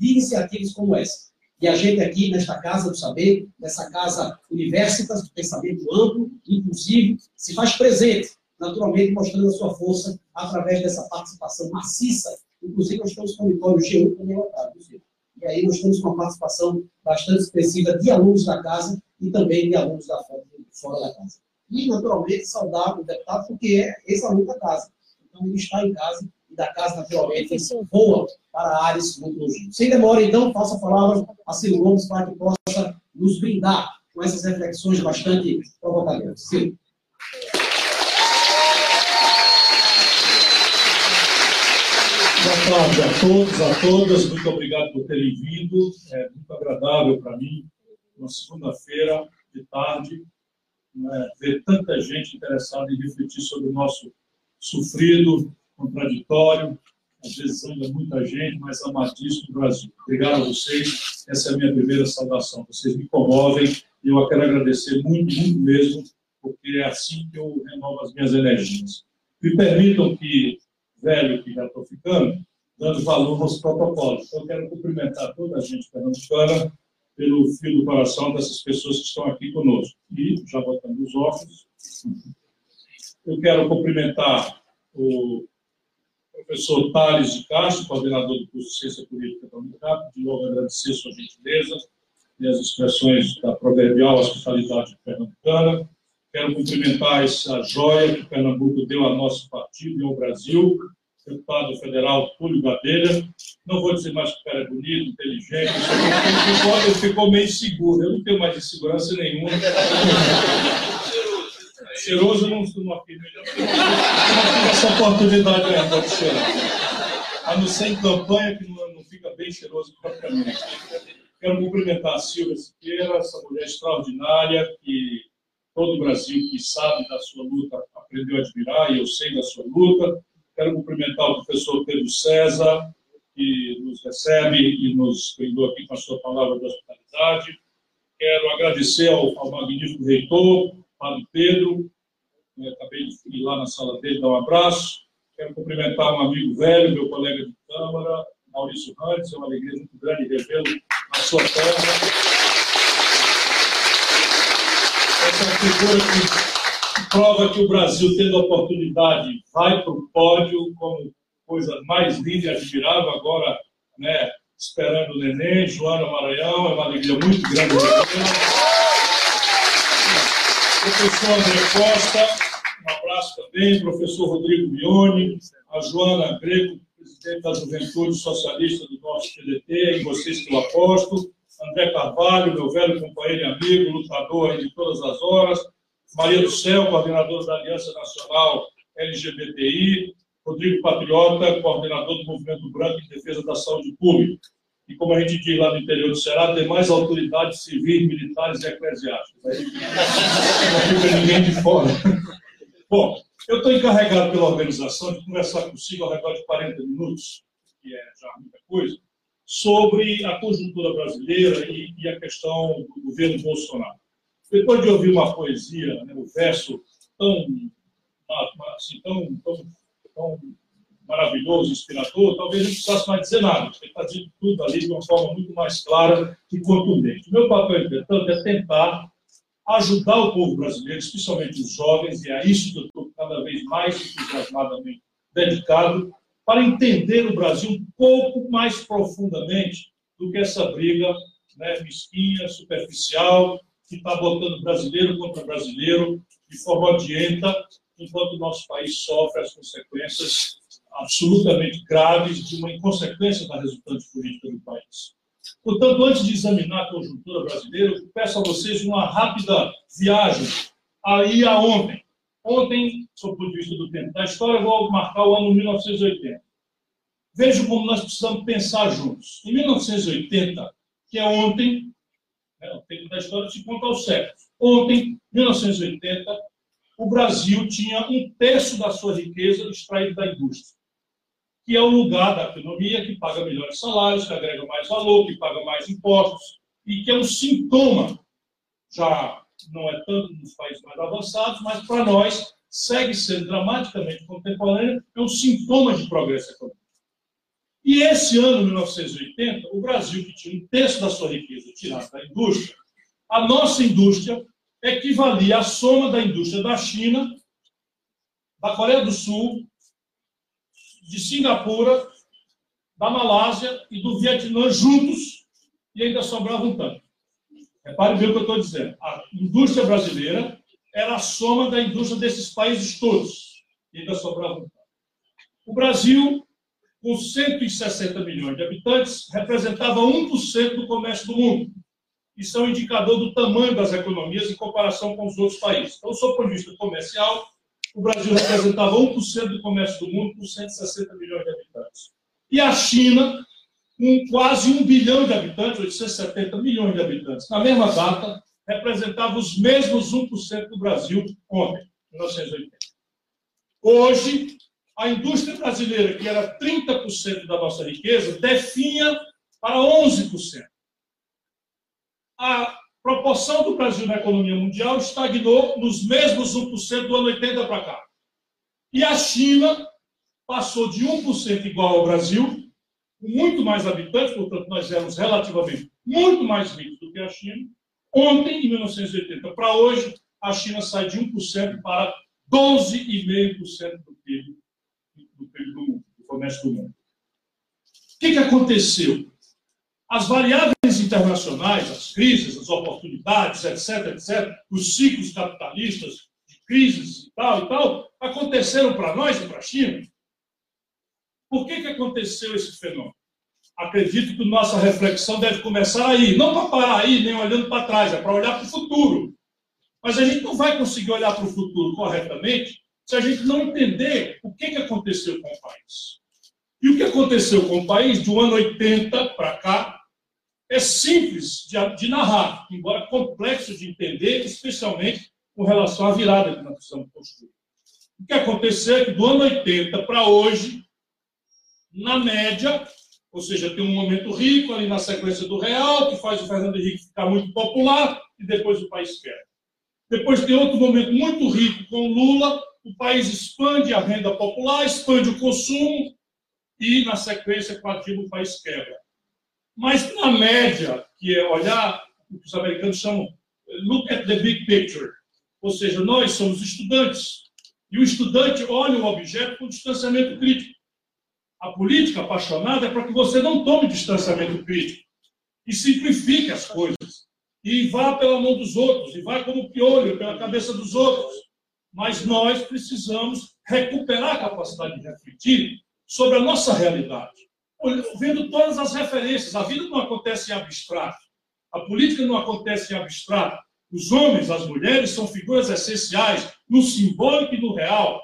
iniciativas como essa. E a gente aqui, nesta Casa do Saber, nessa Casa Universitas, do pensamento amplo, inclusivo, se faz presente, naturalmente mostrando a sua força através dessa participação maciça. Inclusive, nós estamos com o auditório G1 também lotado, E aí nós com uma participação bastante expressiva de alunos da casa e também de alunos da fora, fora da casa. E, naturalmente, saudar o deputado, porque é ex-aluno da casa. Então, ele está em casa e da casa, naturalmente, voa para áreas muito longínquas. Sem demora, então, faço a palavra a Ciro Gomes para que possa nos brindar com essas reflexões bastante provocadoras. Ciro. Boa tarde a todos, a todas. Muito obrigado por terem vindo. É muito agradável para mim, uma segunda-feira de tarde, né, ver tanta gente interessada em refletir sobre o nosso sofrido, contraditório, às vezes anda muita gente, mas amadíssimo Brasil. Obrigado a vocês, essa é a minha primeira saudação. Vocês me comovem e eu quero agradecer muito, muito mesmo, porque é assim que eu renovo as minhas energias. Me permitam que, velho que já estou ficando, dando valor aos protocolos. Então, eu quero cumprimentar toda a gente pernambucana pelo fio do coração dessas pessoas que estão aqui conosco. E, já botando os óculos, eu quero cumprimentar o professor Thales de Castro, coordenador do curso de Ciência Política da Unicap, de novo agradecer sua gentileza e as expressões da proverbial hospitalidade pernambucana. Quero cumprimentar essa joia que Pernambuco deu ao nosso partido e ao Brasil, deputado federal Túlio Gadelha. Não vou dizer mais que o cara é bonito, inteligente, ele ficou, ele ficou meio seguro. Eu não tenho mais insegurança nenhuma. Cheiroso não não afirmo. Essa oportunidade ainda de cheirar. A não ser em campanha, que não, não fica bem cheiroso propriamente. Quero cumprimentar a Silvia Siqueira, essa mulher extraordinária que todo o Brasil que sabe da sua luta aprendeu a admirar, e eu sei da sua luta. Quero cumprimentar o professor Pedro César, que nos recebe e nos brindou aqui com a sua palavra de hospitalidade. Quero agradecer ao, ao magnífico reitor, Padre Pedro, né, acabei de ir lá na sala dele dar um abraço. Quero cumprimentar um amigo velho, meu colega de Câmara, Maurício Rantes, é uma alegria muito grande revê-lo na sua terra. Essa é figura que prova que o Brasil, tendo a oportunidade, vai para o pódio como coisa mais linda e admirável. Agora, né, esperando o neném, Joana Maranhão, é uma alegria muito grande professor André Costa, um abraço também, professor Rodrigo Bione, a Joana Greco, presidente da Juventude Socialista do nosso PDT, em vocês que eu aposto, André Carvalho, meu velho companheiro e amigo, lutador de todas as horas, Maria do Céu, coordenadora da Aliança Nacional LGBTI, Rodrigo Patriota, coordenador do Movimento Branco em Defesa da Saúde Pública e, como a gente diz lá no interior do Ceará, tem mais autoridades civis, militares e eclesiásticas. Aí não fica ninguém de fora. Bom, eu estou encarregado pela organização de conversar consigo ao redor de 40 minutos, que é já muita coisa, sobre a conjuntura brasileira e, e a questão do governo Bolsonaro. Depois de ouvir uma poesia, né, o verso tão, assim, tão, tão, tão maravilhoso, inspirador, talvez não precisasse mais dizer nada. Ele está dizendo tudo ali de uma forma muito mais clara e contundente. O meu papel, entretanto, é tentar ajudar o povo brasileiro, especialmente os jovens, e é isso eu estou cada vez mais entusiasmadamente dedicado, para entender o Brasil um pouco mais profundamente do que essa briga né, mesquinha, superficial, que está botando brasileiro contra brasileiro de forma odienta, enquanto o nosso país sofre as consequências absolutamente graves de uma inconsequência da resultante política do país. Portanto, antes de examinar a conjuntura brasileira, eu peço a vocês uma rápida viagem aí a ontem. Ontem, sob o ponto de vista do tempo da história, vou marcar o ano 1980. Vejam como nós precisamos pensar juntos. Em 1980, que é ontem, né, o tempo da história se conta aos séculos. Ontem, 1980, o Brasil tinha um terço da sua riqueza extraída da indústria que é o lugar da economia que paga melhores salários, que agrega mais valor, que paga mais impostos, e que é um sintoma, já não é tanto nos países mais avançados, mas para nós segue sendo dramaticamente contemporâneo, é um sintoma de progresso econômico. E esse ano, 1980, o Brasil, que tinha um terço da sua riqueza tirada da indústria, a nossa indústria equivalia à soma da indústria da China, da Coreia do Sul, de Singapura, da Malásia e do Vietnã juntos, e ainda sobrava um tanto. Repare bem o que eu estou dizendo. A indústria brasileira era a soma da indústria desses países todos, e ainda sobrava um tanto. O Brasil com 160 milhões de habitantes, representava 1% do comércio do mundo. Isso é um indicador do tamanho das economias em comparação com os outros países. Então, do ponto de vista comercial, o Brasil representava 1% do comércio do mundo com 160 milhões de habitantes. E a China, com quase 1 bilhão de habitantes, 870 milhões de habitantes, na mesma data, representava os mesmos 1% do Brasil ontem, 1980. Hoje, a indústria brasileira, que era 30% da nossa riqueza, definha para 11%. A proporção do Brasil na economia mundial estagnou nos mesmos 1% do ano 80 para cá. E a China passou de 1% igual ao Brasil, com muito mais habitantes, portanto, nós éramos relativamente muito mais ricos do que a China. Ontem, em 1980 para hoje, a China sai de 1% para 12,5% do PIB do PIB do mundo, do comércio do mundo. O que, que aconteceu? As variáveis internacionais, as crises, as oportunidades, etc., etc., os ciclos capitalistas de crises e tal e tal, aconteceram para nós e para a China. Por que, que aconteceu esse fenômeno? Acredito que nossa reflexão deve começar aí, não para parar aí, nem olhando para trás, é para olhar para o futuro. Mas a gente não vai conseguir olhar para o futuro corretamente se a gente não entender o que, que aconteceu com o país. E o que aconteceu com o país do ano 80 para cá é simples de, de, narrar, embora complexo de entender, especialmente com relação à virada que nós precisamos construir. O que aconteceu é que do ano 80 para hoje, na média, ou seja, tem um momento rico ali na sequência do real, que faz o Fernando Henrique ficar muito popular, e depois o país quer. Depois tem outro momento muito rico com Lula, o país expande a renda popular, expande o consumo e, na sequência, aquilo, o país quebra. Mas, na média, que é olhar o que os americanos chamam look at the big picture, ou seja, nós somos estudantes, e o estudante olha o objeto com distanciamento crítico. A política apaixonada é para que você não tome distanciamento crítico. E simplifique as coisas, e vá pela mão dos outros, e vá como piolho pela cabeça dos outros. Mas nós precisamos recuperar a capacidade de refletir sobre a nossa realidade, vendo todas as referências. A vida não acontece em abstrato, a política não acontece em abstrato. Os homens, as mulheres são figuras essenciais no simbólico e no real,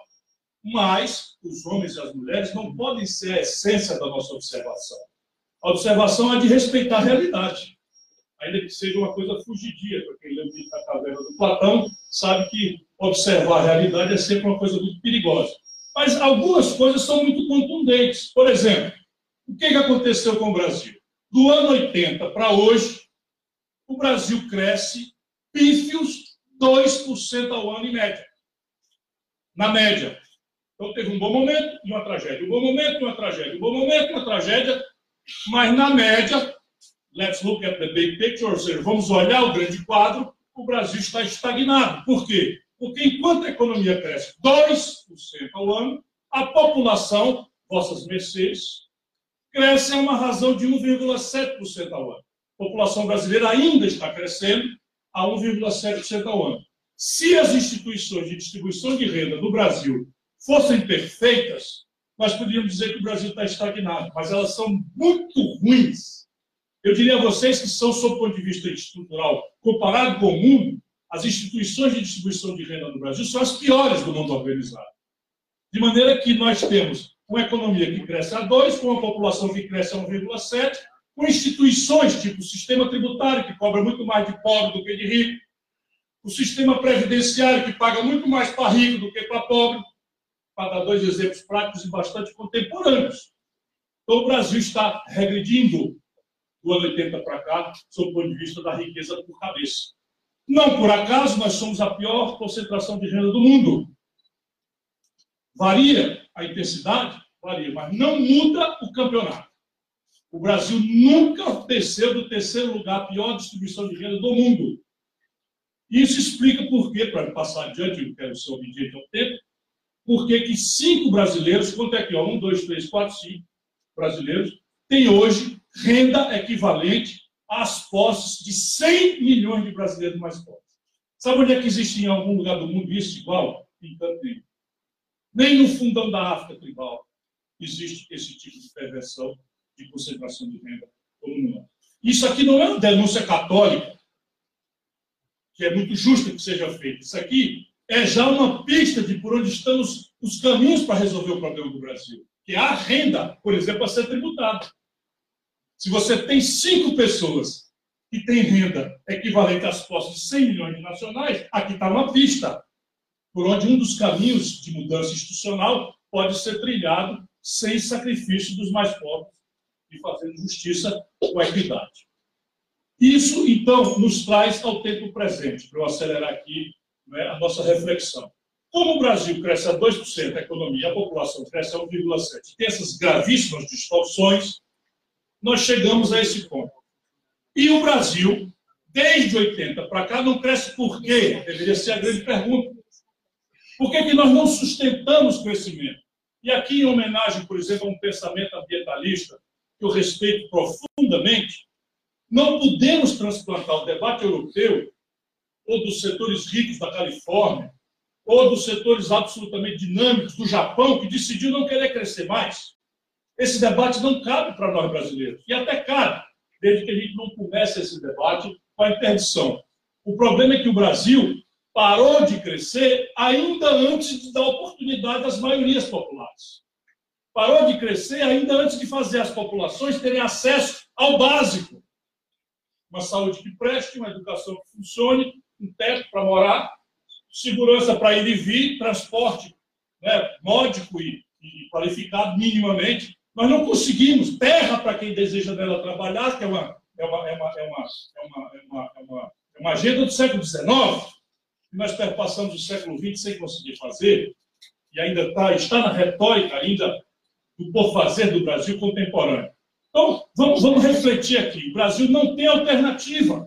mas os homens e as mulheres não podem ser a essência da nossa observação. A observação é de respeitar a realidade ainda que seja uma coisa fugidia, para quem leu a caverna do Platão, sabe que observar a realidade é sempre uma coisa muito perigosa. Mas algumas coisas são muito contundentes. Por exemplo, o que, que aconteceu com o Brasil? Do ano 80 para hoje, o Brasil cresce pífios 2% ao ano em média. Na média. Então teve um bom momento e uma tragédia. Um bom momento e uma tragédia. Um bom momento e uma tragédia. Mas na média, let's look at the big picture, ou seja, vamos olhar o grande quadro, o Brasil está estagnado. Por quê? Porque enquanto a economia cresce 2% ao ano, a população, vossas mercês, cresce a uma razão de 1,7% ao ano. A população brasileira ainda está crescendo a 1,7% ao ano. Se as instituições de distribuição de renda no Brasil fossem perfeitas, nós poderíamos dizer que o Brasil está estagnado, mas elas são muito ruins eu diria a vocês que são, sob o ponto de vista estrutural, comparado com o mundo, as instituições de distribuição de renda no Brasil são as piores do mundo organizado. De maneira que nós temos uma economia que cresce a 2, com uma população que cresce a 1,7, com instituições tipo o sistema tributário, que cobra muito mais de pobre do que de rico, o sistema previdenciário, que paga muito mais para rico do que para pobre, para dar dois exemplos práticos e bastante contemporâneos. Então, o Brasil está regredindo do ano 80 para cá, sob o ponto de vista da riqueza por cabeça. Não por acaso nós somos a pior concentração de renda do mundo. Varia a intensidade? Varia, mas não muda o campeonato. O Brasil nunca desceu do terceiro lugar, a pior distribuição de renda do mundo. Isso explica por quê, para passar adiante, eu quero ser obediente ao tempo, por que cinco brasileiros, quanto é que, ó, um, dois, três, quatro, cinco brasileiros, têm hoje renda equivalente às posses de 100 milhões de brasileiros mais pobres. Sabe onde é que existe em algum lugar do mundo isso igual? Em canto Nem no fundão da África tribal existe esse tipo de perversão de concentração de renda no mundo. Isso aqui não é uma denúncia católica, que é muito justa que seja feita. Isso aqui é já uma pista de por onde estão os, os caminhos para resolver o problema do Brasil, que é a renda, por exemplo, a ser tributada. Se você tem cinco pessoas que têm renda equivalente às posses de 100 milhões de nacionais, aqui está uma pista por onde um dos caminhos de mudança institucional pode ser trilhado sem sacrifício dos mais pobres e fazendo justiça com equidade. Isso, então, nos traz ao tempo presente, para eu acelerar aqui né, a nossa reflexão. Como o Brasil cresce a 2%, a economia, a população cresce a 1,7%, tem essas gravíssimas distorções, nós chegamos a esse ponto. E o Brasil, desde 80 para cá, não cresce por quê? Deveria ser a grande pergunta. Por que, que nós não sustentamos crescimento? E aqui, em homenagem, por exemplo, a um pensamento ambientalista que eu respeito profundamente, não podemos transplantar o debate europeu ou dos setores ricos da Califórnia, ou dos setores absolutamente dinâmicos do Japão, que decidiu não querer crescer mais. Esse debate não cabe para nós brasileiros. E até cabe, desde que a gente não comece esse debate com a interdição. O problema é que o Brasil parou de crescer ainda antes dar oportunidade às maiorias populares. Parou de crescer ainda antes de fazer as populações terem acesso ao básico. Uma saúde que preste, uma educação que funcione, um teto para morar, segurança para ir e vir, transporte né, módico e, e qualificado minimamente, nós não conseguimos terra para quem deseja nela trabalhar, que é uma, é uma, é uma, é uma, é uma, é uma, é é agenda do século XIX, nós perpassamos o século XX sem conseguir fazer, e ainda tá, está na retórica ainda do por fazer do Brasil contemporâneo. Então, vamos, vamos refletir aqui. O Brasil não tem alternativa.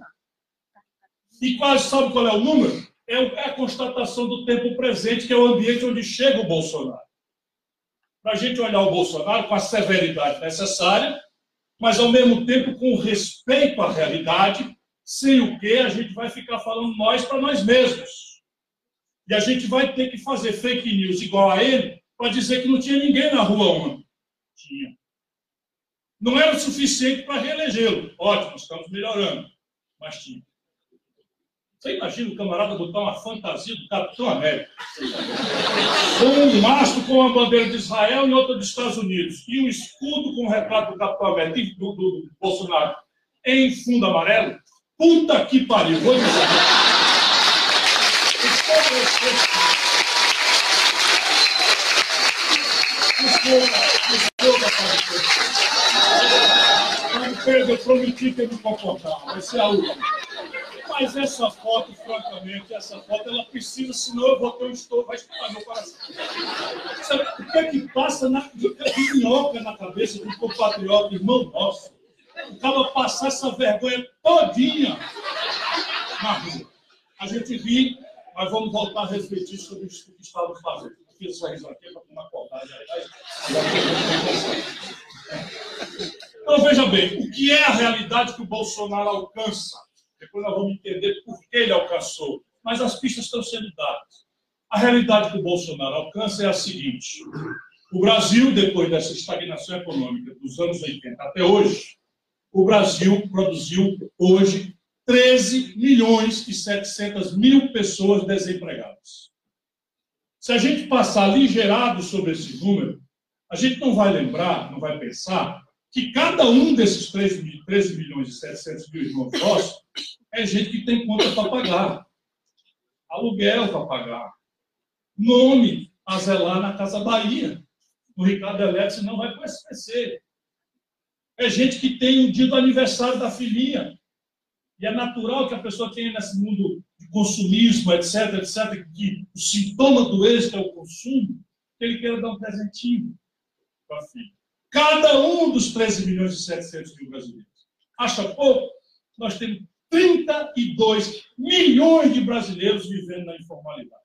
E quase sabe qual é o número? É, é a constatação do tempo presente, que é o ambiente onde chega o Bolsonaro para a gente olhar o Bolsonaro com a severidade necessária, mas ao mesmo tempo com respeito à realidade, sem o que a gente vai ficar falando nós para nós mesmos. E a gente vai ter que fazer fake news igual a ele para dizer que não tinha ninguém na rua ontem. Tinha. Não era o suficiente para reelegê-lo. Ótimo, estamos melhorando. Mas tinha. Você imagina o camarada botar uma fantasia do Capitão América? Um mastro com a bandeira de Israel e outra dos Estados Unidos. E um escudo com o retrato do Capitão América, do, do, do Bolsonaro, em fundo amarelo. Puta que pariu! Vou dizer. Pedro, eu prometi que eu me comportar. Vai ser a última. Mas essa foto, francamente, essa foto, ela precisa, senão eu vou ter um estouro, vai estourar meu coração. Sabe o que é que passa na, de minhoca na cabeça do compatriota, irmão nosso? O cara passar essa vergonha todinha na rua. A gente ri, mas vamos voltar a refletir sobre isso que estávamos fazendo. Fiz essa risada aqui para acordar. Então, veja bem, o que é a realidade que o Bolsonaro alcança? Depois nós vamos entender por que ele alcançou. Mas as pistas estão sendo dadas. A realidade que o Bolsonaro alcança é a seguinte: o Brasil, depois dessa estagnação econômica dos anos 80 até hoje, o Brasil produziu hoje 13 milhões e 700 mil pessoas desempregadas. Se a gente passar ligeirado sobre esse número, a gente não vai lembrar, não vai pensar que cada um desses 13, 13 milhões e 700 mil irmãos nossos é gente que tem conta para pagar, aluguel para pagar, nome a zelar na Casa Bahia. O Ricardo Eletro não vai para o SPC. É gente que tem o dia do aniversário da filhinha. E é natural que a pessoa tenha nesse mundo de consumismo, etc, etc, que o sintoma do êxito é o consumo, que ele queira dar um presentinho para a filha. Cada um dos 13 milhões e 700 mil brasileiros. Acha pouco? Nós temos 32 milhões de brasileiros vivendo na informalidade.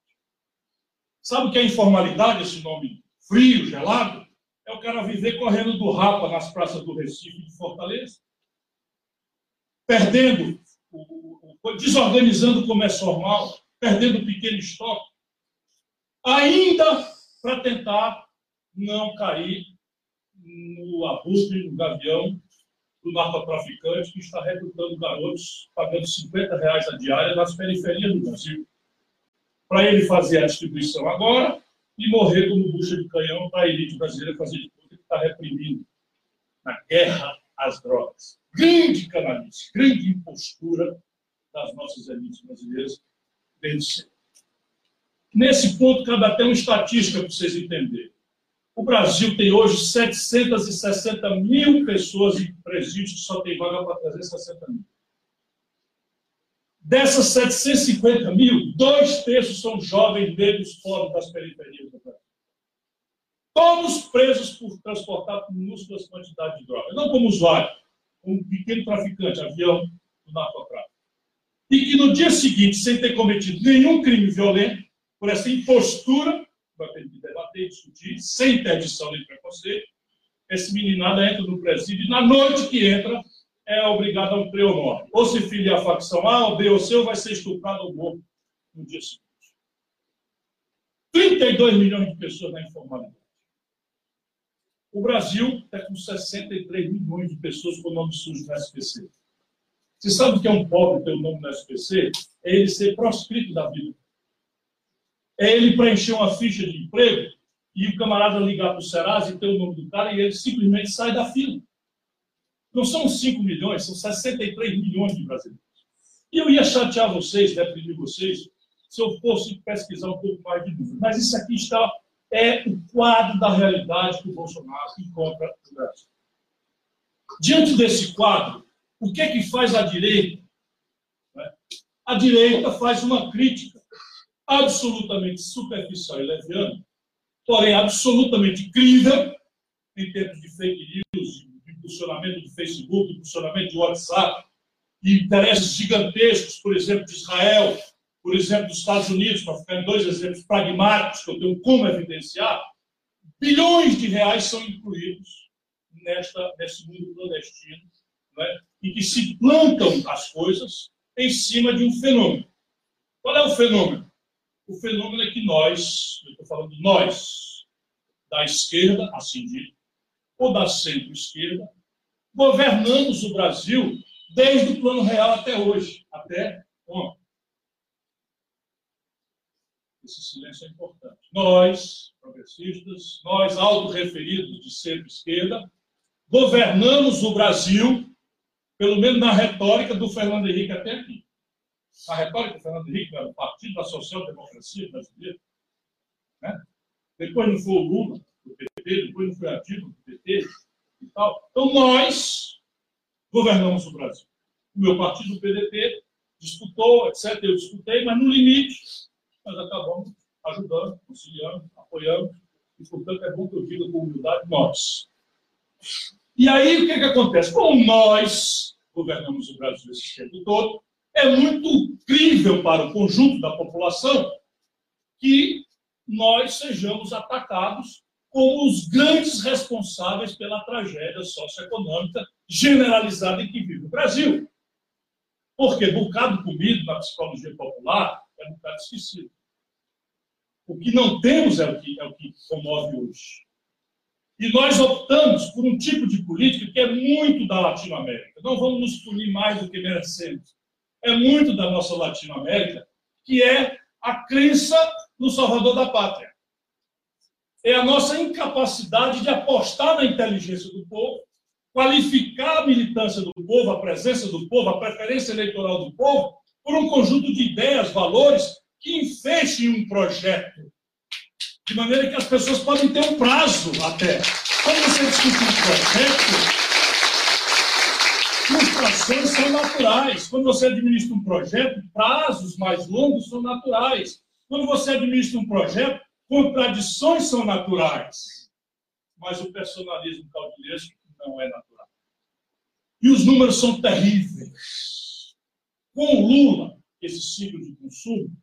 Sabe o que é informalidade, esse nome frio, gelado? É o cara viver correndo do rapa nas praças do Recife e de Fortaleza, perdendo, desorganizando o comércio normal, perdendo o pequeno estoque, ainda para tentar não cair no abuso no gavião do narcotraficante que está recrutando garotos pagando 50 reais a diária nas periferias do Brasil. Para ele fazer a distribuição agora e morrer como bucha de canhão para a elite brasileira fazer de tudo que está reprimindo na guerra às drogas. Grande canalice, grande impostura das nossas elites brasileiras desde sempre. Nesse ponto, cabe até uma estatística para vocês entenderem. O Brasil tem hoje 760 mil pessoas em presídios que só tem vaga para 360 mil. Dessas 750 mil, dois terços são jovens negros pobres das periferias do Brasil. Todos presos por transportar minúsculas quantidades de drogas. Não como usuário, como um pequeno traficante, avião do narcotráfico. E que no dia seguinte, sem ter cometido nenhum crime violento, por essa impostura vai ter que debater, discutir, sem interdição nem preconceito. Esse meninado entra no presídio e na noite que entra é obrigado a um preonome. Ou se filia a facção A, ou B ou C, ou vai ser estuprado ou morto no dia seguinte. 32 milhões de pessoas na informalidade. O Brasil está com 63 milhões de pessoas com nome sujo no SPC. Você sabe o que é um pobre ter o um nome no SPC? É ele ser proscrito da vida é ele preencher uma ficha de emprego e o camarada ligar para o Serasa e ter o nome do cara e ele simplesmente sai da fila. Não são 5 milhões, são 63 milhões de brasileiros. E eu ia chatear vocês, deprimir vocês, se eu fosse pesquisar um pouco mais de números. Mas isso aqui está é o quadro da realidade que o Bolsonaro encontra no Brasil. Diante desse quadro, o que é que faz a direita? A direita faz uma crítica absolutamente superficial e leviano, porém absolutamente crível em termos de fake news, de impulsionamento do Facebook, de impulsionamento de WhatsApp, e interesses gigantescos, por exemplo, de Israel, por exemplo, dos Estados Unidos, para ficar em dois exemplos pragmáticos que eu tenho como evidenciar, bilhões de reais são incluídos nesta, nesse mundo clandestino, né, e que se plantam as coisas em cima de um fenômeno. Qual é o fenômeno? O fenômeno é que nós, eu estou falando nós, da esquerda, assim dito, ou da centro-esquerda, governamos o Brasil desde o plano real até hoje, até ontem. Esse silêncio é importante. Nós, progressistas, nós, autorreferidos de centro-esquerda, governamos o Brasil, pelo menos na retórica do Fernando Henrique até aqui a retórica do Fernando Henrique era o Partido da Social-Democracia Brasileira. Né? Depois não foi o Lula, do PT, depois não foi a Dilma, do PT e tal. Então, nós governamos o Brasil. O meu partido, o PDT, disputou, etc. Eu disputei, mas no limite, nós acabamos ajudando, conciliando, apoiando. E, portanto, é bom que eu diga com humildade, nós. E aí, o que, que acontece? Como nós governamos o Brasil esse tempo todo, é muito crível para o conjunto da população que nós sejamos atacados como os grandes responsáveis pela tragédia socioeconômica generalizada em que vive o Brasil. Porque bocado comido na psicologia popular é um bocado esquecido. O que não temos é o que, é o que comove hoje. E nós optamos por um tipo de política que é muito da Latinoamérica. Não vamos nos punir mais do que merecemos é muito da nossa Latinoamérica, que é a crença no Salvador da Pátria. É a nossa incapacidade de apostar na inteligência do povo, qualificar a militância do povo, a presença do povo, a preferência eleitoral do povo, por um conjunto de ideias, valores que enfechem um projeto. De maneira que as pessoas podem ter um prazo até. Quando você discute um projeto, Frustrações são naturais. Quando você administra um projeto, prazos mais longos são naturais. Quando você administra um projeto, contradições são naturais. mas o personalismo caudilhesco não é natural. E os números são terríveis. Com o Lula, esse ciclo de consumo,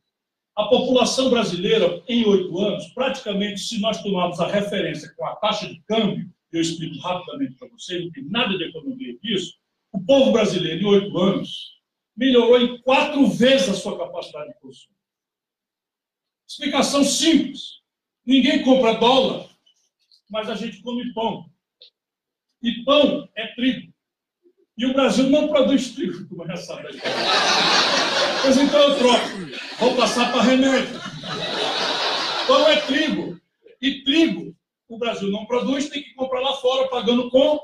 a população brasileira, em oito anos, praticamente, se nós tomarmos a referência com a taxa de câmbio, eu explico rapidamente para vocês, não tem nada de economia disso, o povo brasileiro, em oito anos, melhorou em quatro vezes a sua capacidade de consumo. Explicação simples. Ninguém compra dólar, mas a gente come pão. E pão é trigo. E o Brasil não produz trigo, como já sabe. Pois então eu troco. Vou passar para remédio. Pão é trigo. E trigo, o Brasil não produz, tem que comprar lá fora, pagando com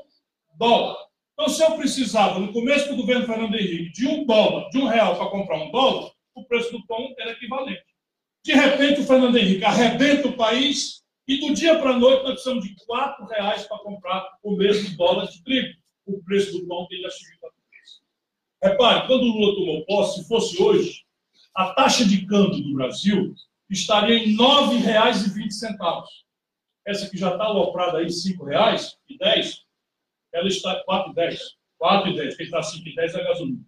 dólar. Então, se eu precisava, no começo do governo Fernando Henrique, de um dólar, de um real para comprar um dólar, o preço do pão era equivalente. De repente, o Fernando Henrique arrebenta o país e do dia para a noite nós precisamos de quatro reais para comprar o mesmo dólar de trigo. O preço do pão tem a subir para três. Repare, quando o Lula tomou posse, se fosse hoje, a taxa de câmbio do Brasil estaria em R$ 9,20. Essa que já está aloprada aí R$ 5,10, ela está 4,10. 4,10. Quem está 5,10 é a gasolina.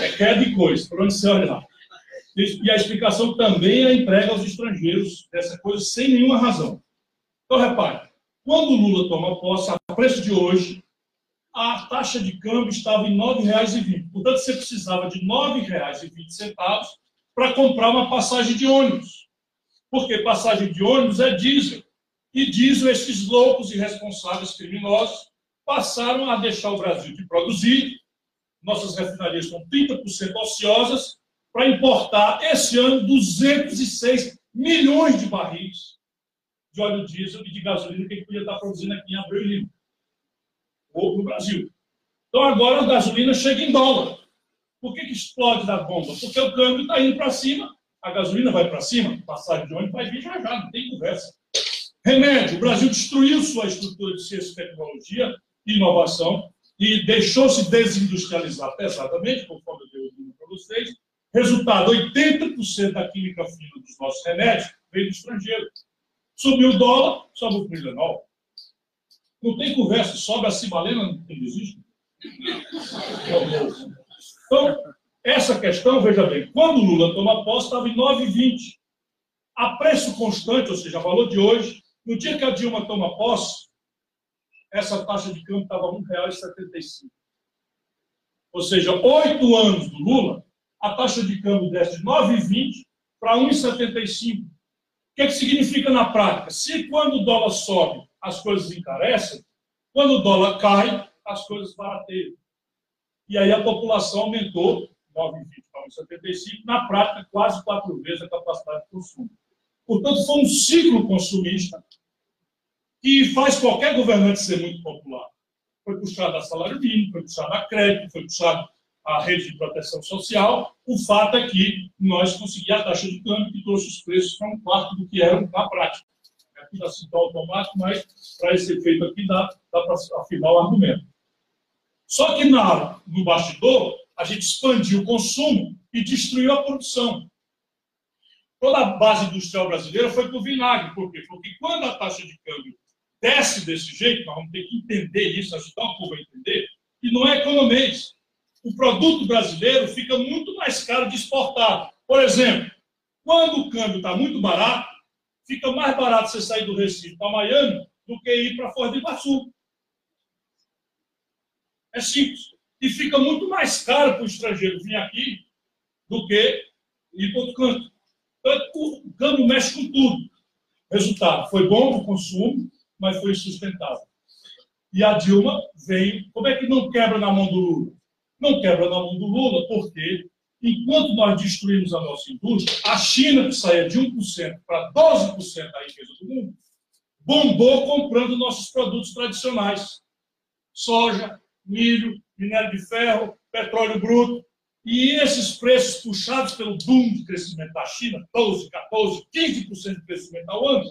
É queda de coisa, por onde você olhar. E a explicação também é entrega aos estrangeiros dessa coisa sem nenhuma razão. Então, repare, quando Lula toma posse, a preço de hoje, a taxa de câmbio estava em R$ 9,20. Portanto, você precisava de R$ 9,20 para comprar uma passagem de ônibus. Porque passagem de ônibus é diesel. E diesel, esses loucos irresponsáveis criminosos passaram a deixar o Brasil de produzir. Nossas refinarias estão 30% ociosas para importar esse ano 206 milhões de barris de óleo diesel e de gasolina que a gente podia estar produzindo aqui em Abreu e Lima, ou no Brasil. Então agora a gasolina chega em dólar. Por que, que explode da bomba? Porque o câmbio está indo para cima, a gasolina vai para cima, passagem de ônibus vai vir já já, não tem conversa. Remédio, o Brasil destruiu sua estrutura de ciência, tecnologia e inovação e deixou-se desindustrializar pesadamente, conforme eu dei para vocês, Resultado: 80% da química fina dos nossos remédios vem do estrangeiro. Subiu o dólar, sobe o Trilenol. Não tem conversa, sobe a cibalena, não tem. Então, essa questão, veja bem, quando Lula toma posse, estava em 9,20. A preço constante, ou seja, valor de hoje, no dia que a Dilma toma posse, essa taxa de câmbio estava R$ 1,75. Ou seja, oito anos do Lula, a taxa de câmbio desce de 9,20 para 1,75. O que, é que significa na prática? Se quando o dólar sobe, as coisas encarecem, quando o dólar cai, as coisas barateiam. E aí a população aumentou 9,20 para 1,75, na prática, quase quatro vezes a capacidade de consumo. Portanto, foi um ciclo consumista que faz qualquer governante ser muito popular. Foi puxado a salário mínimo, foi puxado a crédito, foi puxado a rede de proteção social, o fato é que nós conseguimos a taxa de câmbio que trouxe os preços para um quarto do que eram na prática. Aqui já citou automático, mas para esse efeito aqui dá, dá para afinar o argumento. Só que na, no bastidor, a gente expandiu o consumo e destruiu a produção. Toda a base industrial brasileira foi para o vinagre. Por quê? Porque quando a taxa de câmbio desce desse jeito, nós vamos ter que entender isso, ajudar o povo a entender, e não é economês o produto brasileiro fica muito mais caro de exportar. Por exemplo, quando o câmbio está muito barato, fica mais barato você sair do Recife para Miami do que ir para Foz do Iguaçu. É simples. E fica muito mais caro para o estrangeiro vir aqui do que ir para outro canto. Então, o câmbio mexe com tudo. Resultado, foi bom o consumo, mas foi sustentável. E a Dilma veio. Como é que não quebra na mão do Lula? Não quebra na mão do Lula, porque enquanto nós destruímos a nossa indústria, a China, que saía de 1% para 12% da riqueza do mundo, bombou comprando nossos produtos tradicionais: soja, milho, minério de ferro, petróleo bruto. E esses preços puxados pelo boom de crescimento da China, 12, 14, 15% de crescimento ao ano,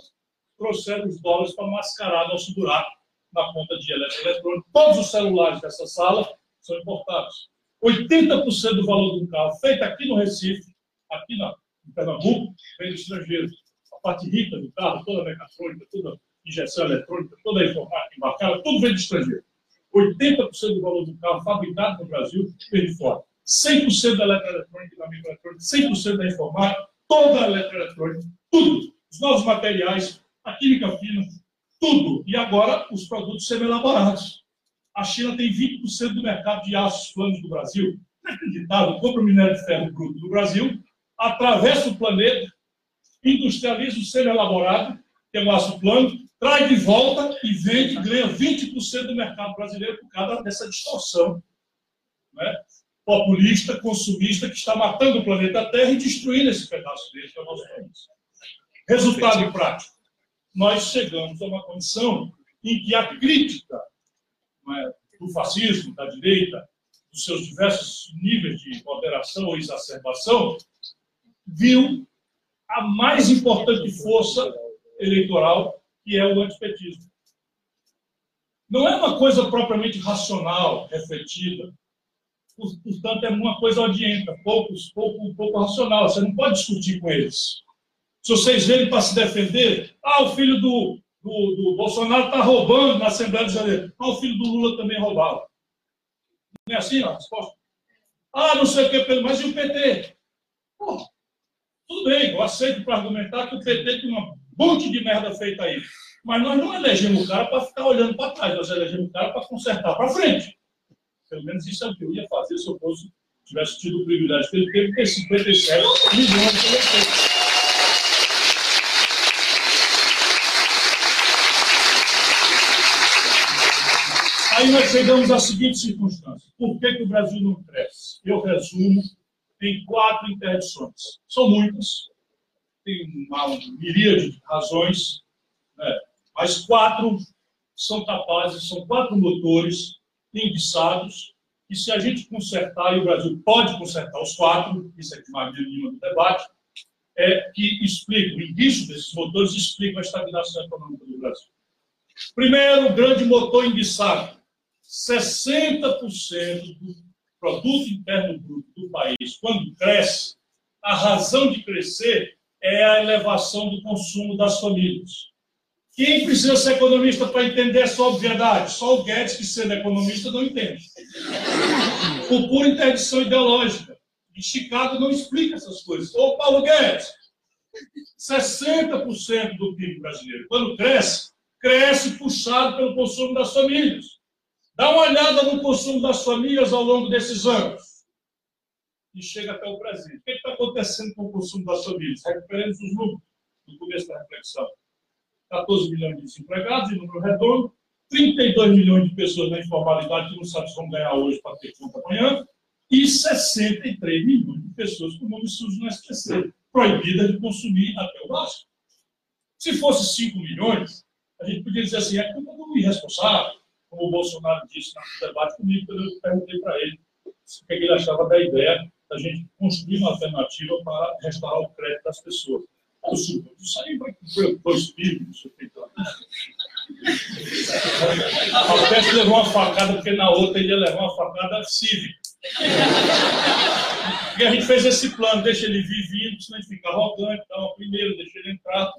trouxeram os dólares para mascarar nosso buraco na conta de eletrônico. Todos os celulares dessa sala são importados. 80% do valor um carro feito aqui no Recife, aqui na, em Pernambuco, vem do estrangeiro. A parte rica do carro, toda a mecatrônica, toda injeção eletrônica, toda a informática embarcada, tudo vem do estrangeiro. 80% do valor do carro fabricado no Brasil vem de fora. 100% da eletroeletrônica e da microeletrônica, 100% da informática, toda a eletroeletrônica, tudo. Os novos materiais, a química fina, tudo. E agora, os produtos semi-elaborados. A China tem 20% do mercado de aços planos do Brasil. Inacreditável. Compra o minério de ferro bruto do Brasil, atravessa o planeta, industrializa o semi-elaborado, que é o aço plano, traz de volta e vende, ganha 20% do mercado brasileiro por causa dessa distorção né? populista, consumista, que está matando o planeta Terra e destruindo esse pedaço dele, que é o nosso país. Resultado prático. Nós chegamos a uma condição em que a crítica é, do fascismo, da direita, dos seus diversos níveis de moderação ou exacerbação, viu a mais importante força eleitoral, que é o antipetismo. Não é uma coisa propriamente racional, refletida. Portanto, é uma coisa odienta, pouco, pouco, pouco racional. Você não pode discutir com eles. Se vocês verem para se defender, ah, o filho do, do, do Bolsonaro está roubando na Assembleia de Janeiro. Ah, o filho do Lula também roubava. Não é assim a resposta? Ah, não sei o que, mas e o PT? Pô, tudo bem, eu aceito para argumentar que o PT tem uma monte de merda feita aí. Mas nós não elegemos o cara para ficar olhando para trás, nós elegemos o cara para consertar para frente. Pelo menos isso é o que eu ia fazer se eu fosse, tivesse tido o privilégio ele teve, ter 57 milhões de eleitores. Aí nós chegamos à seguinte circunstância. Por que, que o Brasil não cresce? Eu resumo em quatro interdições. São muitas, tem uma miríade de razões, né? mas quatro são capazes, são quatro motores enguiçados, e se a gente consertar, e o Brasil pode consertar os quatro, isso é de maneira nenhuma do debate, é que explica, o indício desses motores explica a estagnação econômica do Brasil. Primeiro, o grande motor enguiçado. 60% do produto interno bruto do país, quando cresce, a razão de crescer é a elevação do consumo das famílias. Quem precisa ser economista para entender essa obviedade? Só o Guedes, que sendo economista, não entende. Por pura interdição ideológica. E Chicago não explica essas coisas. Ô, Paulo Guedes, 60% do PIB brasileiro, quando cresce, cresce puxado pelo consumo das famílias. Dá uma olhada no consumo das famílias ao longo desses anos. E chega até o Brasil. O que está acontecendo com o consumo das famílias? Recuperemos os números no começo da reflexão. 14 milhões de desempregados, em número redondo, 32 milhões de pessoas na informalidade que não sabem como ganhar hoje para ter conta amanhã, e 63 milhões de pessoas com nome sujo no SPC, proibida de consumir até o básico. Se fosse 5 milhões, a gente podia dizer assim, é culpa do irresponsável, como o Bolsonaro disse no debate comigo, quando eu perguntei para ele o que ele achava da ideia da gente construir uma alternativa para restaurar o crédito das pessoas. Não, senhor, isso aí vai para dois filhos, A peça levou uma facada, porque na outra ele ia levar uma facada cívica. E a gente fez esse plano, deixa ele vir vindo, senão ele fica arrogante, então, primeiro, deixa ele entrar.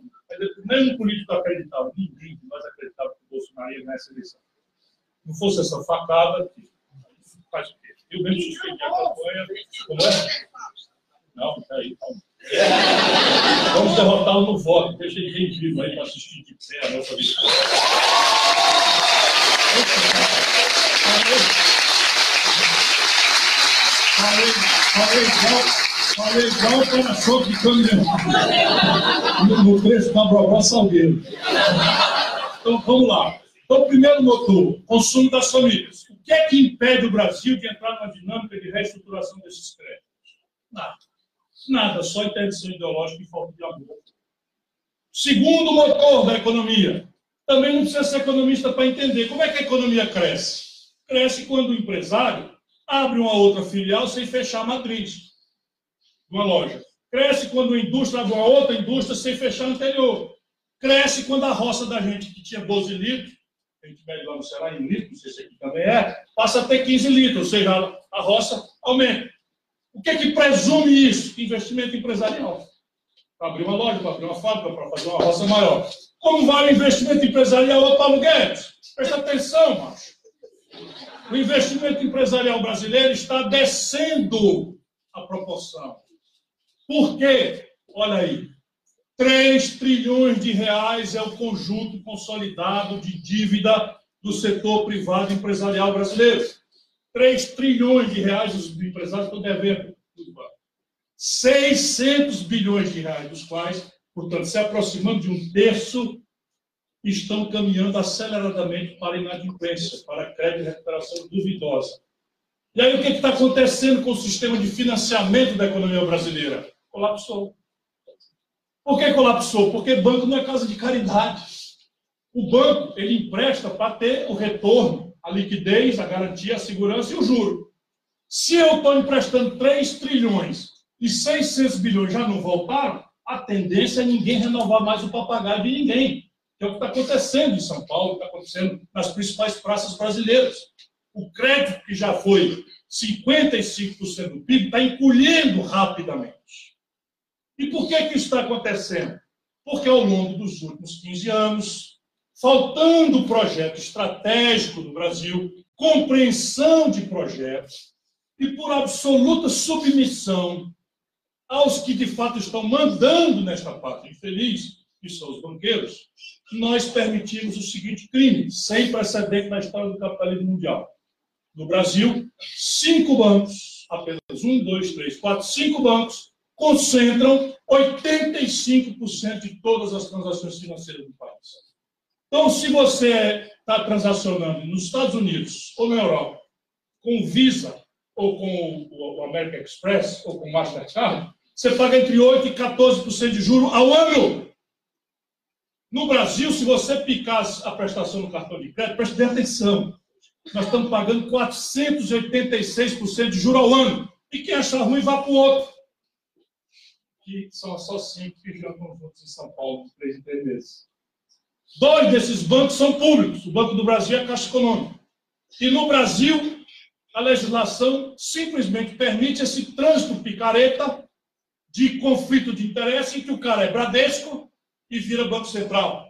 Nem um político acreditava, ninguém nós acreditava que o Bolsonaro ia nessa eleição não fosse essa facada, faz o quê? Eu mesmo suspendi a campanha. Como é? Não, peraí, calma. Vamos derrotá-lo no voto. Deixa ele bem vivo aí para assistir de pé a nossa vitória. Falei, falei igual, falei igual para choque de caminhão. No, no trecho da Brobó Salgueiro. Então vamos lá. Então, primeiro motor, consumo das famílias. O que é que impede o Brasil de entrar numa dinâmica de reestruturação desses créditos? Nada. Nada, só interdição ideológica e falta de amor. Segundo motor da economia. Também não precisa ser economista para entender. Como é que a economia cresce? Cresce quando o empresário abre uma outra filial sem fechar a matriz uma loja. Cresce quando a indústria abre uma outra indústria sem fechar a anterior. Cresce quando a roça da gente, que tinha 12 litros, a gente mede lá no Ceará em litros, não sei se aqui também é, passa a ter 15 litros, ou seja, a roça aumenta. O que é que presume isso? Investimento empresarial. Para abrir uma loja, para abrir uma fábrica, para fazer uma roça maior. Como vai o investimento empresarial, Paulo Guedes? Presta atenção, macho. O investimento empresarial brasileiro está descendo a proporção. Por quê? Olha aí. 3 trilhões de reais é o conjunto consolidado de dívida do setor privado empresarial brasileiro. 3 trilhões de reais os empresários estão devendo 600 bilhões de reais, dos quais, portanto, se aproximando de um terço, estão caminhando aceleradamente para inadimplência, para crédito de recuperação duvidosa. E aí o que está acontecendo com o sistema de financiamento da economia brasileira? Colapsou. Por que colapsou? Porque banco não é casa de caridade. O banco ele empresta para ter o retorno, a liquidez, a garantia, a segurança e o juro. Se eu estou emprestando 3 trilhões e 600 bilhões já não voltaram, a tendência é ninguém renovar mais o papagaio de ninguém. Que é o que está acontecendo em São Paulo, está acontecendo nas principais praças brasileiras. O crédito, que já foi 55% do PIB, está encolhendo rapidamente. E por que, que isso está acontecendo? Porque ao longo dos últimos 15 anos, faltando projeto estratégico no Brasil, compreensão de projetos, e por absoluta submissão aos que de fato estão mandando nesta parte infeliz, que são os banqueiros, nós permitimos o seguinte crime, sem precedente na história do capitalismo mundial. No Brasil, cinco bancos, apenas um, dois, três, quatro, cinco bancos, concentram 85% de todas as transações financeiras do país. Então, se você está transacionando nos Estados Unidos ou na Europa com Visa, ou com o American Express, ou com Mastercard, você paga entre 8% e 14% de juro ao ano. No Brasil, se você picar a prestação no cartão de crédito, preste atenção. Nós estamos pagando 486% de juro ao ano. E quem achar ruim, vá para o outro. Que são só cinco que estão juntos em São Paulo, três em três meses. Dois desses bancos são públicos. O Banco do Brasil e a Caixa Econômica. E no Brasil, a legislação simplesmente permite esse trânsito picareta de conflito de interesse em que o cara é Bradesco e vira Banco Central.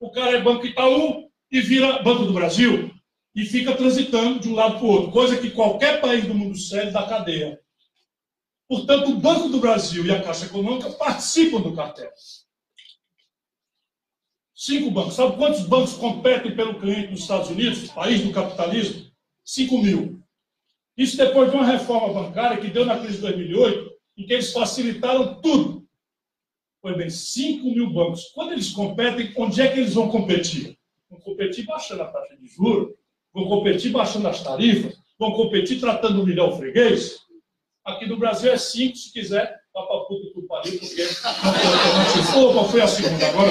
O cara é Banco Itaú e vira Banco do Brasil. E fica transitando de um lado para o outro, coisa que qualquer país do mundo sério dá cadeia. Portanto, o Banco do Brasil e a Caixa Econômica participam do cartel. Cinco bancos. Sabe quantos bancos competem pelo cliente nos Estados Unidos, país do capitalismo? Cinco mil. Isso depois de uma reforma bancária que deu na crise de 2008, em que eles facilitaram tudo. Pois bem, 5 mil bancos. Quando eles competem, onde é que eles vão competir? Vão competir baixando a taxa de juros, vão competir baixando as tarifas, vão competir tratando o milhão freguês. Aqui no Brasil é 5, se quiser, vá para puta que pariu, porque não Opa, foi a segunda agora.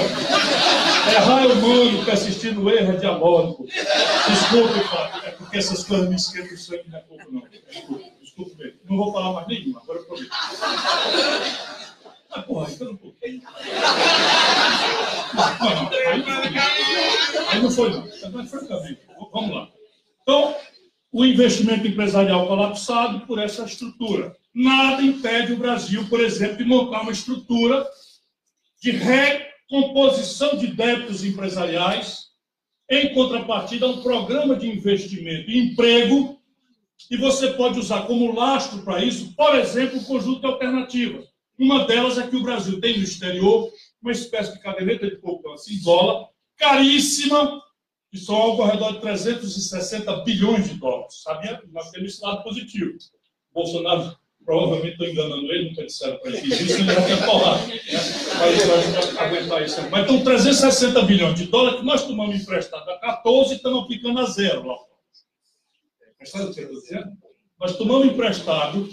Errar é humano, persistir no erro é diabólico. Desculpe, é porque essas coisas me esquentam o sangue, não é pouco, não. Desculpe. Desculpe mesmo. Não vou falar mais nenhuma, agora eu prometo. Ah, porra, então não pouquinho. Não, não, aí, aí não foi, não. Mas, francamente, vamos lá. Então, o investimento empresarial colapsado por essa estrutura. Nada impede o Brasil, por exemplo, de montar uma estrutura de recomposição de débitos empresariais, em contrapartida a um programa de investimento e emprego e você pode usar como lastro para isso, por exemplo, o conjunto de alternativas. Uma delas é que o Brasil tem no exterior uma espécie de caderneta de poupança em dólar, caríssima, que são algo ao redor de 360 bilhões de dólares. Sabia? Nós temos esse lado positivo. Bolsonaro, provavelmente estou enganando ele, nunca disseram para ele isso, ele já tinha falado. Né? Mas aguentar isso. Mas então, 360 bilhões de dólares que nós tomamos emprestado a 14 e estamos aplicando a zero lá o que eu estou dizendo? Nós tomamos emprestado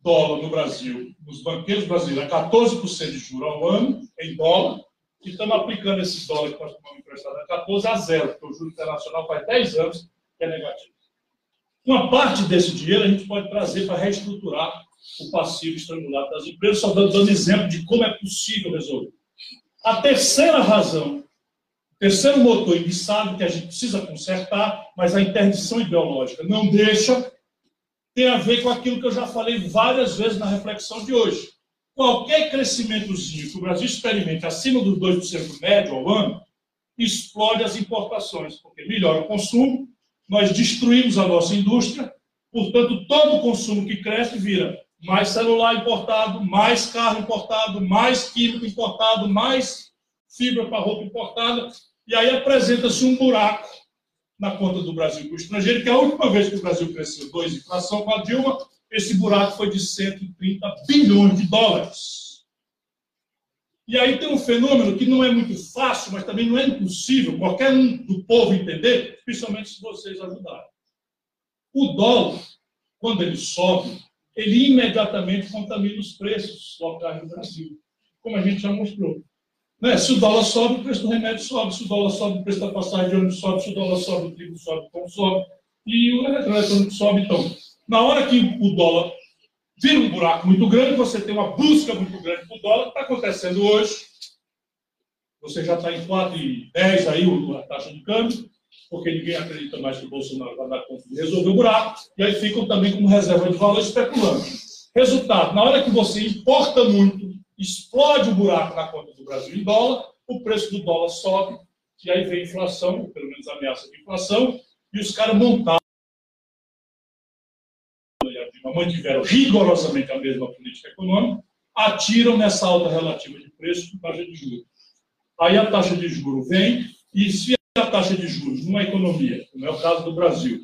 dólar no Brasil, nos banqueiros brasileiros, a 14% de juros ao ano, em dólar, e estamos aplicando esse dólar que nós tomamos emprestado a 14% a zero, porque o juro internacional faz 10 anos que é negativo. Uma parte desse dinheiro a gente pode trazer para reestruturar o passivo estrangulado das empresas, só dando exemplo de como é possível resolver. A terceira razão Terceiro motor, sabe que a gente precisa consertar, mas a interdição ideológica não deixa, tem a ver com aquilo que eu já falei várias vezes na reflexão de hoje. Qualquer crescimentozinho que o Brasil experimente acima dos 2% médio ao ano, explode as importações, porque melhora o consumo, nós destruímos a nossa indústria, portanto, todo o consumo que cresce vira mais celular importado, mais carro importado, mais químico importado, mais fibra para roupa importada, e aí apresenta-se um buraco na conta do Brasil com o estrangeiro, que é a última vez que o Brasil cresceu 2 inflação com a Dilma, esse buraco foi de 130 bilhões de dólares. E aí tem um fenômeno que não é muito fácil, mas também não é impossível qualquer um do povo entender, principalmente se vocês ajudarem. O dólar, quando ele sobe, ele imediatamente contamina os preços locais do Brasil, como a gente já mostrou. Né? Se o dólar sobe, o preço do remédio sobe. Se o dólar sobe, o preço da passagem de ônibus sobe. Se o dólar sobe, o trigo sobe, o pão sobe. E o eletrônico sobe. Então, na hora que o dólar vira um buraco muito grande, você tem uma busca muito grande para o dólar, está acontecendo hoje. Você já está em 4,10 aí a taxa de câmbio, porque ninguém acredita mais que o Bolsonaro vai dar conta de resolver o buraco, e aí ficam também como reserva de valor especulando. Resultado, na hora que você importa muito, explode o buraco na conta do Brasil em dólar, o preço do dólar sobe, e aí vem inflação, pelo menos ameaça de inflação, e os caras montaram mantiveram rigorosamente a mesma política econômica, atiram nessa alta relativa de preço com taxa de juros. Aí a taxa de juros vem, e se a taxa de juros numa economia, como é o caso do Brasil,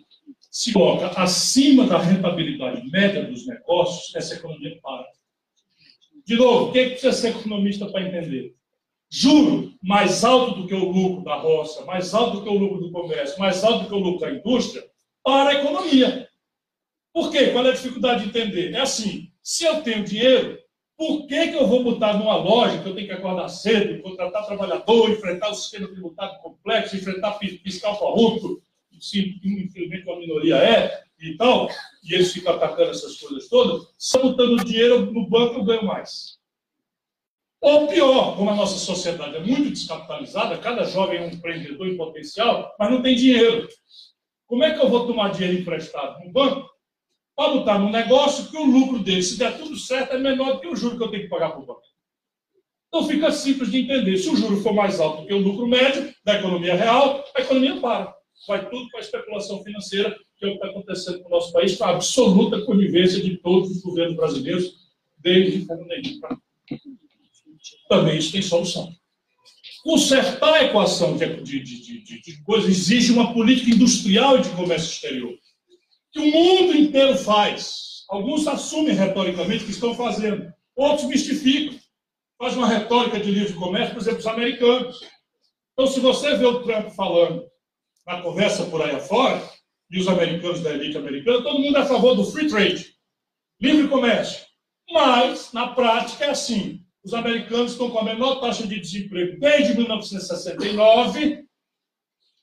se coloca acima da rentabilidade média dos negócios, essa economia para. De novo, o é que precisa ser economista para entender? Juro mais alto do que o lucro da roça, mais alto do que o lucro do comércio, mais alto do que o lucro da indústria, para a economia. Por quê? Qual é a dificuldade de entender? É assim, se eu tenho dinheiro, por que, que eu vou botar numa loja que eu tenho que acordar cedo, contratar trabalhador, enfrentar o sistema tributário complexo, enfrentar fiscal corrupto, se infelizmente uma minoria é, e tal, e eles ficam atacando essas coisas todas, eu botando dinheiro no banco eu ganho mais. Ou pior, como a nossa sociedade é muito descapitalizada, cada jovem é um empreendedor em potencial, mas não tem dinheiro. Como é que eu vou tomar dinheiro emprestado no banco para botar num negócio que o lucro dele, se der tudo certo, é menor do que o juro que eu tenho que pagar para o banco. Então fica simples de entender. Se o juro for mais alto do que o lucro médio da economia real, a economia para. Vai tudo para a especulação financeira, que é o que está acontecendo no nosso país, com a absoluta conivência de todos os governos brasileiros, desde Fernando Henrique Também isso tem solução. Consertar a equação de, de, de, de coisas exige uma política industrial e de comércio exterior que o mundo inteiro faz. Alguns assumem retoricamente que estão fazendo, outros mistificam. Faz uma retórica de livre comércio, por exemplo, os americanos. Então, se você vê o Trump falando na conversa por aí afora, e os americanos da elite americana, todo mundo é a favor do free trade, livre comércio. Mas, na prática, é assim: os americanos estão com a menor taxa de desemprego desde 1969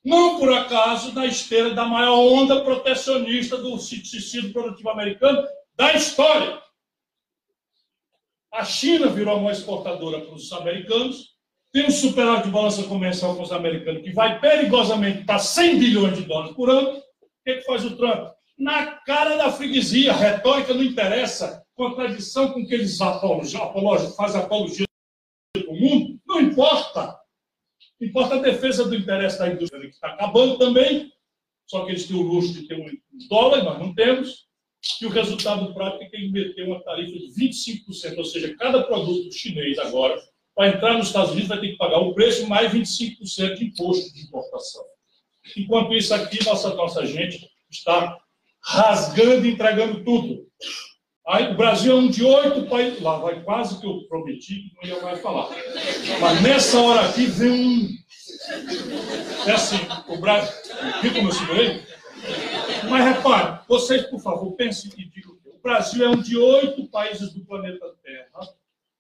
não por acaso na esteira da maior onda protecionista do tecido produtivo americano da história. A China virou uma exportadora para os americanos, tem um superávit de balança comercial com os americanos que vai perigosamente para 100 bilhões de dólares por ano. O que, que faz o Trump? Na cara da freguesia, a retórica não interessa, contradição com que eles apologam, fazem apologia do mundo, não importa. Importa a defesa do interesse da indústria, que está acabando também, só que eles têm o luxo de ter um dólar, nós não temos, e o resultado prático é que ele meteu uma tarifa de 25%, ou seja, cada produto chinês agora, para entrar nos Estados Unidos, vai ter que pagar o preço mais 25% de imposto de importação. Enquanto isso aqui, nossa, nossa gente está rasgando e entregando tudo. Aí, o Brasil é um de oito países. Lá vai quase que eu prometi que não ia mais falar. Mas nessa hora aqui vem um. É assim, o Brasil. Viu como eu segurei? Mas repare, vocês, por favor, pensem e digam que o Brasil é um de oito países do planeta Terra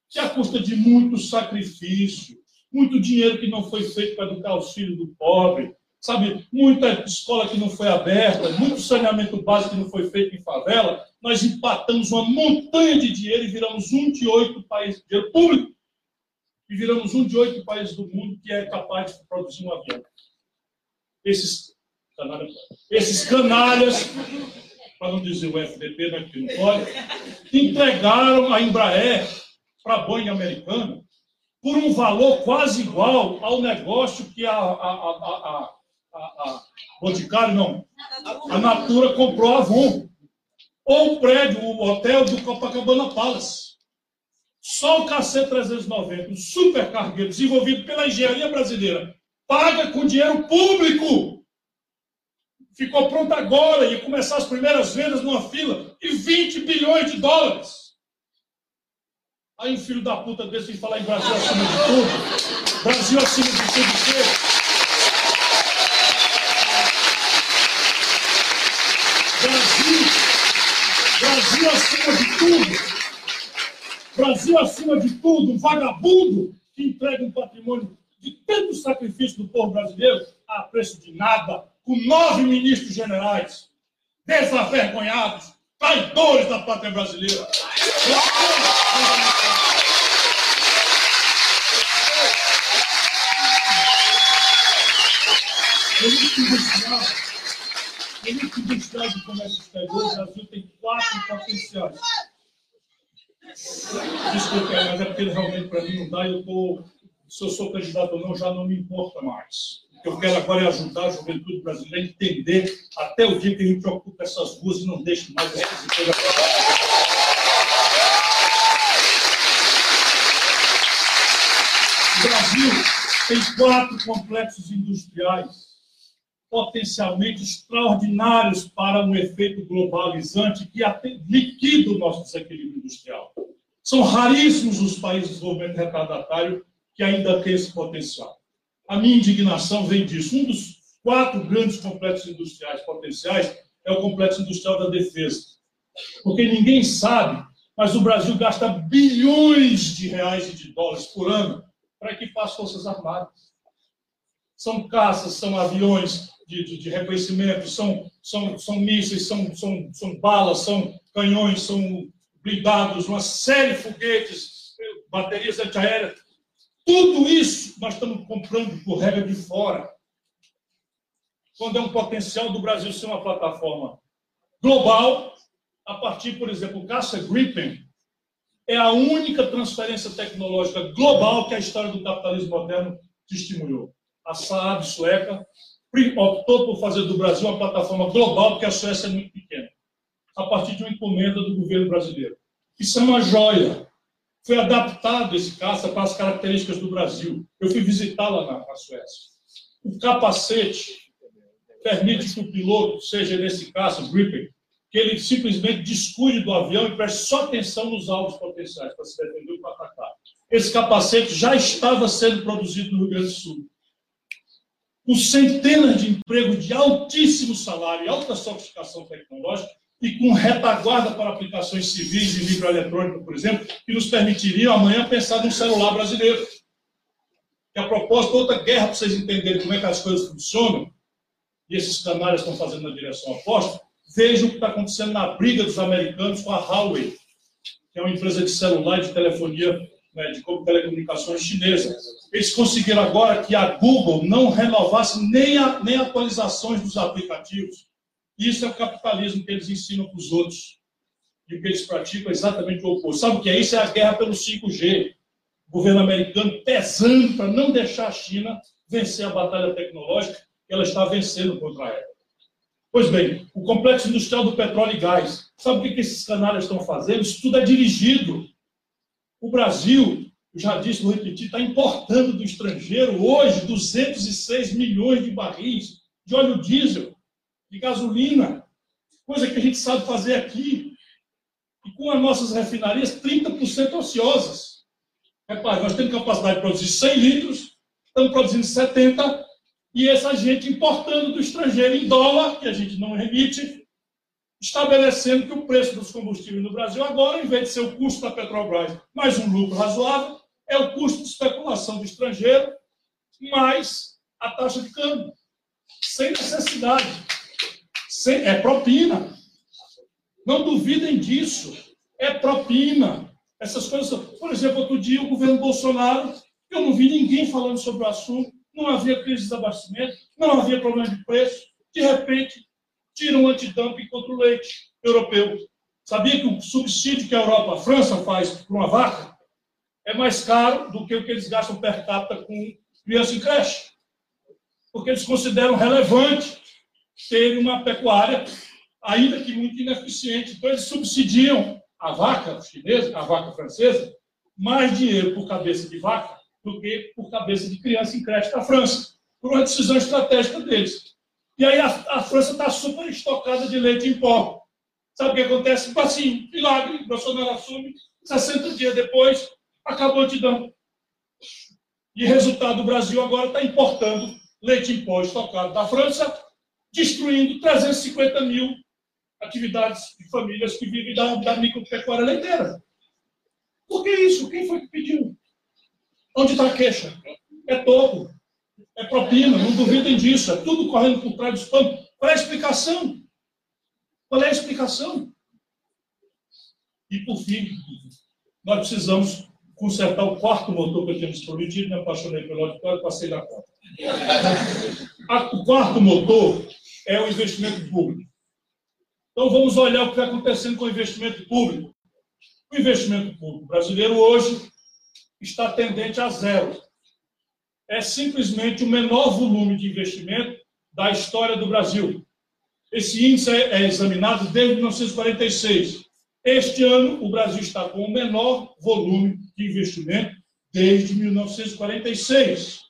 que, a custa de muito sacrifício, muito dinheiro que não foi feito para educar os filhos do pobre, sabe, muita escola que não foi aberta, muito saneamento básico que não foi feito em favela, nós empatamos uma montanha de dinheiro e viramos um de oito países, dinheiro público, e viramos um de oito países do mundo que é capaz de produzir um avião. Esses canalhas, esses canalhas para não dizer o FDP, né, que não pode, entregaram a Embraer para a Boeing americana por um valor quase igual ao negócio que a, a, a, a, a Boticário, não, a Natura comprou a Avon. Ou o prédio, o hotel do Copacabana Palace. Só o KC-390, um supercargueiro desenvolvido pela engenharia brasileira, paga com dinheiro público. Ficou pronto agora, ia começar as primeiras vendas numa fila, e 20 bilhões de dólares. Aí um filho da puta desse falar em Brasil acima de tudo. Brasil acima de tudo. Brasil, Brasil acima de tudo. Brasil acima de tudo, vagabundo que entrega um patrimônio de tanto sacrifício do povo brasileiro a preço de nada, com nove ministros generais, desavergonhados, traidores da pátria brasileira. Elite industrial, elite industrial de comércio exterior, o Brasil tem quatro potenciais. Desculpa, mas é porque realmente para mim não dá. Eu tô, se eu sou candidato ou não, já não me importa mais. O que eu quero agora é ajudar a juventude brasileira a entender até o dia que a gente ocupa essas ruas e não deixe mais essas empresas. O Brasil tem quatro complexos industriais potencialmente extraordinários para um efeito globalizante que liquida o nosso desequilíbrio industrial. São raríssimos os países de desenvolvimento retardatário que ainda têm esse potencial. A minha indignação vem disso. Um dos quatro grandes complexos industriais potenciais é o complexo industrial da defesa. Porque ninguém sabe, mas o Brasil gasta bilhões de reais e de dólares por ano para equipar as Forças Armadas. São caças, são aviões, de, de, de reconhecimento, são, são, são mísseis, são, são, são balas, são canhões, são blindados, uma série de foguetes, baterias antiaéreas. Tudo isso nós estamos comprando por regra de fora. Quando é um potencial do Brasil ser uma plataforma global, a partir, por exemplo, o caça Gripen é a única transferência tecnológica global que a história do capitalismo moderno testemunhou. A Saab sueca optou por fazer do Brasil uma plataforma global, porque a Suécia é muito pequena, a partir de uma encomenda do governo brasileiro. Isso é uma joia. Foi adaptado esse caça para as características do Brasil. Eu fui visitá-la na, na Suécia. O capacete permite que o piloto, seja nesse caso, o gripping, que ele simplesmente descuide do avião e preste só atenção nos alvos potenciais para se defender e para atacar. Esse capacete já estava sendo produzido no Rio Grande do Sul com centenas de empregos de altíssimo salário e alta sofisticação tecnológica, e com retaguarda para aplicações civis e microeletrônica, por exemplo, que nos permitiriam amanhã pensar num celular brasileiro. Que a propósito, outra guerra para vocês entenderem como é que as coisas funcionam, e esses canalhas estão fazendo na direção oposta, vejam o que está acontecendo na briga dos americanos com a Huawei, que é uma empresa de celular e de telefonia né, de telecomunicações chinesa. Eles conseguiram agora que a Google não renovasse nem, a, nem atualizações dos aplicativos. Isso é o capitalismo que eles ensinam para os outros. E o que eles praticam é exatamente o oposto. Sabe o que é isso? É a guerra pelo 5G. O governo americano pesando para não deixar a China vencer a batalha tecnológica que ela está vencendo contra ela. Pois bem, o complexo industrial do petróleo e gás. Sabe o que esses canalhas estão fazendo? Isso tudo é dirigido o Brasil, eu já disse, vou repetir, está importando do estrangeiro hoje 206 milhões de barris de óleo diesel, de gasolina, coisa que a gente sabe fazer aqui. E com as nossas refinarias, 30% ociosas. Repare, nós temos capacidade de produzir 100 litros, estamos produzindo 70, e essa gente importando do estrangeiro em dólar, que a gente não remite, estabelecendo que o preço dos combustíveis no Brasil agora, em vez de ser o custo da Petrobras mais um lucro razoável, é o custo de especulação do estrangeiro mais a taxa de câmbio. Sem necessidade. Sem, é propina. Não duvidem disso. É propina. Essas coisas. Por exemplo, outro dia o governo Bolsonaro, eu não vi ninguém falando sobre o assunto, não havia crise de abastecimento, não havia problema de preço. De repente, tira um antidumping contra o leite europeu. Sabia que o subsídio que a Europa, a França faz para uma vaca é mais caro do que o que eles gastam per capita com criança em creche. Porque eles consideram relevante ter uma pecuária, ainda que muito ineficiente. Então, eles subsidiam a vaca chinesa, a vaca francesa, mais dinheiro por cabeça de vaca do que por cabeça de criança em creche da França, por uma decisão estratégica deles. E aí a, a França está super estocada de leite em pó. Sabe o que acontece? Tipo assim, milagre, Bolsonaro assume, 60 dias depois, acabou te dando. E resultado, o Brasil agora está importando leite em pó estocado da França, destruindo 350 mil atividades de famílias que vivem da, da micropecuária leiteira. Por que isso? Quem foi que pediu? Onde está a queixa? É topo, é propina, não duvidem disso, é tudo correndo por trás dos panos. Qual é a explicação? Qual é a explicação? E, por fim, nós precisamos consertar o quarto motor que eu tínhamos prometido, me apaixonei pelo auditório, passei da conta. O quarto motor é o investimento público. Então, vamos olhar o que está acontecendo com o investimento público. O investimento público brasileiro hoje está tendente a zero. É simplesmente o menor volume de investimento da história do Brasil. Esse índice é examinado desde 1946. Este ano, o Brasil está com o menor volume de investimento desde 1946.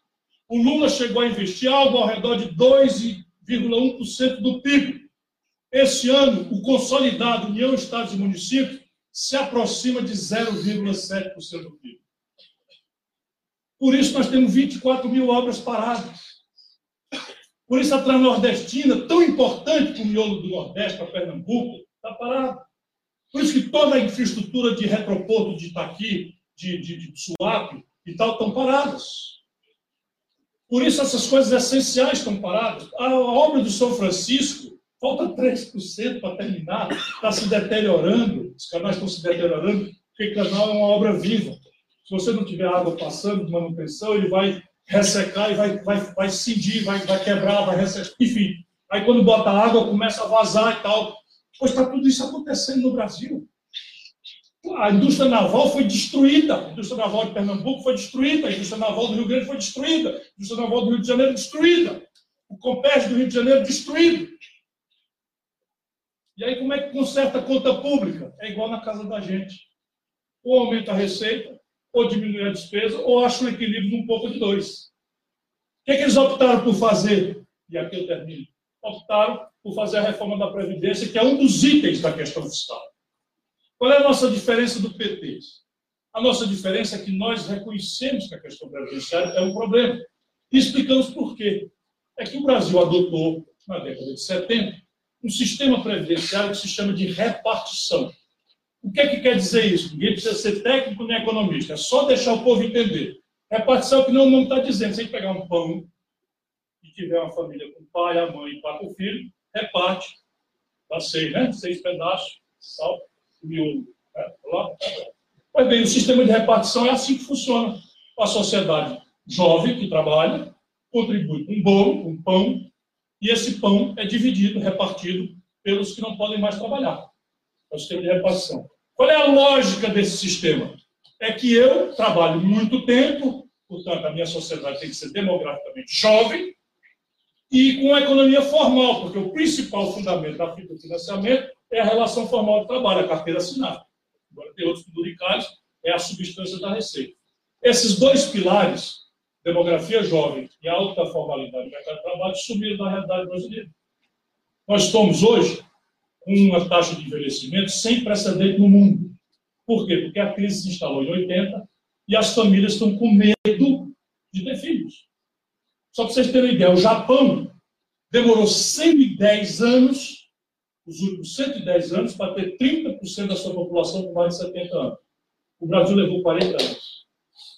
O Lula chegou a investir algo ao redor de 2,1% do PIB. Esse ano, o consolidado União, Estados e Municípios se aproxima de 0,7% do PIB. Por isso, nós temos 24 mil obras paradas. Por isso, a Transnordestina, tão importante para o miolo do Nordeste, para Pernambuco, está parada. Por isso que toda a infraestrutura de retroporto de Itaqui, de, de, de e tal, estão paradas. Por isso, essas coisas essenciais estão paradas. A obra do São Francisco, falta 3% para terminar, está se deteriorando, os canais estão se deteriorando, porque canal é uma obra viva. Se você não tiver água passando de manutenção, ele vai ressecar e vai, vai, vai cindir, vai, vai quebrar, vai ressecar, enfim. Aí quando bota água, começa a vazar e tal. Pois está tudo isso acontecendo no Brasil. A indústria naval foi destruída. A indústria naval de Pernambuco foi destruída. A indústria naval do Rio Grande foi destruída. A indústria naval do Rio de Janeiro destruída. O Compércio do Rio de Janeiro destruído. E aí, como é que conserta a conta pública? É igual na casa da gente. Ou aumenta a receita, ou diminui a despesa, ou acha um equilíbrio num pouco de dois. O que, é que eles optaram por fazer? E aqui eu termino. Optaram por fazer a reforma da Previdência, que é um dos itens da questão fiscal. Qual é a nossa diferença do PT? A nossa diferença é que nós reconhecemos que a questão previdenciária é um problema. E explicamos por quê. É que o Brasil adotou, na década de 70, um sistema previdenciário que se chama de repartição. O que é que quer dizer isso? Ninguém precisa ser técnico nem economista, é só deixar o povo entender. É que não está dizendo. Você tem que pegar um pão e tiver uma família com pai, a mãe e quatro filhos, reparte. Dá seis, né? Seis pedaços, sal, miolo. Né? Pois bem, o sistema de repartição é assim que funciona. A sociedade jovem que trabalha contribui com um bolo, com um pão, e esse pão é dividido, repartido pelos que não podem mais trabalhar. É o sistema de repartição. Qual é a lógica desse sistema? É que eu trabalho muito tempo, portanto, a minha sociedade tem que ser demograficamente jovem, e com a economia formal, porque o principal fundamento da do financiamento é a relação formal de trabalho, a carteira assinada. Agora tem outros penduricais, é a substância da receita. Esses dois pilares, demografia jovem e alta formalidade do mercado de trabalho, sumiram da realidade brasileira. Nós estamos hoje uma taxa de envelhecimento sem precedente no mundo. Por quê? Porque a crise se instalou em 80 e as famílias estão com medo de ter filhos. Só para vocês terem ideia, o Japão demorou 110 anos, os últimos 110 anos, para ter 30% da sua população com mais de 70 anos. O Brasil levou 40 anos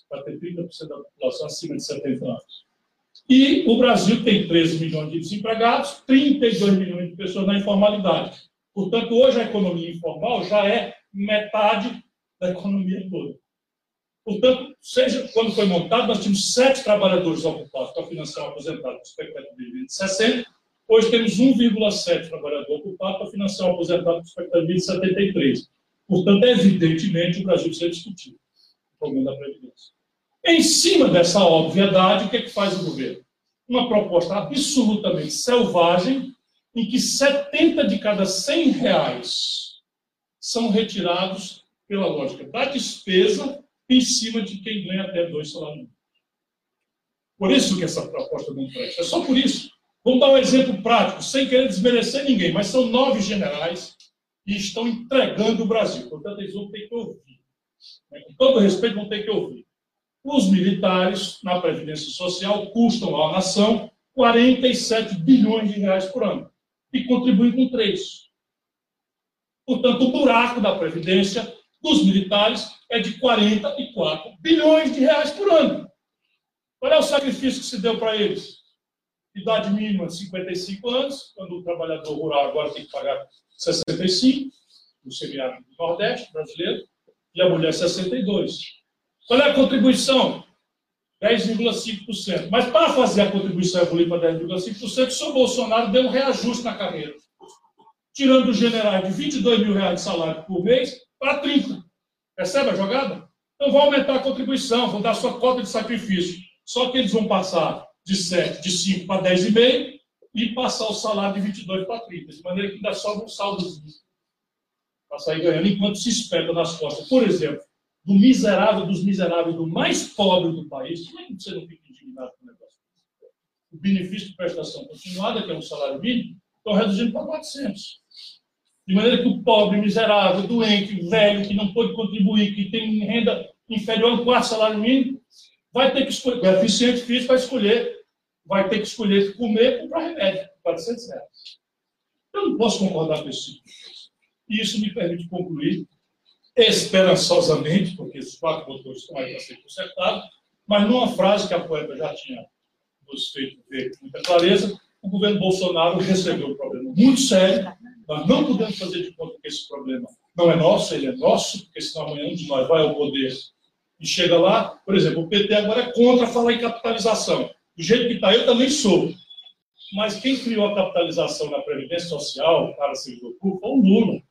para ter 30% da população acima de 70 anos. E o Brasil tem 13 milhões de desempregados, 32 milhões de pessoas na informalidade. Portanto, hoje a economia informal já é metade da economia toda. Portanto, seja quando foi montado, nós tínhamos sete trabalhadores ocupados para financiar o aposentado com expectativa de vida de 60. Hoje temos 1,7 trabalhador ocupado para financiar o aposentado com expectativa de 73. Portanto, evidentemente, o Brasil precisa discutir. problema da Previdência. Em cima dessa obviedade, o que, é que faz o governo? Uma proposta absolutamente selvagem, em que 70 de cada 100 reais são retirados pela lógica da despesa em cima de quem ganha até dois salários Por isso que essa proposta não presta. É só por isso. Vamos dar um exemplo prático, sem querer desmerecer ninguém, mas são nove generais que estão entregando o Brasil. Portanto, eles vão ter que ouvir. Né? Com todo respeito, vão ter que ouvir. Os militares, na Previdência Social, custam à nação 47 bilhões de reais por ano e contribuem com 3. Portanto, o buraco da Previdência dos militares é de 44 bilhões de reais por ano. Qual é o sacrifício que se deu para eles? Idade mínima de 55 anos, quando o trabalhador rural agora tem que pagar 65, no semiárido do Nordeste brasileiro, e a mulher 62. Qual é a contribuição? 10,5%. Mas para fazer a contribuição evoluir para 10,5%, o senhor Bolsonaro deu um reajuste na carreira. Tirando o general de 22 mil reais de salário por mês para 30. Percebe a jogada? Então vão aumentar a contribuição, vão dar sua cota de sacrifício. Só que eles vão passar de 7, de 5 para 10,5 e passar o salário de 22 para 30. De maneira que ainda sobra um saldozinho para sair ganhando, enquanto se espeta nas costas. Por exemplo, do miserável dos miseráveis, do mais pobre do país, como é que você não fica indignado com o negócio? O benefício de prestação continuada, que é um salário mínimo, estão reduzindo para 400. De maneira que o pobre, miserável, doente, velho, que não pode contribuir, que tem renda inferior a um quarto salário mínimo, vai ter que escolher, o eficiente físico vai escolher, vai ter que escolher comer e comprar remédio, 400 reais. Eu não posso concordar com isso. Tipo e isso me permite concluir esperançosamente, porque esses quatro botões estão aí para ser consertados, mas numa frase que a poeta já tinha nos feito ver com muita clareza, o governo Bolsonaro recebeu um problema muito sério, nós não podemos fazer de conta que esse problema não é nosso, ele é nosso, porque senão amanhã um de nós vai ao poder e chega lá, por exemplo, o PT agora é contra falar em capitalização. Do jeito que está, eu também sou. Mas quem criou a capitalização na Previdência Social para servidor público foi o Lula.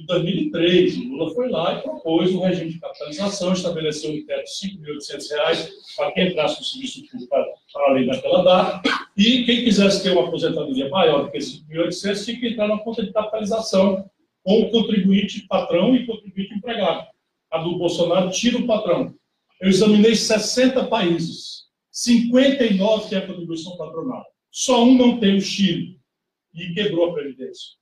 Em 2003, o Lula foi lá e propôs um regime de capitalização, estabeleceu um teto de R$ 5.800 para quem entrasse no serviço público para, para além daquela data, e quem quisesse ter uma aposentadoria maior do que R$ 5.800 tinha que entrar na conta de capitalização com o contribuinte patrão e contribuinte empregado. A do Bolsonaro tira o patrão. Eu examinei 60 países, 59 têm a contribuição patronal. Só um não tem o Chile, e quebrou a Previdência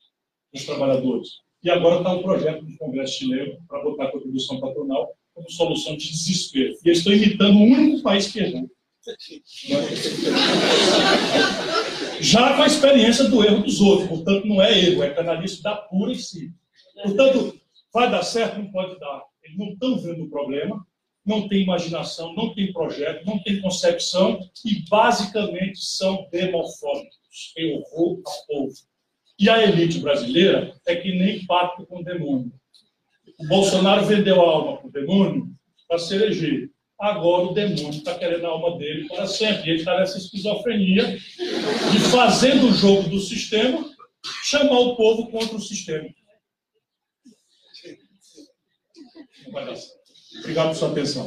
dos trabalhadores. E agora está um projeto do Congresso chileno para botar a contribuição patronal como solução de desespero. E eles estão imitando o único país que errou. Já com a experiência do erro dos outros, portanto, não é erro, é canalice da pura em si. Portanto, vai dar certo? Não pode dar. Eles não estão vendo o problema, não tem imaginação, não tem projeto, não tem concepção e, basicamente, são demofóbicos. Eu vou ao povo. E a elite brasileira é que nem pacto com o demônio. O Bolsonaro vendeu a alma para o demônio para se eleger. Agora o demônio está querendo a alma dele para sempre. Ele está nessa esquizofrenia de, fazendo o jogo do sistema, chamar o povo contra o sistema. Não vai dar certo. Obrigado por sua atenção.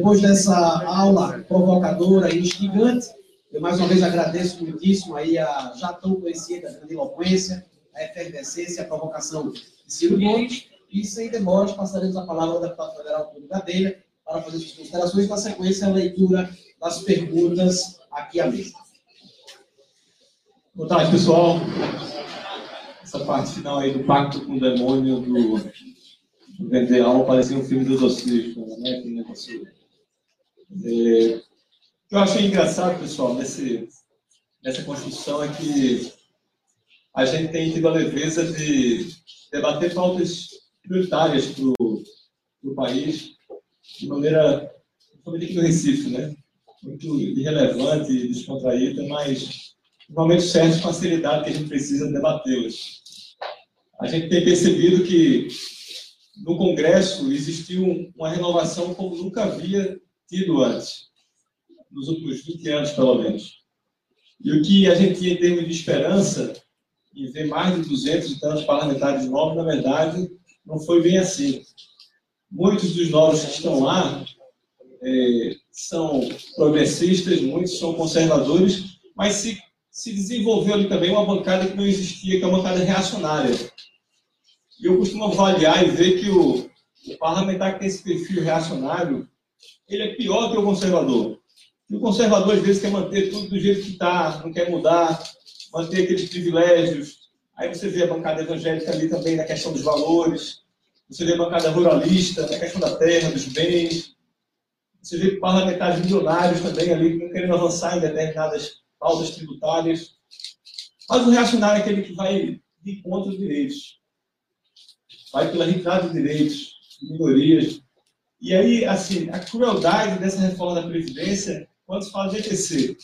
Depois dessa aula provocadora e instigante, eu mais uma vez agradeço muitíssimo aí a já tão conhecida grandiloquência, a efervescência, a provocação de Ciro Gomes. E sem demoras, passaremos a palavra ao deputado federal Túlio Gadelha para fazer suas considerações, na sequência a leitura das perguntas aqui à mesa. Boa tarde, pessoal. Essa parte final aí do pacto com o demônio do, alma parecia um filme do Exorcista, né? Aquele negócio é, eu achei engraçado, pessoal, nesse, nessa construção é que a gente tem tido a leveza de debater pautas prioritárias para o país de maneira, principalmente aqui no Recife, né? muito irrelevante, descontraída, mas no momento certo, com a seriedade que a gente precisa debatê-las. A gente tem percebido que no Congresso existiu uma renovação como nunca havia tido antes, nos últimos 20 anos, pelo menos. E o que a gente tinha em termos de esperança, em ver mais de 200 e tantos parlamentares novos, na verdade, não foi bem assim. Muitos dos novos que estão lá é, são progressistas, muitos são conservadores, mas se, se desenvolveu ali também uma bancada que não existia, que é uma bancada reacionária. E eu costumo avaliar e ver que o, o parlamentar que tem esse perfil reacionário, ele é pior que o conservador. E o conservador, às vezes, quer manter tudo do jeito que está, não quer mudar, manter aqueles privilégios. Aí você vê a bancada evangélica ali também na questão dos valores. Você vê a bancada ruralista na questão da terra, dos bens. Você vê parlamentares milionários também ali, não querendo avançar em determinadas pautas tributárias. Mas o reacionário é aquele que vai de contra os direitos. Vai pela retirada de direitos, minorias. E aí, assim, a crueldade dessa reforma da Previdência, quando se fala de ETC,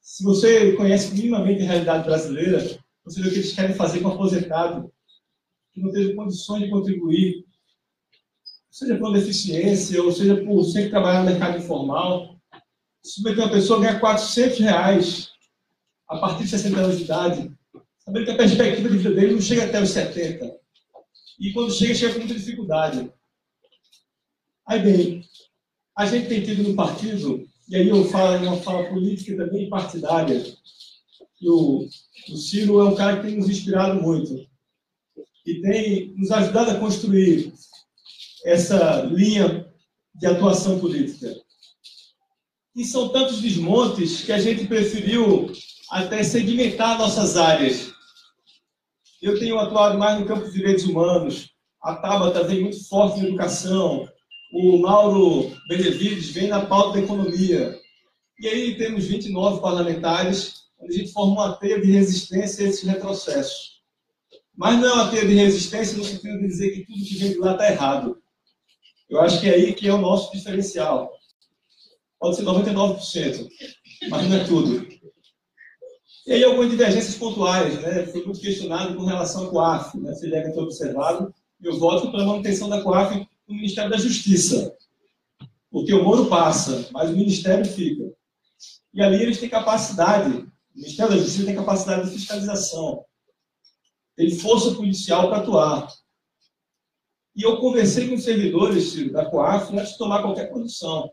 se você conhece minimamente a realidade brasileira, você vê o que eles querem fazer com o aposentado, que não teve condições de contribuir, seja por deficiência, ou seja por sempre trabalhar no mercado informal. Submeter uma pessoa a ganhar 400 reais a partir de 60 anos de idade, sabendo que a perspectiva de vida dele não chega até os 70. E quando chega, chega com muita dificuldade. Aí bem, a gente tem tido no partido, e aí eu falo uma fala política também partidária, que o, o Ciro é um cara que tem nos inspirado muito e tem nos ajudado a construir essa linha de atuação política. E são tantos desmontes que a gente preferiu até segmentar nossas áreas. Eu tenho atuado mais no campo dos direitos humanos, a Tabata vem muito forte na educação, o Mauro Benevides vem na pauta da economia. E aí temos 29 parlamentares, onde a gente forma uma teia de resistência a esses retrocessos. Mas não é uma teia de resistência no sentido de dizer que tudo que vem de lá está errado. Eu acho que é aí que é o nosso diferencial. Pode ser 99%, mas não é tudo. E aí algumas divergências pontuais, né? Foi muito questionado com relação à COAF, né? Vocês devem ter observado. Eu voto pela manutenção da COAF Ministério da Justiça. Porque o Moro passa, mas o Ministério fica. E ali eles têm capacidade, o Ministério da Justiça tem capacidade de fiscalização. Tem força policial para atuar. E eu conversei com os servidores da COAF antes de tomar qualquer condição.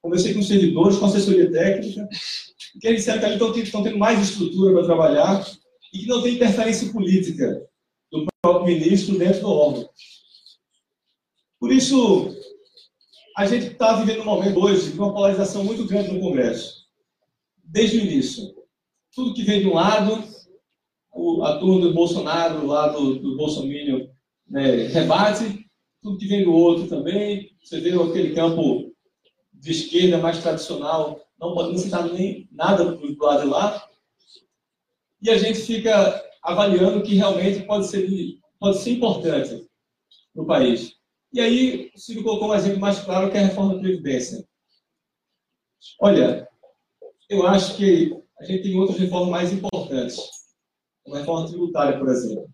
Conversei com os servidores, com a assessoria técnica, que eles disseram que ali estão, estão tendo mais estrutura para trabalhar e que não tem interferência política do próprio ministro dentro do órgão. Por isso, a gente está vivendo um momento hoje de uma polarização muito grande no Congresso. Desde o início. Tudo que vem de um lado, a turma do Bolsonaro, lá do, do Bolsonaro, né, rebate, tudo que vem do outro também. Você vê aquele campo de esquerda mais tradicional, não podendo citar nem nada do lado de lá. E a gente fica avaliando que realmente pode ser, pode ser importante no país. E aí, o Ciro colocou um exemplo mais claro, que é a reforma da Previdência. Olha, eu acho que a gente tem outras reformas mais importantes. Uma reforma tributária, por exemplo.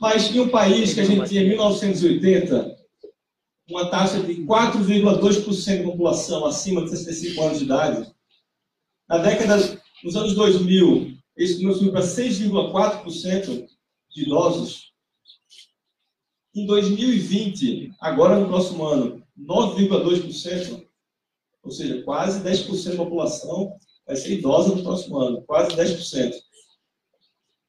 Mas em um país que a gente tinha em 1980, uma taxa de 4,2% da população acima de 65 anos de idade, na década, nos anos 2000, esse número subiu para 6,4% de idosos. Em 2020, agora no próximo ano, 9,2%, ou seja, quase 10% da população vai ser idosa no próximo ano, quase 10%.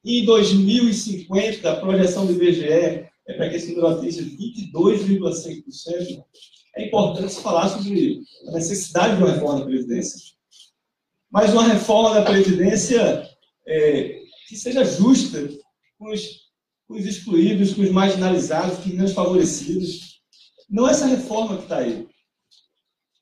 Em 2050, a projeção do IBGE é para que esse número atinja 22,5%. É importante falar sobre a necessidade de uma reforma da Previdência. Mas uma reforma da Previdência é, que seja justa com os, com os excluídos, com os marginalizados, com os menos favorecidos. Não é essa reforma que está aí.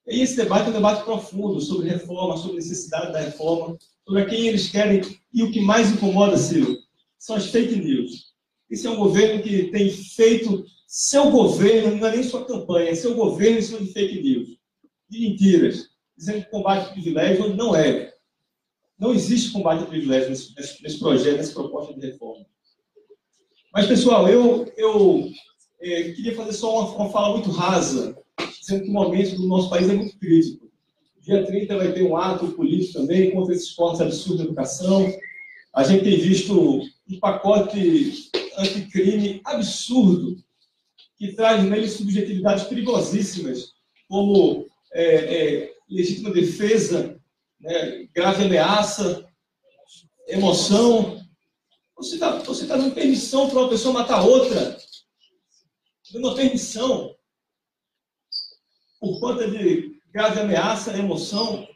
E esse debate é um debate profundo sobre reforma, sobre necessidade da reforma, sobre a quem eles querem. E o que mais incomoda, Ciro, são as fake news. Esse é um governo que tem feito seu governo, não é nem sua campanha, é seu governo em cima de fake news, de mentiras, dizendo que combate privilégio onde não é. Não existe combate a privilégio nesse, nesse, projeto, nessa proposta de reforma. Mas, pessoal, eu, eu é, queria fazer só uma, uma fala muito rasa, dizendo que o momento do nosso país é muito crítico. Dia 30 vai ter um ato político também contra esses cortes absurdos da educação. A gente tem visto um pacote anticrime absurdo que traz nele subjetividades perigosíssimas, como é, é, legítima defesa, né, grave ameaça, emoção. Você está você tá dando permissão para uma pessoa matar outra. Dando uma permissão por conta de grave ameaça, emoção.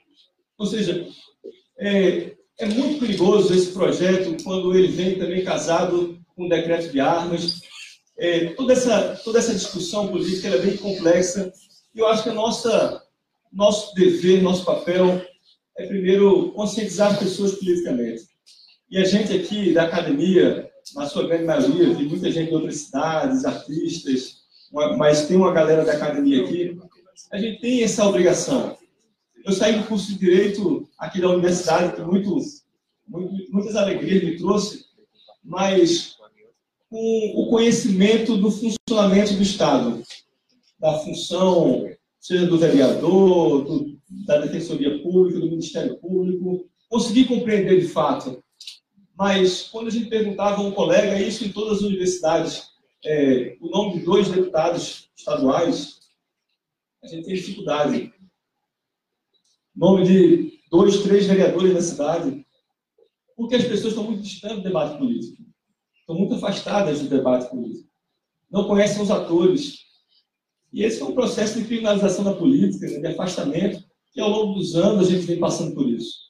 Ou seja, é, é muito perigoso esse projeto quando ele vem também casado com o decreto de armas. É, toda, essa, toda essa discussão política é bem complexa e eu acho que a nossa, nosso dever, nosso papel é primeiro conscientizar as pessoas politicamente. E a gente aqui da academia, na sua grande maioria, tem muita gente de outras cidades, artistas, mas tem uma galera da academia aqui a gente tem essa obrigação. Eu saí do curso de Direito aqui da universidade, que muito, muito, muitas alegrias me trouxe, mas com o conhecimento do funcionamento do Estado, da função, seja do vereador, do, da Defensoria Pública, do Ministério Público, consegui compreender de fato. Mas quando a gente perguntava a um colega, isso em todas as universidades, é, o nome de dois deputados estaduais, a gente tem dificuldade. Nome de dois, três vereadores da cidade, porque as pessoas estão muito distantes do debate político, estão muito afastadas do debate político, não conhecem os atores. E esse é um processo de criminalização da política, né, de afastamento, que ao longo dos anos a gente vem passando por isso.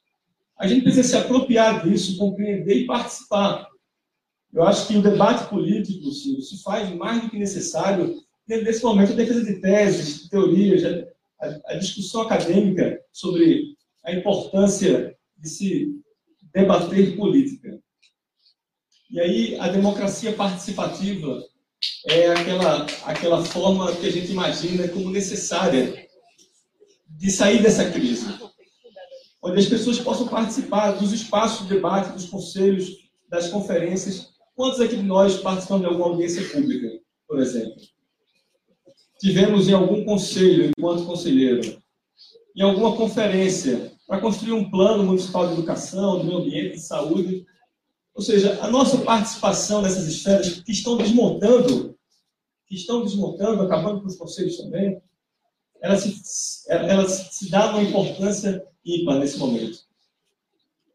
A gente precisa se apropriar disso, compreender e participar. Eu acho que o debate político, se faz mais do que necessário nesse momento, a defesa de teses, de teorias, a, a discussão acadêmica sobre a importância de se debater política. E aí, a democracia participativa é aquela, aquela forma que a gente imagina como necessária de sair dessa crise. Onde as pessoas possam participar dos espaços de debate, dos conselhos, das conferências. Quantos aqui de nós participamos de alguma audiência pública, por exemplo? tivemos em algum conselho, enquanto conselheiro, em alguma conferência, para construir um plano municipal de educação, do meio ambiente, de saúde. Ou seja, a nossa participação nessas esferas que estão desmontando, que estão desmontando, acabando com os conselhos também, ela se, ela se dá uma importância ímpar nesse momento.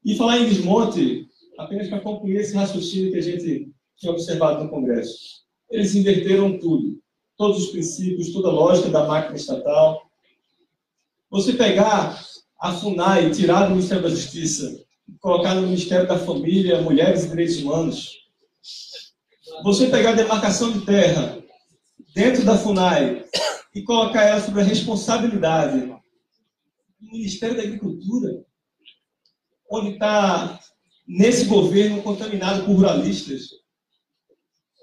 E falar em desmonte, apenas para concluir esse raciocínio que a gente tinha observado no Congresso. Eles inverteram tudo todos os princípios, toda a lógica da máquina estatal. Você pegar a FUNAI, tirar do Ministério da Justiça, colocar no Ministério da Família, Mulheres e Direitos Humanos. Você pegar a demarcação de terra dentro da FUNAI e colocar ela sobre a responsabilidade do Ministério da Agricultura, onde está, nesse governo, contaminado por ruralistas,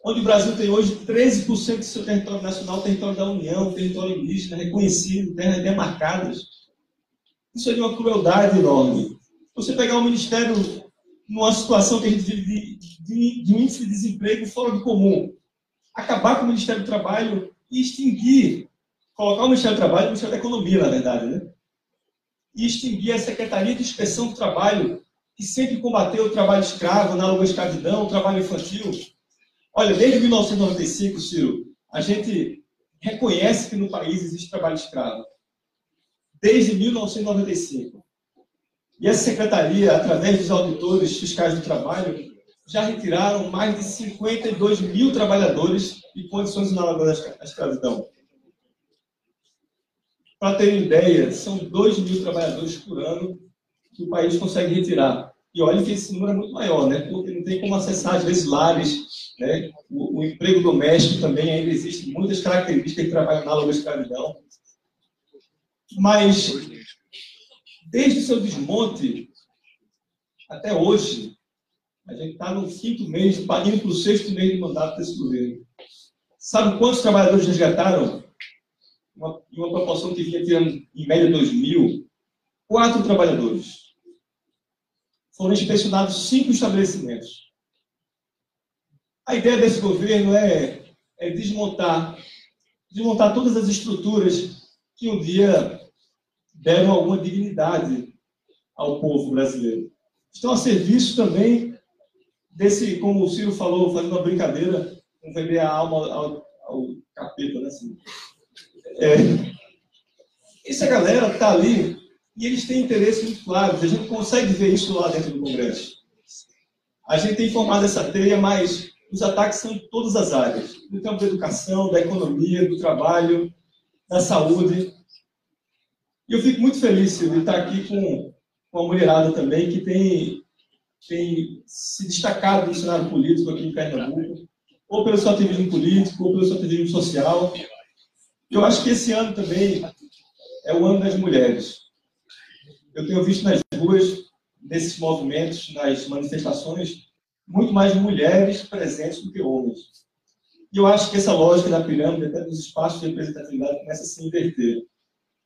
onde o Brasil tem hoje 13% do seu território nacional, território da União, território indígena, reconhecido, terras demarcadas. Isso é de uma crueldade enorme. Você pegar o Ministério numa situação que a gente vive de, de, de um índice de desemprego fora do comum, acabar com o Ministério do Trabalho e extinguir, colocar o Ministério do Trabalho no Ministério da Economia, na verdade, né? E extinguir a Secretaria de Inspeção do Trabalho, que sempre combateu o trabalho escravo, à escravidão, o trabalho infantil, Olha, desde 1995, Ciro, a gente reconhece que no país existe trabalho escravo. Desde 1995. E essa secretaria, através dos auditores fiscais do trabalho, já retiraram mais de 52 mil trabalhadores de condições análogas à escravidão. Para terem ideia, são 2 mil trabalhadores por ano que o país consegue retirar. E olha que esse número é muito maior, né? porque não tem como acessar, às vezes, lares né? O, o, emprego doméstico também ainda existe muitas características que trabalham na longa escravidão. Mas, desde o seu desmonte até hoje, a gente está no quinto mês, indo para o sexto mês de mandato desse governo. Sabe quantos trabalhadores resgataram? Uma, proporção que vinha tirando, em média, 2 mil. Quatro trabalhadores. foram inspecionados cinco estabelecimentos. A ideia desse governo é, é desmontar, desmontar todas as estruturas que um dia deram alguma dignidade ao povo brasileiro. Estão a serviço também desse, como o Ciro falou, fazendo uma brincadeira, com vender a alma ao, ao capeta, né? Assim. É, essa galera está ali e eles têm interesses muito claros. A gente consegue ver isso lá dentro do Congresso. A gente tem formado essa teia, mas os ataques são em todas as áreas. No campo da educação, da economia, do trabalho, da saúde. E eu fico muito feliz, de estar aqui com, com a mulherada também, que tem, tem se destacado no cenário político aqui em Pernambuco, ou pelo seu ativismo político, ou pelo seu ativismo social. Eu acho que esse ano também é o ano das mulheres. Eu tenho visto nas ruas, nesses movimentos, nas manifestações, muito mais mulheres presentes do que homens. E eu acho que essa lógica da pirâmide, até dos espaços de representatividade, começa a se inverter.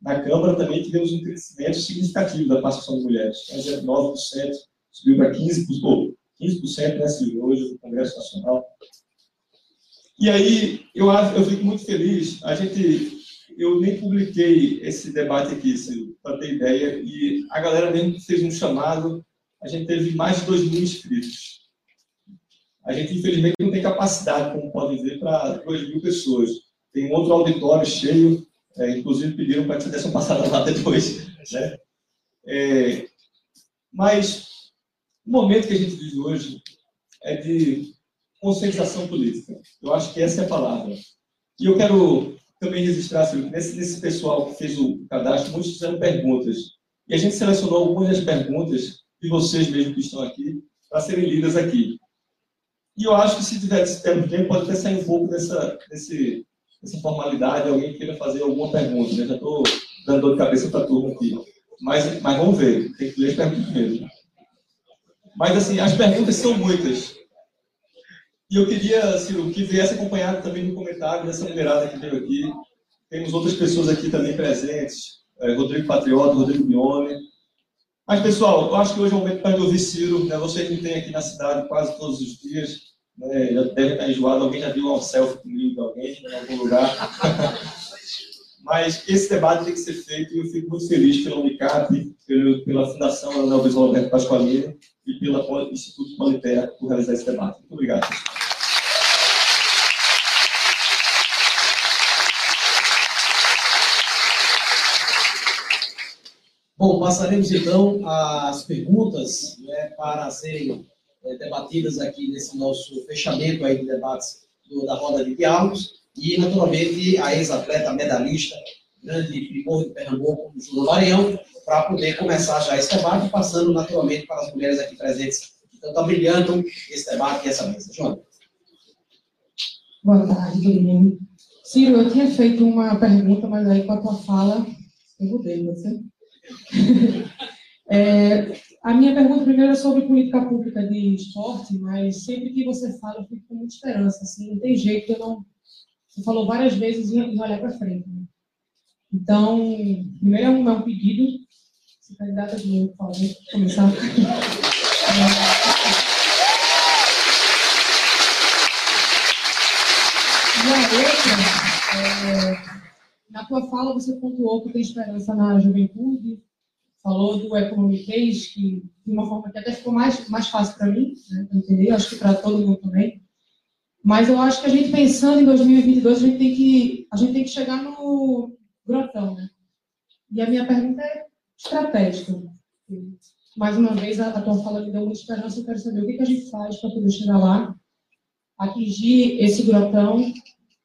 Na Câmara também tivemos um crescimento significativo da participação de mulheres. Era 9%, subiu para 15%, 15% né, hoje no Congresso Nacional. E aí, eu, eu fico muito feliz. A gente, eu nem publiquei esse debate aqui, para ter ideia, e a galera mesmo fez um chamado. A gente teve mais de 2 mil inscritos. A gente, infelizmente, não tem capacidade, como podem ver, para 2 mil pessoas. Tem um outro auditório cheio, é, inclusive pediram para que você desse uma passada lá depois. Né? É, mas o momento que a gente vive hoje é de conscientização política. Eu acho que essa é a palavra. E eu quero também registrar, Silvio, nesse, nesse pessoal que fez o cadastro, muitos fizeram perguntas. E a gente selecionou algumas das perguntas de vocês mesmos que estão aqui para serem lidas aqui. E eu acho que se tiver tempo, pode até sair um pouco dessa, desse, dessa formalidade, alguém queira fazer alguma pergunta. Né? Já estou dando dor de cabeça para a turma aqui. Mas, mas vamos ver, tem que ler as perguntas mesmo. Mas, assim, as perguntas são muitas. E eu queria, Ciro, que viesse acompanhado também no comentário dessa mulherada que veio aqui. Temos outras pessoas aqui também presentes. É, Rodrigo Patriota, Rodrigo Bione. Mas, pessoal, eu acho que hoje é o momento para ouvir Ciro. Né? Você que me tem aqui na cidade quase todos os dias, né? já deve estar enjoado. Alguém já viu um selfie comigo de alguém em algum lugar. Mas esse debate tem que ser feito e eu fico muito feliz pela Unicap, pela Fundação Leonel Bisol Alberto Pasqualini e pelo Instituto Politerra por realizar esse debate. Muito obrigado. Bom, passaremos então às perguntas né, para serem é, debatidas aqui nesse nosso fechamento aí de debates do, da roda de diálogos e, naturalmente, a ex-atleta medalhista, grande primor de Pernambuco, Júlio Maranhão, para poder começar já esse debate, passando naturalmente para as mulheres aqui presentes que estão brilhando esse debate e essa mesa. João. Boa tarde. Ciro, eu tinha feito uma pergunta, mas aí com a tua fala, eu mudei você. É, a minha pergunta primeiro é sobre política pública de esporte, mas sempre que você fala, eu fico com muita esperança. Assim, não tem jeito, eu não. Você falou várias vezes em olhar para frente. Né? Então, primeiro é um, é um pedido. Se candidata de novo, por começar. E a outra, é, na tua fala, você pontuou que tem esperança na juventude, falou do Economic Case, que de uma forma que até ficou mais, mais fácil para mim, né, entender, acho que para todo mundo também. Mas eu acho que a gente pensando em 2022, a gente tem que, a gente tem que chegar no grotão, né? E a minha pergunta é estratégica. Mais uma vez, a, a tua fala me deu muita esperança, eu quero saber o que, que a gente faz para poder chegar lá, atingir esse grotão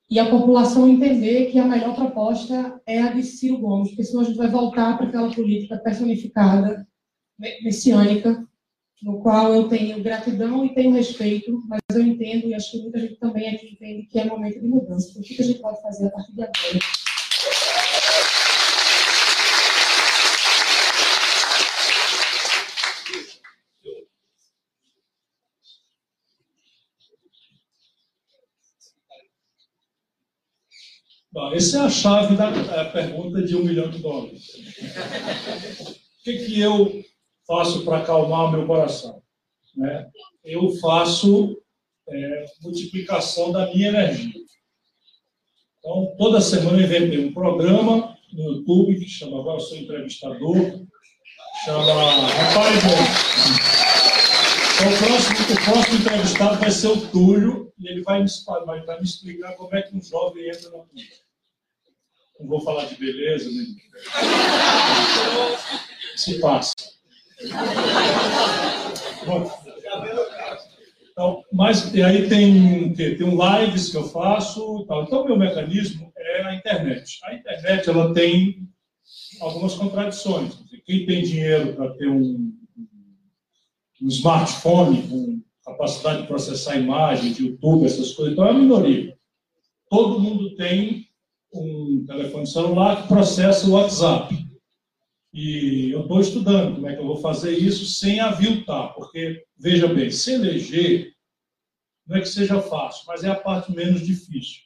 e a população entender que a melhor proposta é a de Ciro Gomes, porque senão a gente vai voltar para aquela política personificada, messiânica, no qual eu tenho gratidão e tenho respeito, mas eu entendo, e acho que muita gente também aqui entende que é momento de mudança. O que a gente pode fazer a partir de agora? Bom, essa é a chave da pergunta de um milhão de dólares. O que, que eu faço para acalmar o meu coração? Né? Eu faço é, multiplicação da minha energia. Então, toda semana eu inventei um programa no YouTube que chama Agora Eu Sou Entrevistador, chama Repare Bom. Então, o próximo, o próximo entrevistado vai ser o Túlio, e ele vai me, vai, vai me explicar como é que um jovem entra na política. Não vou falar de beleza, nem? Se passa. Então, mas e aí tem, tem, tem um lives que eu faço tal. Então, meu mecanismo é a internet. A internet ela tem algumas contradições. Quem tem dinheiro para ter um, um smartphone com capacidade de processar imagens, de YouTube, essas coisas, então é a minoria. Todo mundo tem telefone celular que processa o WhatsApp. E eu estou estudando como é que eu vou fazer isso sem aviltar, porque, veja bem, se eleger não é que seja fácil, mas é a parte menos difícil.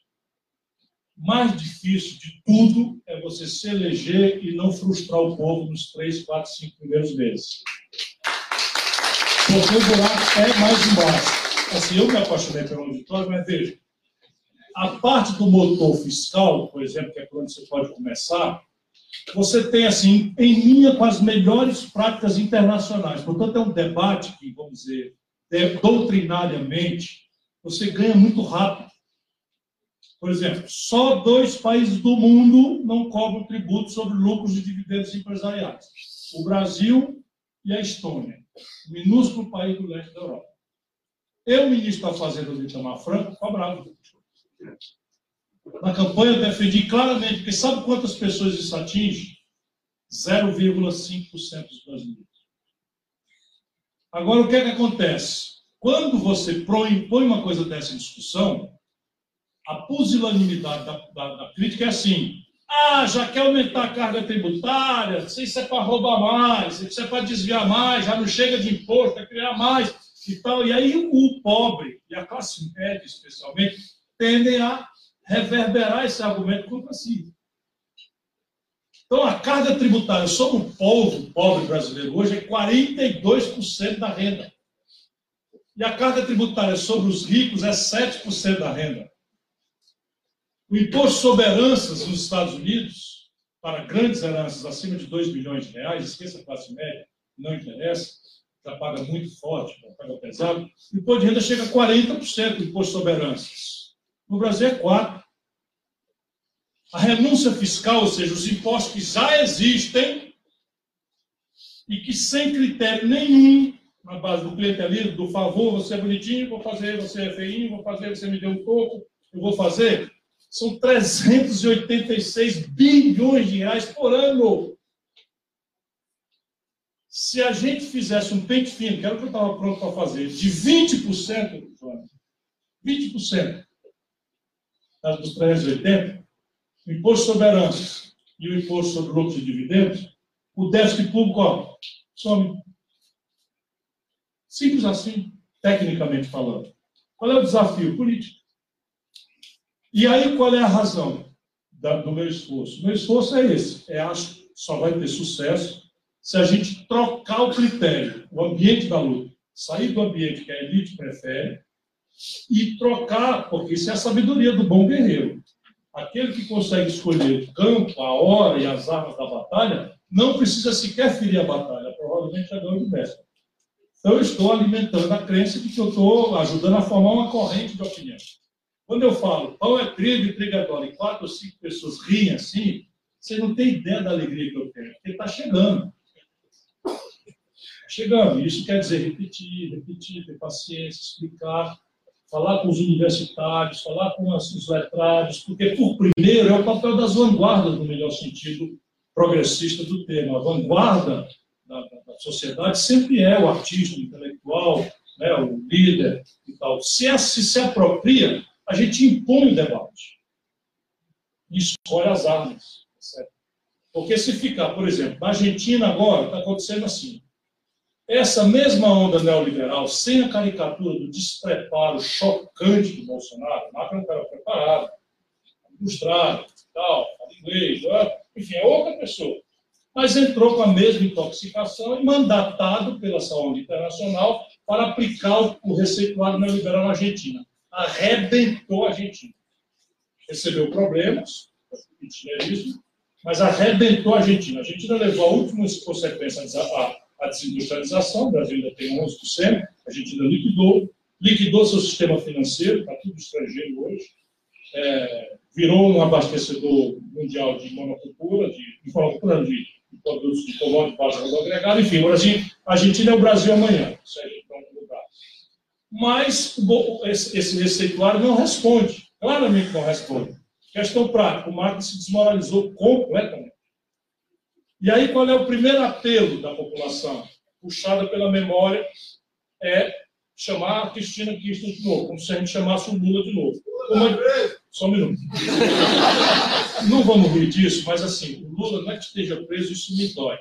Mais difícil de tudo é você se eleger e não frustrar o povo nos três, quatro, cinco primeiros meses. Porque o buraco é mais embaixo. Assim, eu me apaixonei pelo auditório, mas veja, a parte do motor fiscal, por exemplo, que é onde você pode começar, você tem, assim, em linha com as melhores práticas internacionais. Portanto, é um debate que, vamos dizer, doutrinariamente, você ganha muito rápido. Por exemplo, só dois países do mundo não cobram tributo sobre lucros e dividendos empresariais: o Brasil e a Estônia, minúsculo país do leste da Europa. Eu, ministro da Fazenda do Itamar Franco, cobrava. Na campanha eu defendi claramente, porque sabe quantas pessoas isso atinge? 0,5% dos brasileiros. Agora, o que é que acontece? Quando você põe uma coisa dessa em discussão, a pusilanimidade da, da, da crítica é assim: ah, já quer aumentar a carga tributária, se isso é para roubar mais, se isso é para desviar mais, já não chega de imposto, é criar mais e tal. E aí o pobre, e a classe média especialmente, tendem a reverberar esse argumento contra si. Então, a carga tributária sobre o povo pobre brasileiro hoje é 42% da renda. E a carga tributária sobre os ricos é 7% da renda. O imposto sobre heranças nos Estados Unidos, para grandes heranças acima de 2 milhões de reais, esqueça a classe média, não interessa, já paga muito forte, já paga pesado, o imposto de renda chega a 40% do imposto sobre heranças. No Brasil é 4%. A renúncia fiscal, ou seja, os impostos que já existem e que sem critério nenhum, na base do clientelismo, do favor, você é bonitinho, vou fazer, você é feinho, vou fazer, você me deu um pouco, eu vou fazer, são 386 bilhões de reais por ano. Se a gente fizesse um pente fino, que era o que eu estava pronto para fazer, de 20%, 20%, dos 380, o imposto sobre heranças e o imposto sobre lucros e dividendos, o déficit público ó, some. Simples assim, tecnicamente falando. Qual é o desafio? Político. E aí, qual é a razão do meu esforço? Meu esforço é esse. É, acho só vai ter sucesso se a gente trocar o critério, o ambiente da luta. Sair do ambiente que a elite prefere e trocar, porque isso é a sabedoria do bom guerreiro. Aquele que consegue escolher o campo, a hora e as armas da batalha, não precisa sequer ferir a batalha, provavelmente já ganhou de mestre. Então, eu estou alimentando a crença de que eu estou ajudando a formar uma corrente de opinião. Quando eu falo pão é trigo e trigo é dólar, e quatro ou cinco pessoas riem assim, você não tem ideia da alegria que eu tenho, porque está chegando. Chegando. Isso quer dizer repetir, repetir, ter paciência, explicar, falar com os universitários, falar com os letrados, porque, por primeiro, é o papel das vanguardas, no melhor sentido progressista do termo. A vanguarda da, da sociedade sempre é o artista, o intelectual, né, o líder e tal. Se, é, se se apropria, a gente impõe o debate. E escolhe as armas. Certo? Porque se ficar, por exemplo, na Argentina agora, está acontecendo assim. Essa mesma onda neoliberal, sem a caricatura do despreparo chocante do Bolsonaro, Macron cara preparado, ilustrado, tal, fala inglês, enfim, é outra pessoa. mas entrou com a mesma intoxicação e mandatado pela saúde internacional para aplicar o receituário neoliberal na Argentina. Arrebentou a Argentina. Recebeu problemas, mas arrebentou a Argentina. A Argentina levou a última consequência a desindustrialização, o Brasil ainda tem 11%, a Argentina liquidou, liquidou seu sistema financeiro, está tudo estrangeiro hoje, é, virou um abastecedor mundial de monocultura, de, de, de, de produtos de commodities de base agregada, enfim, Brasil, a Argentina é o Brasil amanhã, se a gente lugar. Mas esse, esse receituário não responde, claramente não responde. Questão prática, o marketing se desmoralizou completamente. E aí, qual é o primeiro apelo da população, puxada pela memória, é chamar a Cristina Kirchner de novo, como se a gente chamasse o Lula de novo. Como... Só um minuto. Não vamos rir disso, mas assim, o Lula não é que esteja preso, isso me dói.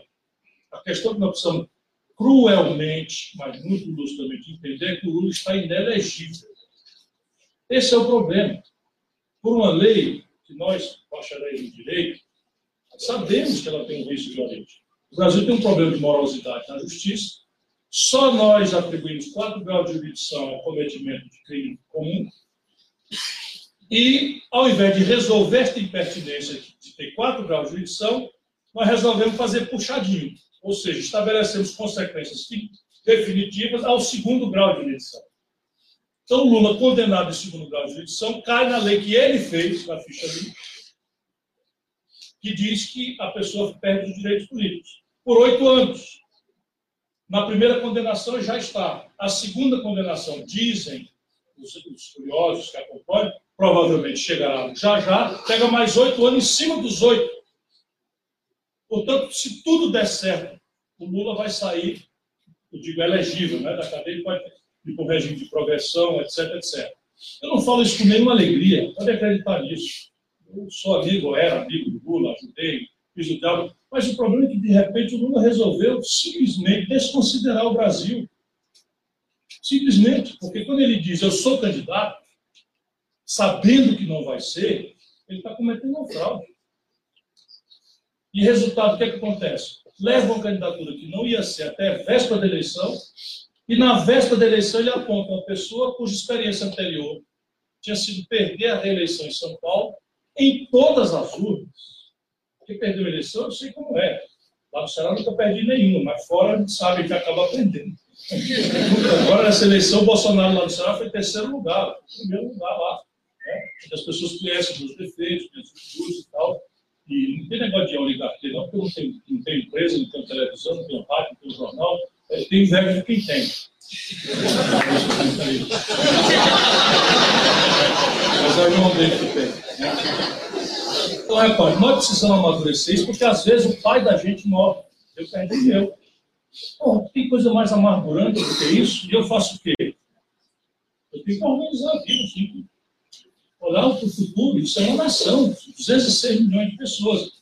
A questão que nós precisamos cruelmente, mas muito lucidamente entender é que o Lula está inelegível. Esse é o problema. Por uma lei que nós, bacharéis em direito, sabemos que ela tem um risco origem. O Brasil tem um problema de moralidade na justiça. Só nós atribuímos quatro graus de jurisdição ao cometimento de crime comum. E, ao invés de resolver esta impertinência de ter quatro graus de jurisdição, nós resolvemos fazer puxadinho. Ou seja, estabelecemos consequências definitivas ao segundo grau de jurisdição. Então, Lula, condenado em segundo grau de jurisdição, cai na lei que ele fez, na ficha dele, que diz que a pessoa perde os direitos políticos por oito anos. Na primeira condenação já está. A segunda condenação, dizem os, os curiosos que acompanham, provavelmente chegará já já, pega mais oito anos em cima dos oito. Portanto, se tudo der certo, o Lula vai sair, eu digo elegível, né, da cadeia, pode ir para o regime de progressão, etc, etc. Eu não falo isso com nenhuma alegria, pode acreditar nisso. Eu sou amigo, era amigo do Lula, ajudei, fiz o diálogo, mas o problema é que, de repente, o Lula resolveu simplesmente desconsiderar o Brasil. Simplesmente, porque quando ele diz eu sou candidato, sabendo que não vai ser, ele está cometendo uma fraude. E resultado, o que, é que acontece? Leva uma candidatura que não ia ser até a véspera da eleição, e na véspera da eleição ele aponta uma pessoa cuja experiência anterior tinha sido perder a reeleição em São Paulo em todas as urnas. Porque perdeu a eleição, eu sei como é. Lá no Ceará nunca perdi nenhuma, mas fora a gente sabe que acaba aprendendo. Agora, nessa eleição, o Bolsonaro lá no Ceará foi terceiro lugar, primeiro lugar lá. Né? As pessoas conhecem os defeitos, os cursos e tal. E não tem negócio de oligarquia, não, porque eu não tenho, não tenho empresa, não tenho televisão, não tenho rádio, não tenho jornal. Tenho inveja de quem tem. Mas é o irmão dele que tem. Né? Então, repare, nós precisamos amadurecer isso, porque às vezes o pai da gente morre. Eu perdi eu. Bom, tem coisa mais amargurante do que isso? E eu faço o quê? Eu tenho que organizar a assim, olhar para o futuro, isso é uma nação, 206 milhões de pessoas.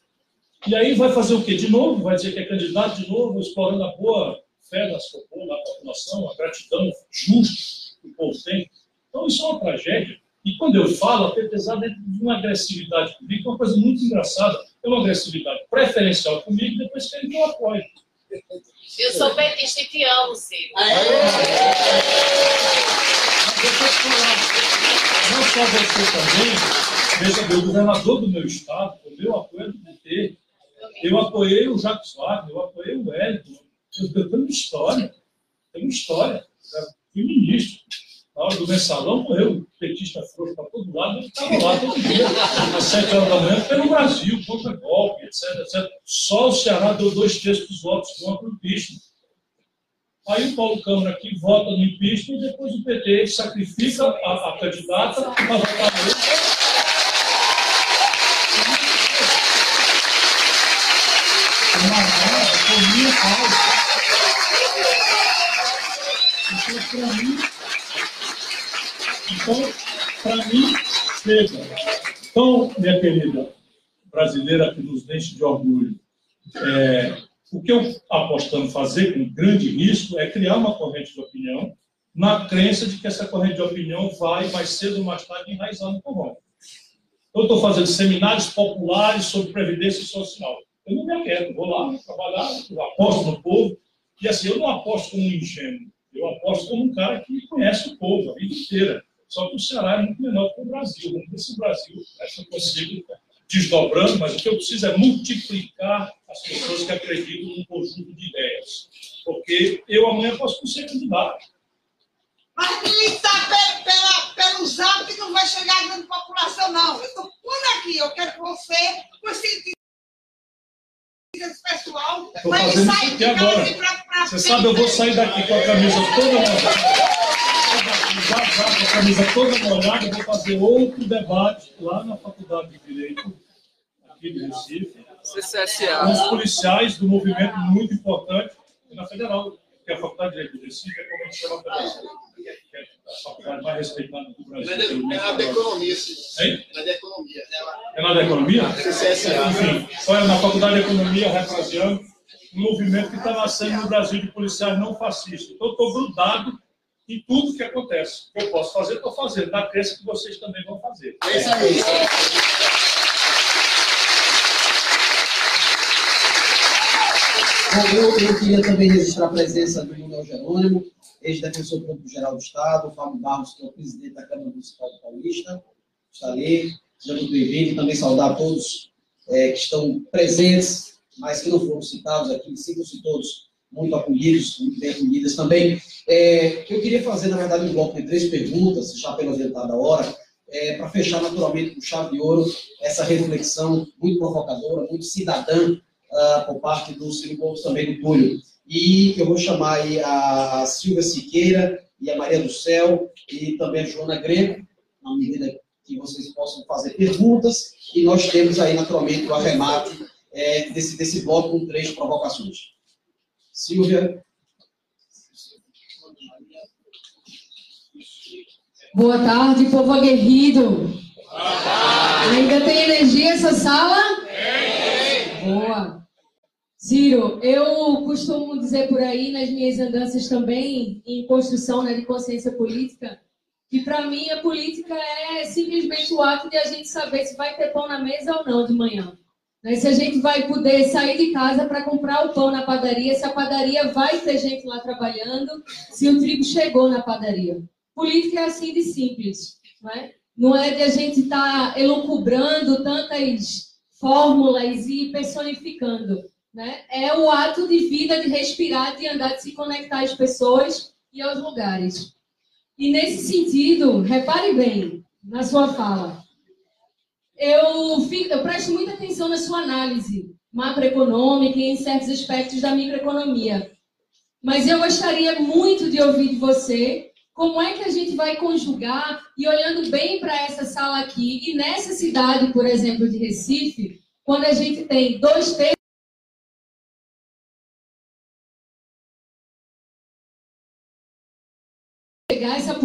E aí vai fazer o quê? De novo, vai dizer que é candidato de novo, explorando a boa fé da sua da população, a gratidão justa que o povo tem. Então isso é uma tragédia. E quando eu falo, apesar de uma agressividade comigo, é uma coisa muito engraçada. É uma agressividade preferencial comigo, depois que ele eu apoio. Eu sou petista e te amo, Ciro. Não só você também, veja bem, o governador do meu estado, o meu apoio é do PT. Eu apoiei o Jacques Wagner, eu apoiei o Wellington. Eu, tenho história. Tenho história. Eu fui ministro. Na hora do mensalão, morreu petista frouxo para todo lado, ele estava lá todo dia, às sete horas da manhã, pelo Brasil, contra golpe, etc, etc. Só o Ceará deu dois terços dos votos contra o impeachment. Aí o Paulo Câmara aqui vota no impeachment e depois o PT sacrifica a, a candidata para votar nele. Minha para mim, então, para mim, chega. Então, minha querida brasileira que nos deixe de orgulho, é, o que eu apostando fazer com grande risco é criar uma corrente de opinião na crença de que essa corrente de opinião vai, mais cedo ou mais tarde, enraizar no. Então, eu estou fazendo seminários populares sobre previdência social. Eu não me aquieto, vou lá trabalhar, aposto no povo. E assim, eu não aposto como um ingênuo, eu aposto como um cara que conhece o povo a vida inteira. Só que o Ceará é muito menor que o Brasil. Vamos ver se o Brasil, eu consigo desdobrando, mas o que eu preciso é multiplicar as pessoas que acreditam num conjunto de ideias. Porque eu amanhã posso ser candidato. Mas pelo, pela, pelo zap não vai chegar à grande população, não. Eu estou por aqui, eu quero que você, com esse pessoal, Estou fazendo isso aqui agora. Pra, pra você sabe, eu vou sair daqui com a camisa toda molhada. Já, já, com a camisa toda molhada, vou fazer outro debate lá na Faculdade de Direito, aqui de Recife. CCSA. Com os policiais do movimento muito importante na Federal, que é a Faculdade de Direito de Recife, é como a gente chama a Federação que é a faculdade mais respeitada do Brasil. É, é na da economia, sim. É da economia. É na da economia? CCSA. Enfim, olha, na Faculdade de Economia, refraseando, um movimento que está nascendo no Brasil de policiais não fascistas. Então, estou grudado em tudo que acontece. O que eu posso fazer, estou fazendo, na crença que vocês também vão fazer. É isso aí. Bom, eu, eu queria também registrar a presença do Manuel Jerônimo, ex-defensor público-geral do Estado, Fábio Barros, que é o presidente da Câmara Municipal de Paulista, está ali, muito bem-vindo, também saudar a todos é, que estão presentes, mas que não foram citados aqui, sintam-se todos muito acolhidos, muito bem acolhidas também. É, eu queria fazer, na verdade, um bloco de três perguntas, já pela adiantada hora, é, para fechar naturalmente com chave de ouro essa reflexão muito provocadora, muito cidadã uh, por parte do Ciro Gomes também do Túlio. E eu vou chamar aí a Silvia Siqueira e a Maria do Céu e também a Joana Greco, na medida que vocês possam fazer perguntas. E nós temos aí, naturalmente, o arremate é, desse, desse bloco com três provocações. Silvia. Boa tarde, povo aguerrido. Ainda tem energia essa sala? Boa. Ciro, eu costumo dizer por aí, nas minhas andanças também, em construção né, de consciência política, que para mim a política é simplesmente o ato de a gente saber se vai ter pão na mesa ou não de manhã. Né? Se a gente vai poder sair de casa para comprar o pão na padaria, se a padaria vai ter gente lá trabalhando, se o trigo chegou na padaria. Política é assim de simples, não é? Não é de a gente estar tá elucubrando tantas fórmulas e personificando né? É o ato de vida, de respirar, de andar, de se conectar às pessoas e aos lugares. E nesse sentido, repare bem na sua fala. Eu, fico, eu presto muita atenção na sua análise macroeconômica e em certos aspectos da microeconomia. Mas eu gostaria muito de ouvir de você como é que a gente vai conjugar e olhando bem para essa sala aqui e nessa cidade, por exemplo, de Recife, quando a gente tem dois terços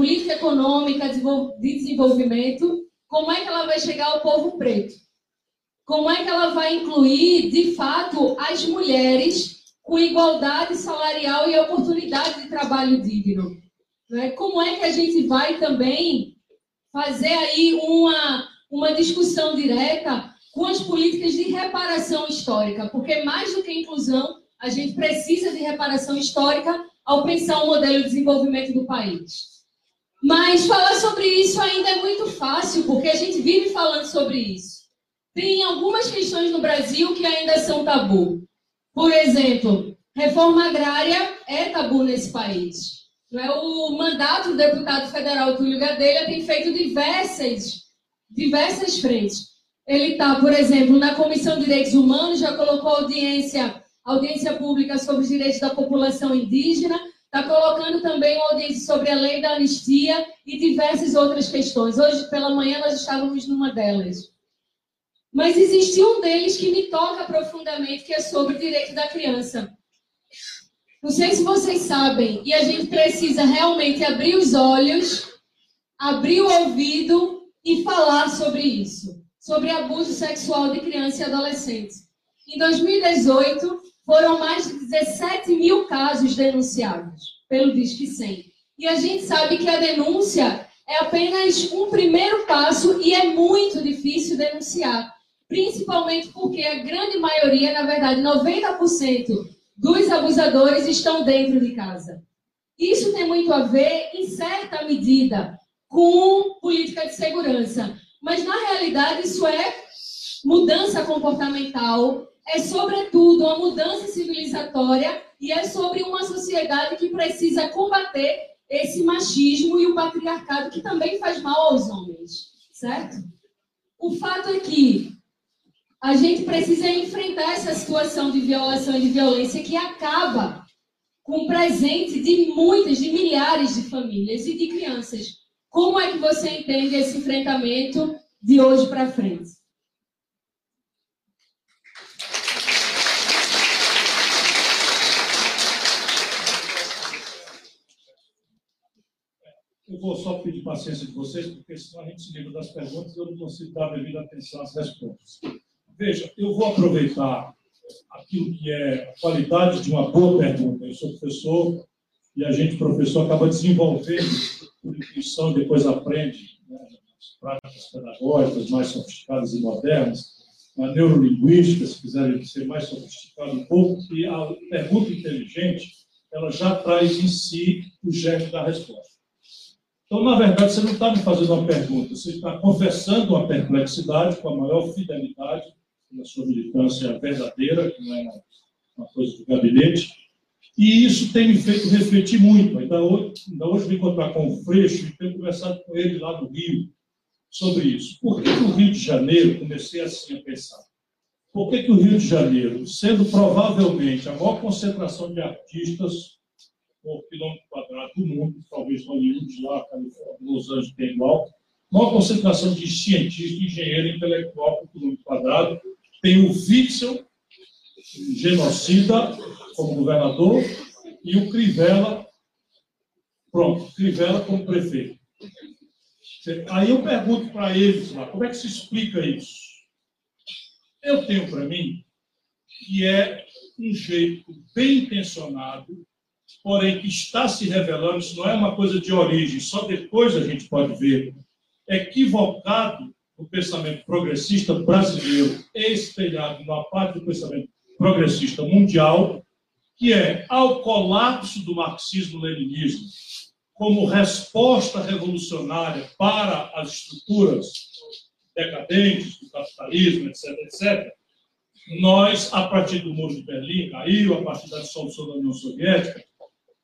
política econômica de desenvolvimento, como é que ela vai chegar ao povo preto? Como é que ela vai incluir, de fato, as mulheres com igualdade salarial e oportunidade de trabalho digno? Né? Como é que a gente vai também fazer aí uma, uma discussão direta com as políticas de reparação histórica? Porque mais do que inclusão, a gente precisa de reparação histórica ao pensar o modelo de desenvolvimento do país. Mas falar sobre isso ainda é muito fácil, porque a gente vive falando sobre isso. Tem algumas questões no Brasil que ainda são tabu. Por exemplo, reforma agrária é tabu nesse país. É? O mandato do deputado federal Túlio Gadelha tem feito diversas, diversas frentes. Ele está, por exemplo, na Comissão de Direitos Humanos, já colocou audiência, audiência pública sobre os direitos da população indígena, Está colocando também uma audiência sobre a lei da anistia e diversas outras questões. Hoje, pela manhã, nós estávamos numa delas. Mas existe um deles que me toca profundamente, que é sobre o direito da criança. Não sei se vocês sabem, e a gente precisa realmente abrir os olhos, abrir o ouvido e falar sobre isso, sobre abuso sexual de criança e adolescente. Em 2018, foram mais de 17 mil casos denunciados pelo Disque 100. E a gente sabe que a denúncia é apenas um primeiro passo e é muito difícil denunciar. principalmente porque a grande maioria, na verdade, 90% dos abusadores estão dentro de casa. Isso tem muito a ver, em certa medida, com política de segurança. Mas, na realidade, isso é mudança comportamental, é, sobretudo, uma mudança civilizatória e é sobre uma sociedade que precisa combater esse machismo e o patriarcado que também faz mal aos homens, certo? O fato é que a gente precisa enfrentar essa situação de violação e de violência que acaba com o presente de muitas, de milhares de famílias e de crianças. Como é que você entende esse enfrentamento de hoje para frente? Eu vou só pedir paciência de vocês, porque senão a gente se livra das perguntas e eu não consigo dar devida atenção às respostas. Veja, eu vou aproveitar aquilo que é a qualidade de uma boa pergunta. Eu sou professor e a gente, professor, acaba desenvolvendo por intuição e depois aprende né, as práticas pedagógicas mais sofisticadas e modernas, a neurolinguística, se quiserem ser mais sofisticado um pouco, e a pergunta inteligente, ela já traz em si o gesto da resposta. Então, na verdade, você não está me fazendo uma pergunta, você está confessando uma perplexidade com a maior fidelidade na sua militância verdadeira, que não é uma coisa do gabinete, e isso tem me feito refletir muito. Ainda hoje, ainda hoje me encontrar com o Freixo e tenho conversado com ele lá do Rio sobre isso. Por que, que o Rio de Janeiro, comecei assim a pensar, por que, que o Rio de Janeiro, sendo provavelmente a maior concentração de artistas por quilômetro quadrado do mundo, talvez Hollywood lá, Califórnia, Los Angeles tem igual, maior concentração de cientistas, engenheiro intelectual por quilômetro quadrado, tem o Witzel, genocida, como governador, e o Crivella, pronto, Crivella como prefeito. Aí eu pergunto para eles lá, como é que se explica isso? Eu tenho para mim que é um jeito bem intencionado, porém que está se revelando, isso não é uma coisa de origem, só depois a gente pode ver, equivocado o pensamento progressista brasileiro espelhado na parte do pensamento progressista mundial, que é, ao colapso do marxismo-leninismo, como resposta revolucionária para as estruturas decadentes do capitalismo, etc., etc., nós, a partir do Muro de Berlim, caiu, a partir da dissolução da União Soviética,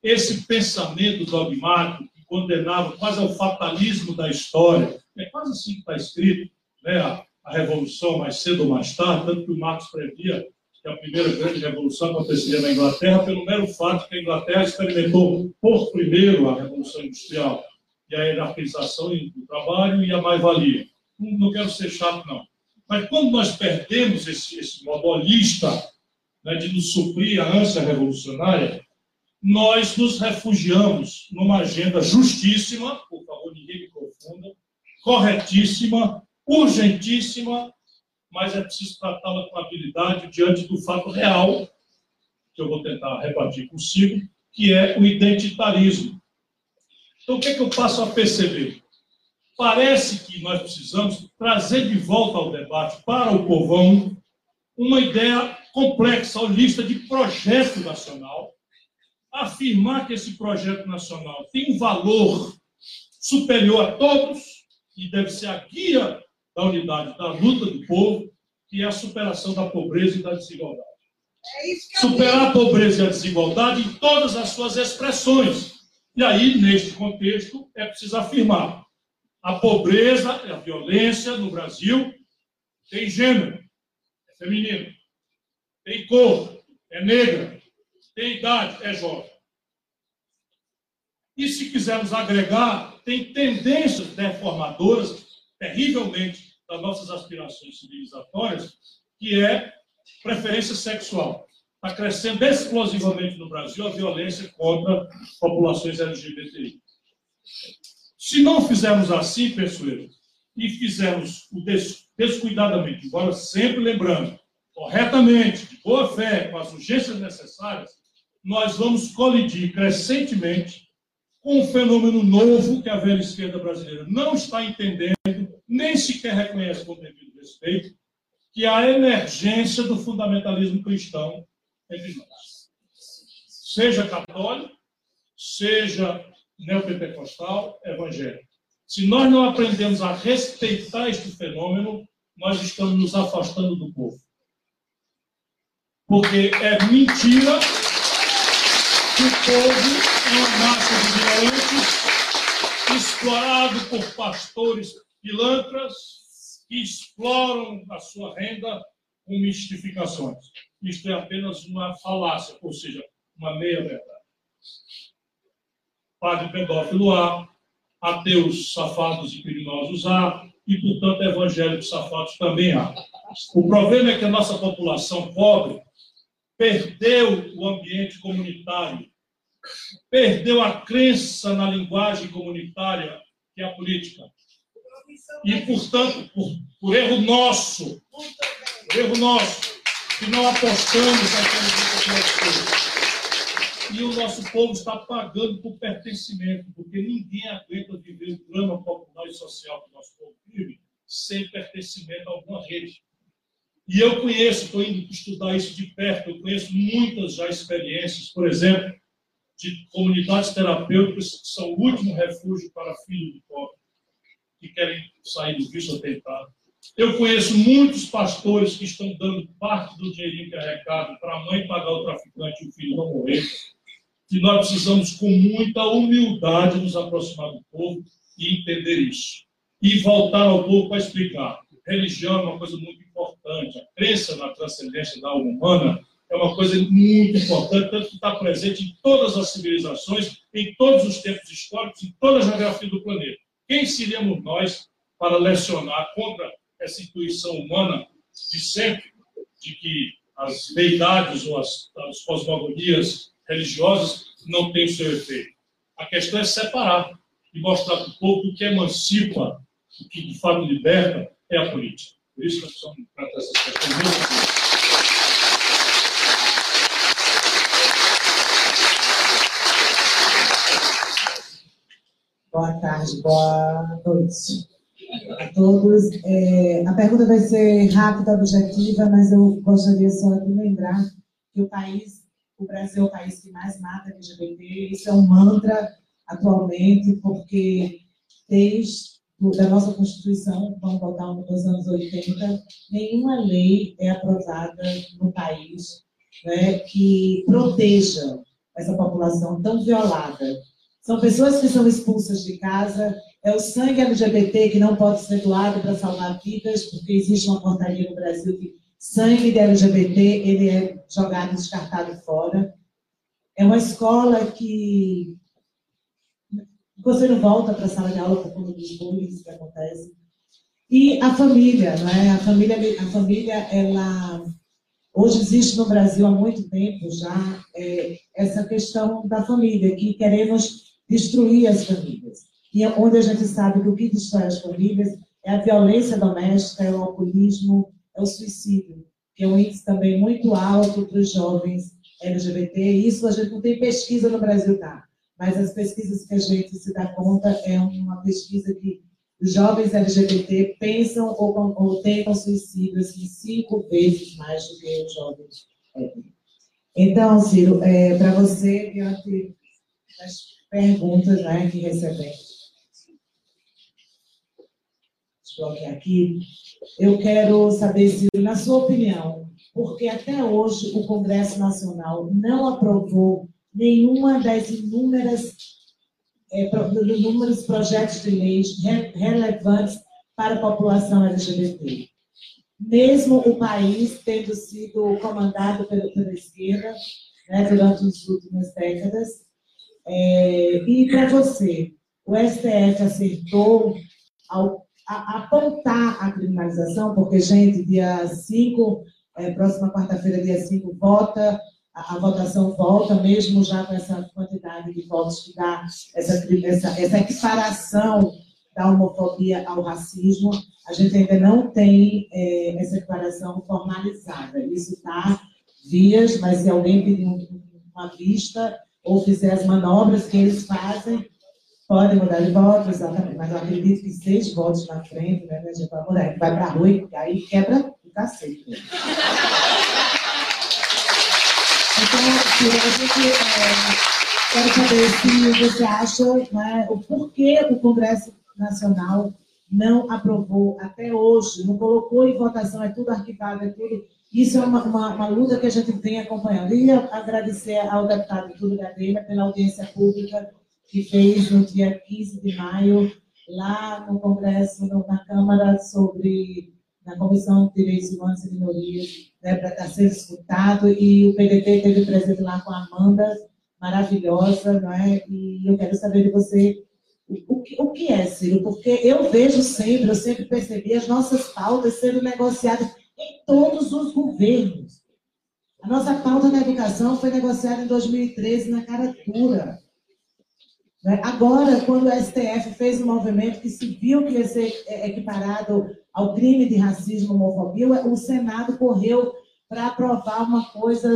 esse pensamento dogmático que condenava quase ao fatalismo da história, é quase assim que está escrito, né, a, a, revolução mais cedo ou mais tarde, tanto que o Marx previa que a primeira grande revolução aconteceria na Inglaterra pelo mero fato que a Inglaterra experimentou por primeiro a revolução industrial e a hierarquização do trabalho e a mais-valia. Não, quero ser chato, não. Mas quando nós perdemos esse, esse modo holista né, de nos suprir a ânsia revolucionária, nós nos refugiamos numa agenda justíssima, por favor, ninguém me confunda, corretíssima, urgentíssima, mas é preciso tratá-la com habilidade diante do fato real, que eu vou tentar repartir consigo, que é o identitarismo. Então, o que, é que eu passo a perceber? Parece que nós precisamos trazer de volta ao debate para o povão uma ideia complexa, holista de projeto nacional, afirmar que esse projeto nacional tem um valor superior a todos que deve ser a guia da unidade da luta do povo, que é a superação da pobreza e da desigualdade. É Superar a pobreza e a desigualdade em todas as suas expressões. E aí, neste contexto, é preciso afirmar: a pobreza e a violência no Brasil tem gênero, é feminino, tem cor, é negra, tem idade, é jovem. E se quisermos agregar tem tendências deformadoras terrivelmente das nossas aspirações civilizatórias, que é preferência sexual. Está crescendo explosivamente no Brasil a violência contra populações LGBTI. Se não fizermos assim, pessoal, e fizermos descuidadamente, embora sempre lembrando, corretamente, de boa fé, com as urgências necessárias, nós vamos colidir crescentemente um fenômeno novo que a velha esquerda brasileira não está entendendo, nem sequer reconhece com devido respeito, que há emergência do fundamentalismo cristão entre nós. Seja católico, seja neopentecostal, evangélico. Se nós não aprendemos a respeitar este fenômeno, nós estamos nos afastando do povo. Porque é mentira que o povo massa de explorado por pastores pilantras que exploram a sua renda com mistificações. Isto é apenas uma falácia, ou seja, uma meia-verdade. Padre pedófilo há, ateus safados e criminosos há, e, portanto, evangélicos safados também há. O problema é que a nossa população pobre perdeu o ambiente comunitário, perdeu a crença na linguagem comunitária, que é a política. E, portanto, por, por erro nosso, por erro nosso, que não apostamos naquilo que e o nosso povo está pagando por pertencimento, porque ninguém aguenta viver o drama popular e social que o nosso povo vive sem pertencimento a alguma rede. E eu conheço, estou indo estudar isso de perto, eu conheço muitas já experiências, por exemplo, de comunidades terapêuticas que são o último refúgio para filhos de pobre, que querem sair do vício atentado. Eu conheço muitos pastores que estão dando parte do dinheirinho que é arrecado para a mãe pagar o traficante e o filho não morrer que nós precisamos, com muita humildade, nos aproximar do povo e entender isso. E voltar ao povo para explicar. Religião é uma coisa muito importante. A crença na transcendência da alma humana é uma coisa muito importante, tanto que está presente em todas as civilizações, em todos os tempos históricos, em toda a geografia do planeta. Quem seríamos nós para lecionar contra essa intuição humana de sempre, de que as deidades ou as, as cosmogonias religiosas não tem seu efeito. A questão é separar e mostrar para o povo que o que emancipa, o que de fato liberta, é a política. Por isso nós precisamos tratar essas questões muito Boa tarde, boa noite a todos. É, a pergunta vai ser rápida, objetiva, mas eu gostaria só de lembrar que o país o Brasil é o país que mais mata LGBT. Isso é um mantra atualmente, porque desde a nossa Constituição, vamos voltar nos anos 80, nenhuma lei é aprovada no país né, que proteja essa população tão violada. São pessoas que são expulsas de casa, é o sangue LGBT que não pode ser doado para salvar vidas, porque existe uma portaria no Brasil que sangue de LGBT, ele é jogado, descartado fora. É uma escola que você não volta para a sala de aula por conta dos bullying que acontece. E a família, não é? A família, a família, ela hoje existe no Brasil há muito tempo já é, essa questão da família que queremos destruir as famílias. E é onde a gente sabe que o que destrói as famílias é a violência doméstica, é o alcoolismo, é o suicídio, que é um índice também muito alto para os jovens LGBT. Isso a gente não tem pesquisa no Brasil, tá? Mas as pesquisas que a gente se dá conta é uma pesquisa que jovens LGBT pensam ou, ou tentam suicídio assim, cinco vezes mais do que os jovens Então, Ciro, é, para você, diante das perguntas né, que recebemos, bloquear aqui, eu quero saber se, na sua opinião, porque até hoje o Congresso Nacional não aprovou nenhuma das inúmeras é, inúmeros projetos de leis re relevantes para a população LGBT. Mesmo o país tendo sido comandado pela, pela esquerda né, durante as últimas décadas. É, e para você, o STF acertou ao a, apontar a criminalização, porque, gente, dia 5, é, próxima quarta-feira, dia 5, vota, a, a, votação volta, mesmo já com essa quantidade de votos que dá essa, essa, essa equiparação da homofobia ao racismo, a gente ainda não tem é, essa declaração formalizada. Isso está vias, mas se alguém pedir uma vista ou fizer as manobras que eles fazem, Pode mudar de voto, exatamente, mas eu acredito que seis votos na frente, né, a gente vai mudar. Vai para a rua e aí quebra do cacete. Então, a gente é, quero saber se você acha né, o porquê o Congresso Nacional não aprovou até hoje, não colocou em votação, é tudo arquivado, é tudo. Isso é uma, uma, uma luta que a gente vem acompanhando. E agradecer ao deputado Túlio Gadelha pela audiência pública que fez no dia 15 de maio, lá no Congresso, na Câmara, sobre na Comissão de Direitos Humanos e Minorias, né, para estar sendo escutado, e o PDT teve presente lá com a Amanda, maravilhosa, não é? E eu quero saber de você o que, o que é, Ciro? Porque eu vejo sempre, eu sempre percebi as nossas pautas sendo negociadas em todos os governos. A nossa pauta da educação foi negociada em 2013 na cara dura. Né? Agora, quando o STF fez um movimento que se viu que ia ser é, equiparado ao crime de racismo e homofobia, o Senado correu para aprovar uma coisa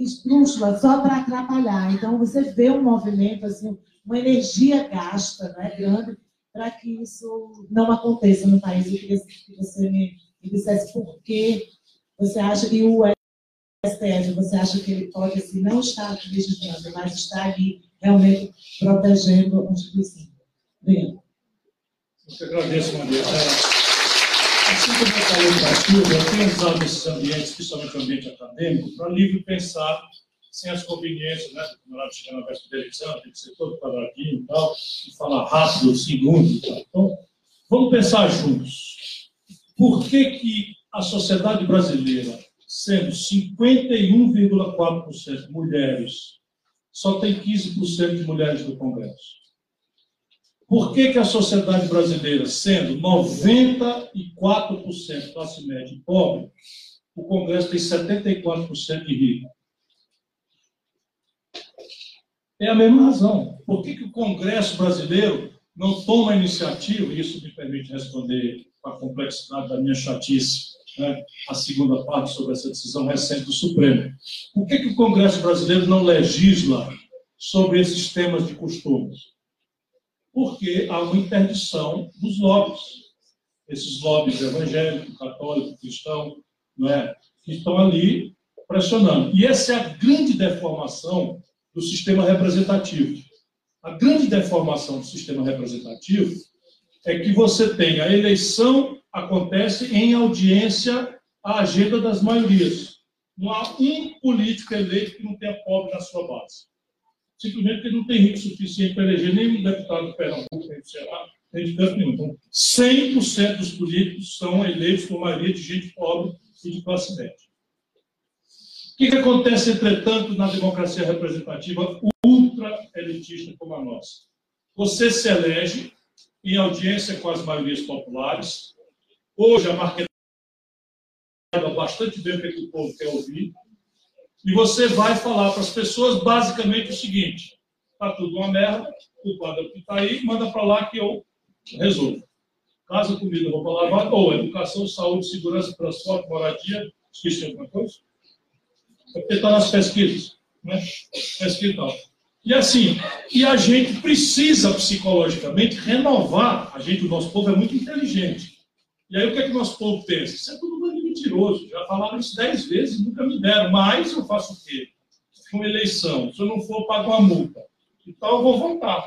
esdrúxula, só para atrapalhar. Então, você vê um movimento, assim, uma energia gasta, né, grande, para que isso não aconteça no país. Eu queria que você me, me dissesse por que você acha que o STF, você acha que ele pode assim, não estar legislando, mas estar ali realmente protegendo a instituição. Obrigada. Eu que agradeço, Maria. Assim como eu falei Silvia, eu tenho usado esses ambientes, principalmente o ambiente acadêmico, para livre pensar sem as conveniências, né? Do camarada chegar na véspera da eleição, tem que ser todo quadradinho e tal, e falar rápido, segundo e tal. Então, vamos pensar juntos. Por que, que a sociedade brasileira, sendo 51,4% mulheres, só tem 15% de mulheres no Congresso? Por que, que a sociedade brasileira, sendo 94% classe média e pobre, o Congresso tem 74% de rico? É a mesma razão. Por que, que o Congresso brasileiro não toma iniciativa, e isso me permite responder com a complexidade da minha chatice, né, a segunda parte sobre essa decisão recente do Supremo. Por que, que o Congresso brasileiro não legisla sobre esses temas de costumes? Porque há uma interdição dos lobbies. Esses lobbies evangélicos, católicos, cristãos, não é, que estão ali pressionando. E essa é a grande deformação do sistema representativo. A grande deformação do sistema representativo é que você tem a eleição acontece em audiência à agenda das maiorias. Não há um político eleito que não tenha pobre na sua base. Simplesmente porque não tem rico suficiente para eleger nenhum deputado do Pernambuco, nem do Ceará, nem de canto nenhum. Então, 100% dos políticos são eleitos por maioria de gente pobre e de classe média. O que, que acontece, entretanto, na democracia representativa ultra-elitista como a nossa? Você se elege em audiência com as maiorias populares. Hoje, a marqueteira bastante bem o que o povo quer ouvir. E você vai falar para as pessoas basicamente o seguinte: está tudo uma merda, o quadro que está aí, manda para lá que eu resolvo. Casa, comida, roupa lavada, ou educação, saúde, segurança, transporte, moradia, esqueci alguma coisa? É porque está nas pesquisas. Né? Pesquisa e tal. E assim, e a gente precisa psicologicamente renovar. A gente, o nosso povo é muito inteligente. E aí o que é que o nosso povo pensa? Isso é tudo mentiroso. Já falaram isso dez vezes nunca me deram. Mas eu faço o quê? Uma eleição. Se eu não for, eu pago uma multa. Então eu vou votar.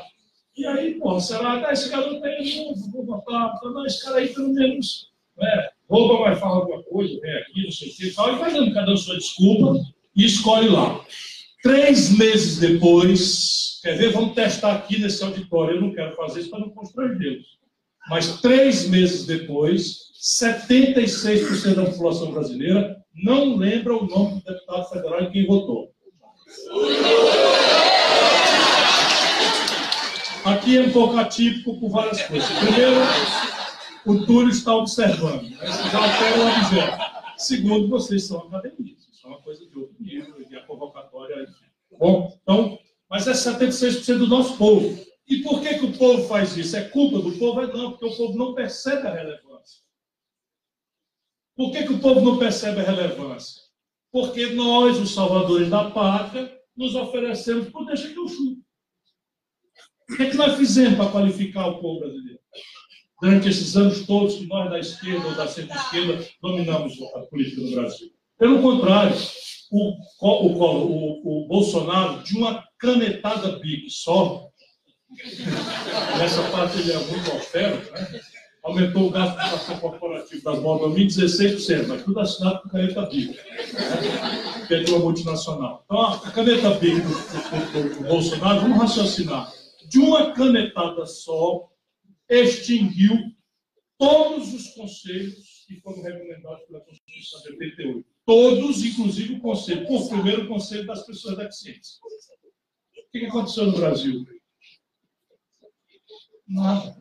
E aí, pô, será que esse cara não tem novo, vou votar. Não, esse cara aí pelo menos né, rouba, vai falar alguma coisa, vem aqui, não sei o que e tal. E vai dando cada um sua desculpa e escolhe lá. Três meses depois, quer ver? Vamos testar aqui nesse auditório. Eu não quero fazer isso para não constrangê-los. Mas três meses depois, 76% da população brasileira não lembra o nome do deputado federal em quem votou. Aqui é um pouco atípico por várias coisas. Primeiro, o Túlio está observando. Isso já. Segundo, vocês são academias é uma coisa de outro nível, e a convocatória. Bom, então, mas é 76% do nosso povo. E por que, que o povo faz isso? É culpa do povo? É não, porque o povo não percebe a relevância. Por que, que o povo não percebe a relevância? Porque nós, os salvadores da pátria, nos oferecemos por deixa que eu chuto. O que, é que nós fizemos para qualificar o povo brasileiro? durante esses anos todos que nós da esquerda ou da centro-esquerda dominamos a política no Brasil. Pelo contrário, o, o, o, o Bolsonaro, de uma canetada bique só, nessa parte ele é muito austero, né? aumentou o gasto de educação corporativo das motos em 16%, mas tudo assinado com caneta BIC, né? que é de uma multinacional. Então, a caneta BIC do, do, do, do Bolsonaro, vamos raciocinar, de uma canetada só, extinguiu todos os conselhos que foram recomendados pela Constituição de 88. Todos, inclusive o conselho, por primeiro o conselho das pessoas deficientes. O que aconteceu no Brasil? Nada.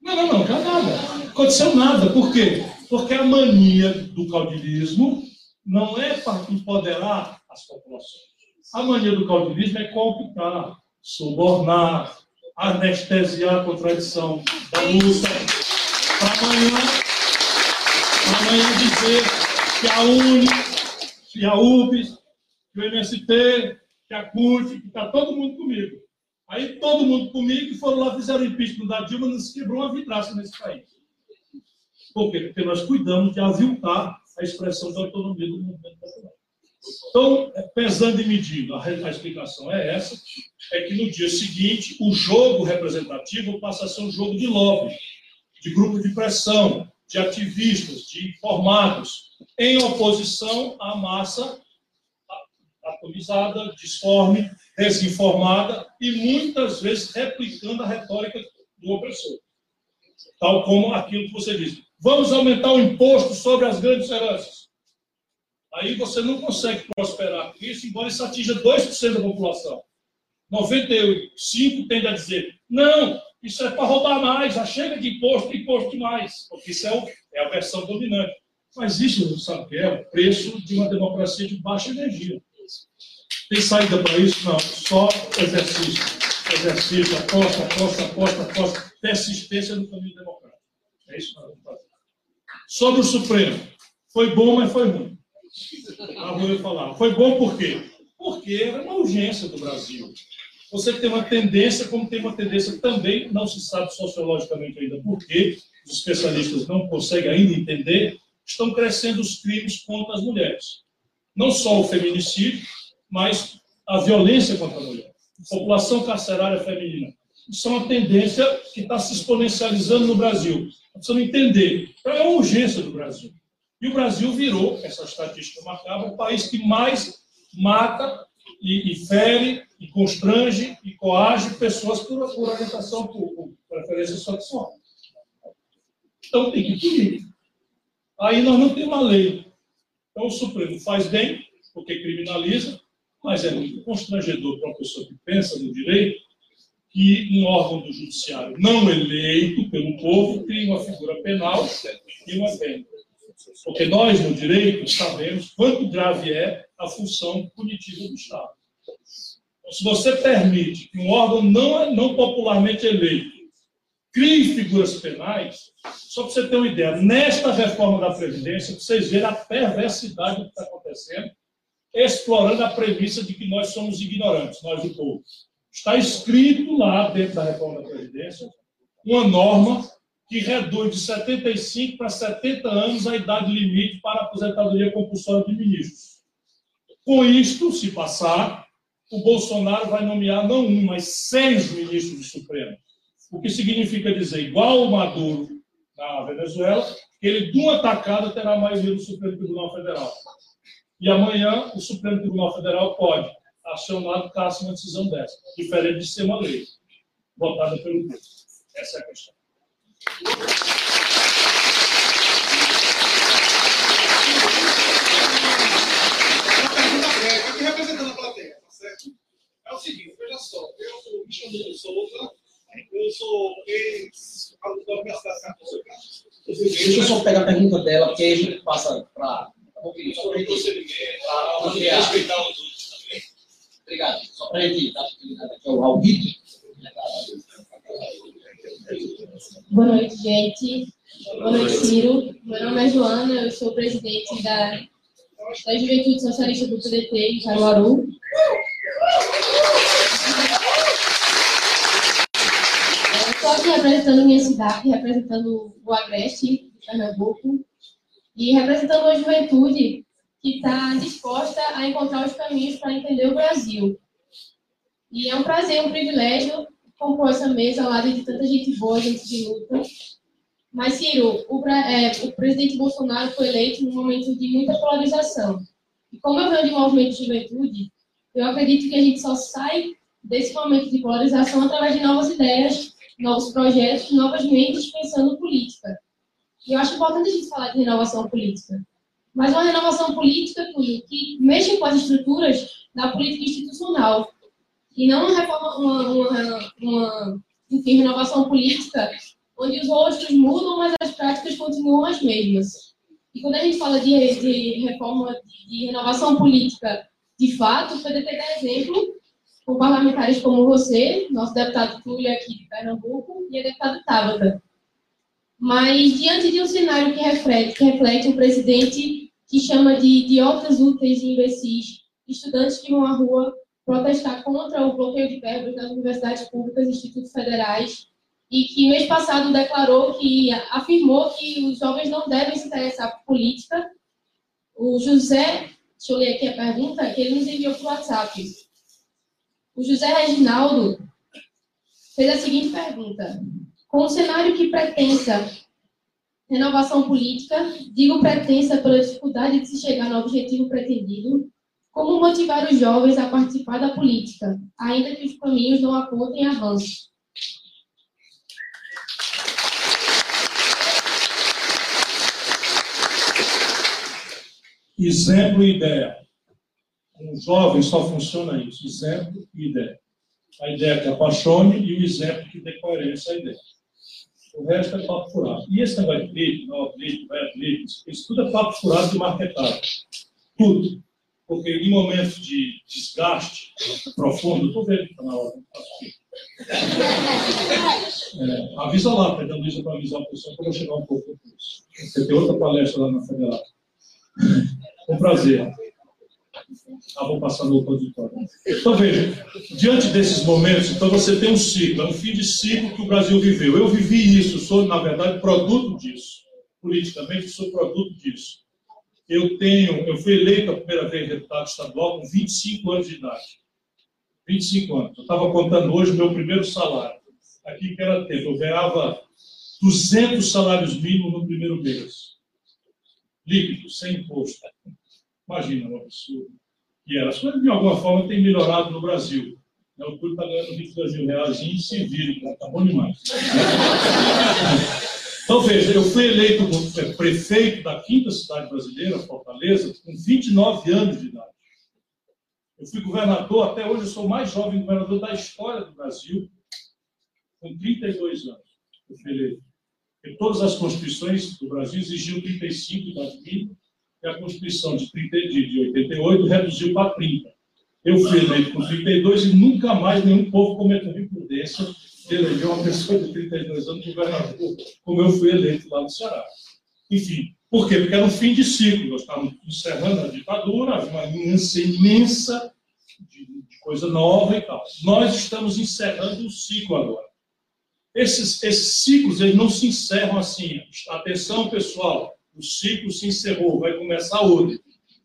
Não, não, não, nada. Aconteceu nada. Por quê? Porque a mania do caudilismo não é para empoderar as populações. A mania do caudilismo é cooptar, subornar, anestesiar a contradição da luta, para amanhã, para amanhã dizer que a UNE, que a UBS, que o MST, que a CUT, que está todo mundo comigo. Aí todo mundo comigo foram lá, fizeram impeachment da Dilma, não se quebrou uma vidraça nesse país. Por quê? Porque nós cuidamos de aviltar a expressão da autonomia do movimento popular. Então, pesando e medindo, a, a explicação é essa, é que no dia seguinte, o jogo representativo passa a ser um jogo de lobby, de grupo de pressão, de ativistas, de informados, em oposição à massa atomizada, disforme, desinformada e muitas vezes replicando a retórica do opressor. Tal como aquilo que você disse. Vamos aumentar o imposto sobre as grandes heranças. Aí você não consegue prosperar com isso, embora isso atinja 2% da população. 95% tende a dizer, não, isso é para roubar mais, já chega de imposto, imposto demais, porque isso é, o, é a versão dominante. Mas isso, sabe o que é? O preço de uma democracia de baixa energia. Tem saída para isso? Não. Só exercício. Exercício, aposta, aposta, aposta, aposta. Persistência no caminho democrático. É isso que nós vamos fazer. Sobre o Supremo. Foi bom, mas foi ruim. Ah, vou falar. Foi bom por quê? Porque era uma urgência do Brasil. Você tem uma tendência, como tem uma tendência também, não se sabe sociologicamente ainda por quê, os especialistas não conseguem ainda entender, estão crescendo os crimes contra as mulheres. Não só o feminicídio, mas a violência contra a mulher, população carcerária feminina. Isso é uma tendência que está se exponencializando no Brasil. Precisamos entender. É uma urgência do Brasil. E o Brasil virou, essa estatística macabra, o país que mais mata e, e fere, e constrange, e coage pessoas por, por orientação, por, por preferência sexual. Então tem que punir. Aí nós não temos uma lei. Então o Supremo faz bem, porque criminaliza, mas é muito constrangedor para uma pessoa que pensa no direito que um órgão do judiciário não eleito pelo povo crie uma figura penal e uma pena. Porque nós, no direito, sabemos quanto grave é a função punitiva do Estado. Então, se você permite que um órgão não, não popularmente eleito crie figuras penais, só para você ter uma ideia, nesta reforma da Previdência, vocês verem a perversidade do que está acontecendo, explorando a premissa de que nós somos ignorantes, nós do povo. Está escrito lá, dentro da reforma da Previdência, uma norma que reduz de 75 para 70 anos a idade limite para a aposentadoria compulsória de ministros. Com isto, se passar, o Bolsonaro vai nomear não um, mas seis ministros do Supremo. O que significa dizer, igual o Maduro na Venezuela, ele, de uma tacada, terá a maioria do Supremo Tribunal Federal. E amanhã o Supremo Tribunal Federal pode acionar caso uma decisão dessa, diferente de ser uma lei votada pelo povo. Essa é a questão. Uma pergunta breve, aqui representando a plateia, tá certo? É o seguinte, veja só, eu sou Michel Souza, eu sou ex-aluno da Universidade Católica. Deixa eu só pegar a pergunta dela, porque aí a gente passa para sobre procedimento, respeitar os outros também. Obrigado. Só para a gente ao. Boa noite, gente. Boa noite, Ciro. Meu nome é Joana, eu sou presidente da, da Juventude Socialista do PDT em Caruaru. Só aqui representando minha cidade, representando o Agreste, Pernambuco, e representando uma juventude que está disposta a encontrar os caminhos para entender o Brasil. E é um prazer, um privilégio compor essa mesa ao lado de tanta gente boa, gente de luta. Mas, Ciro, o, é, o presidente Bolsonaro foi eleito num momento de muita polarização. E como eu venho de movimento de juventude, eu acredito que a gente só sai desse momento de polarização através de novas ideias, novos projetos, novas mentes pensando política. E eu acho importante a gente falar de renovação política. Mas uma renovação política, Túlio, que mexa com as estruturas da política institucional. E não uma, reforma, uma, uma, uma enfim, renovação política onde os rostos mudam, mas as práticas continuam as mesmas. E quando a gente fala de, de reforma, de, de renovação política de fato, o PDT dá exemplo com parlamentares como você, nosso deputado Túlio aqui de Pernambuco e a deputada Tabata. Mas, diante de um cenário que reflete, que reflete um presidente que chama de idiotas úteis e imbecis, estudantes que vão à rua protestar contra o bloqueio de verbas das universidades públicas e institutos federais, e que mês passado declarou que afirmou que os jovens não devem se interessar por política. O José, deixa eu ler aqui a pergunta, que ele nos enviou o WhatsApp. O José Reginaldo fez a seguinte pergunta: Com o cenário que pretensa renovação política, digo pretensa pela dificuldade de se chegar no objetivo pretendido, como motivar os jovens a participar da política, ainda que os caminhos não apontem avanço? Exemplo e ideia. Um jovem só funciona isso: exemplo e ideia. A ideia que apaixone e o exemplo que dê coerência à ideia. O resto é papo furado. E esse negócio de blitz, não blitz, vai blitz, isso tudo é papo furado de marketagem. Tudo. Porque em momentos de desgaste profundo, estou vendo que está na hora, não é, avisa lá, pede a Luísa para avisar a pessoa vou chegar um pouco depois. Você tem outra palestra lá na Federal. Com prazer. Ah, vou passar no outro auditório. Então, veja, diante desses momentos, então você tem um ciclo, é um fim de ciclo que o Brasil viveu. Eu vivi isso, sou, na verdade, produto disso. Politicamente, sou produto disso. Eu tenho, eu fui eleito a primeira vez deputado estadual com 25 anos de idade. 25 anos. Eu estava contando hoje o meu primeiro salário. Aqui que era tempo. Eu ganhava 200 salários mínimos no primeiro mês. Líquido, sem imposto. Imagina, um absurdo. E era. As coisas, de alguma forma, têm melhorado no Brasil. O Túlio está ganhando 22 mil reais e se vira, está bom demais. Então, veja, eu fui eleito prefeito da quinta cidade brasileira, Fortaleza, com 29 anos de idade. Eu fui governador, até hoje eu sou o mais jovem governador da história do Brasil, com 32 anos. Eu fui eleito. E todas as constituições do Brasil exigiam 35 de idade mínima, e a Constituição de, 30, de 88 reduziu para 30. Eu fui eleito com 32 e nunca mais nenhum povo cometeu imprudência de eleger uma pessoa de 32 anos governador, como eu fui eleito lá no Ceará. Enfim, por quê? Porque era um fim de ciclo. Nós estávamos encerrando a ditadura, havia uma imensa, imensa de, de coisa nova e tal. Nós estamos encerrando o ciclo agora. Esses, esses ciclos eles não se encerram assim. Atenção, pessoal, o ciclo se encerrou, vai começar outro.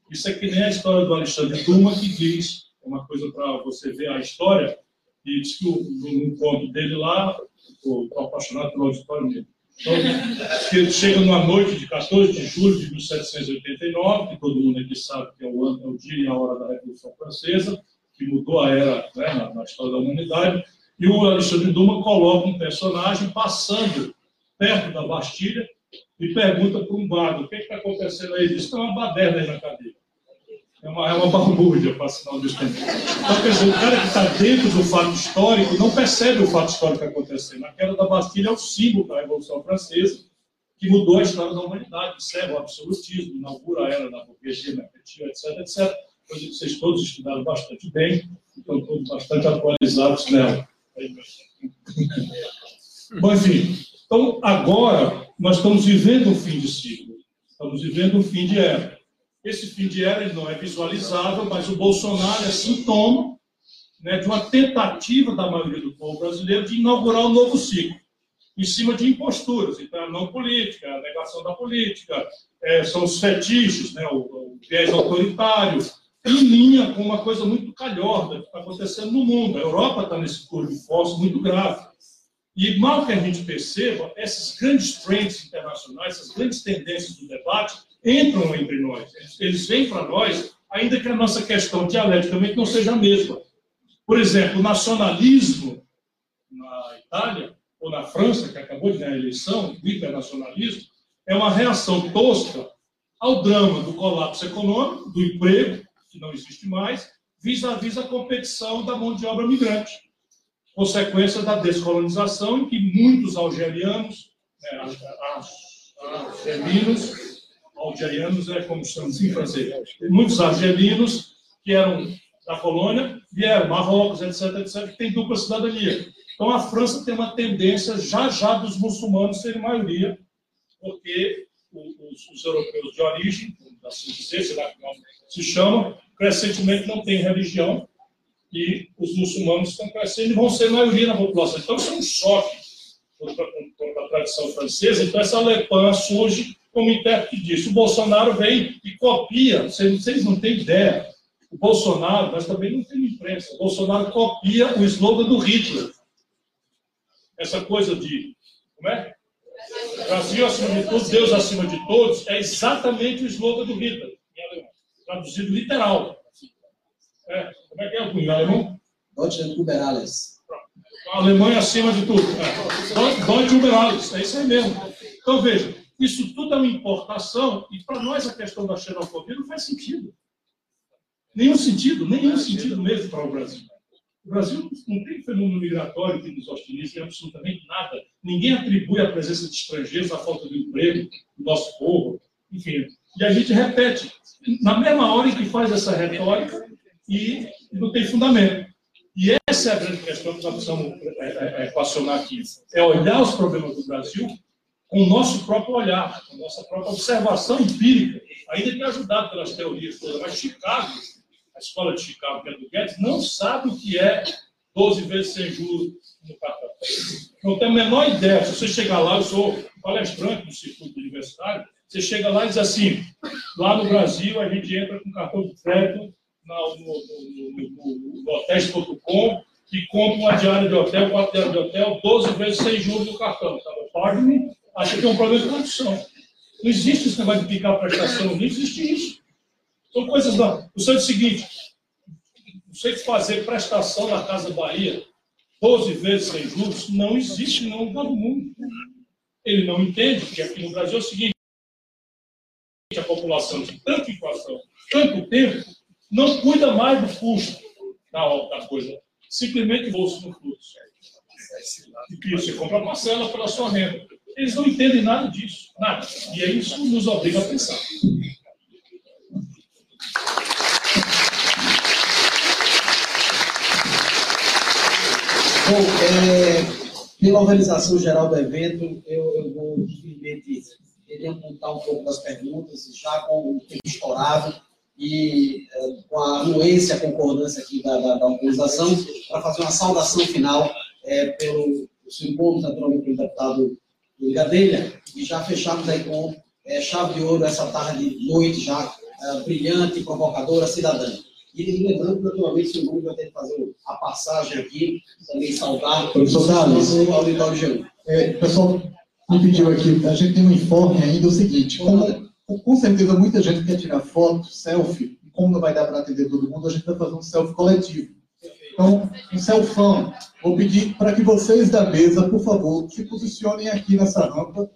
Isso é que nem a história do Alexandre Duma, que diz, é uma coisa para você ver a história, e diz que no conto dele lá, estou apaixonado pelo auditório dele. Então, ele chega numa noite de 14 de julho de 1789, que todo mundo aqui sabe que é o, ano, é o dia e a hora da Revolução Francesa, que mudou a era né, na, na história da humanidade, e o Alexandre Duma coloca um personagem passando perto da Bastilha e pergunta para um bardo, o que está acontecendo aí? Diz, tem uma baderna aí na cadeira. É uma, é uma balbúrdia, para sinal de tempo. Então, quer dizer, o cara que está dentro do fato histórico não percebe o fato histórico acontecendo. A queda da Bastilha é o símbolo da Revolução Francesa, que mudou a história da humanidade, encerra o absolutismo, inaugura a era da burguesia mercantil, etc, etc. Coisa que vocês todos estudaram bastante bem, estão todos bastante atualizados nela. Bom, enfim, então agora nós estamos vivendo um fim de ciclo, estamos vivendo um fim de era. Esse fim de era não é visualizável, mas o Bolsonaro é sintoma né, de uma tentativa da maioria do povo brasileiro de inaugurar um novo ciclo. em cima de imposturas. Então, a não política, a negação da política, é, são os fetiches, né, o, o viés autoritário, em linha com uma coisa muito calhorda que está acontecendo no mundo. A Europa está nesse tour de força muito grave. E mal que a gente perceba, esses grandes trends internacionais, essas grandes tendências do debate entram entre nós. Eles vêm para nós, ainda que a nossa questão dialeticamente não seja a mesma. Por exemplo, o nacionalismo na Itália ou na França, que acabou de ganhar a eleição, o internacionalismo, é uma reação tosca ao drama do colapso econômico, do emprego, que não existe mais, vis-à-vis -vis a competição da mão de obra migrante. Consequência da descolonização, em que muitos algerianos, né, algerianos é como chamamos em francês, muitos argelinos que eram da colônia vieram, Marrocos, etc., etc., que tem dupla cidadania. Então, a França tem uma tendência já já dos muçulmanos serem maioria, porque os, os europeus de origem, assim dizer, lá como se chamam, crescentemente não têm religião, e os muçulmanos estão crescendo e vão ser maioria na população. Então, isso é um choque contra, contra a tradição francesa. Então, essa Le Pen surge como intérprete disso. O Bolsonaro vem e copia, vocês, vocês não têm ideia, o Bolsonaro, mas também não tem imprensa, o Bolsonaro copia o slogan do Hitler. Essa coisa de, como é? Brasil acima de tudo, Deus acima de todos, é exatamente o slogan do Hitler, traduzido literal. É, como é que é o punho alemão? Deutschland über alles. A Alemanha acima de tudo. É. Deutschland über alles. É isso aí mesmo. Então, veja, isso tudo é uma importação e para nós a questão da xenofobia não faz sentido. Nenhum sentido, nenhum sentido mesmo para o Brasil. O Brasil não tem fenômeno migratório que nos hostilize em absolutamente nada. Ninguém atribui a presença de estrangeiros à falta de emprego do nosso povo. Enfim, e a gente repete. Na mesma hora em que faz essa retórica, e não tem fundamento. E essa é a grande questão que nós precisamos é, é, é, equacionar aqui. É olhar os problemas do Brasil com o nosso próprio olhar, com a nossa própria observação empírica, ainda que ajudado pelas teorias todas. Mas Chicago, a escola de Chicago, que é do Guedes, não sabe o que é 12 vezes sem juros no cartão. Não tem a menor ideia. Se você chegar lá, eu sou palestrante no circuito universitário, você chega lá e diz assim, lá no Brasil a gente entra com cartão de crédito no, no, no, hotéis.com e compra uma diária de hotel, quatro diárias de hotel, 12 vezes sem juros no cartão. Tá? Pague-me, acha que é um problema de condição. Não existe esse negócio de picar prestação, não existe isso. São coisas. O senhor é o seguinte: você fazer prestação na Casa Bahia 12 vezes sem juros não existe não todo mundo. Ele não entende que aqui no Brasil é o seguinte: a população de tanta inflação, tanto tempo, não cuida mais do custo da, da coisa. Simplesmente bolso no fluxo. E você compra parcela pela sua renda. Eles não entendem nada disso. Nada. E é isso que nos obriga a pensar. Bom, é, pela organização geral do evento, eu, eu vou simplesmente querer montar um pouco das perguntas, já com o tempo estourado e é, com a anuência, a concordância aqui da, da, da organização, para fazer uma saudação final é, pelo símbolo, naturalmente, pelo deputado Gadelha, e já fechamos aí com é, chave de ouro essa tarde de noite já é, brilhante, provocadora, cidadã. E lembrando, naturalmente, o grupo vai ter que fazer a passagem aqui, também saudar o auditório G1. É, pessoal me pediu aqui, a gente tem um informe ainda, o seguinte, como com certeza muita gente quer tirar foto, selfie, e como não vai dar para atender todo mundo, a gente vai fazer um selfie coletivo. Então, um selfão. Vou pedir para que vocês da mesa, por favor, se posicionem aqui nessa rampa,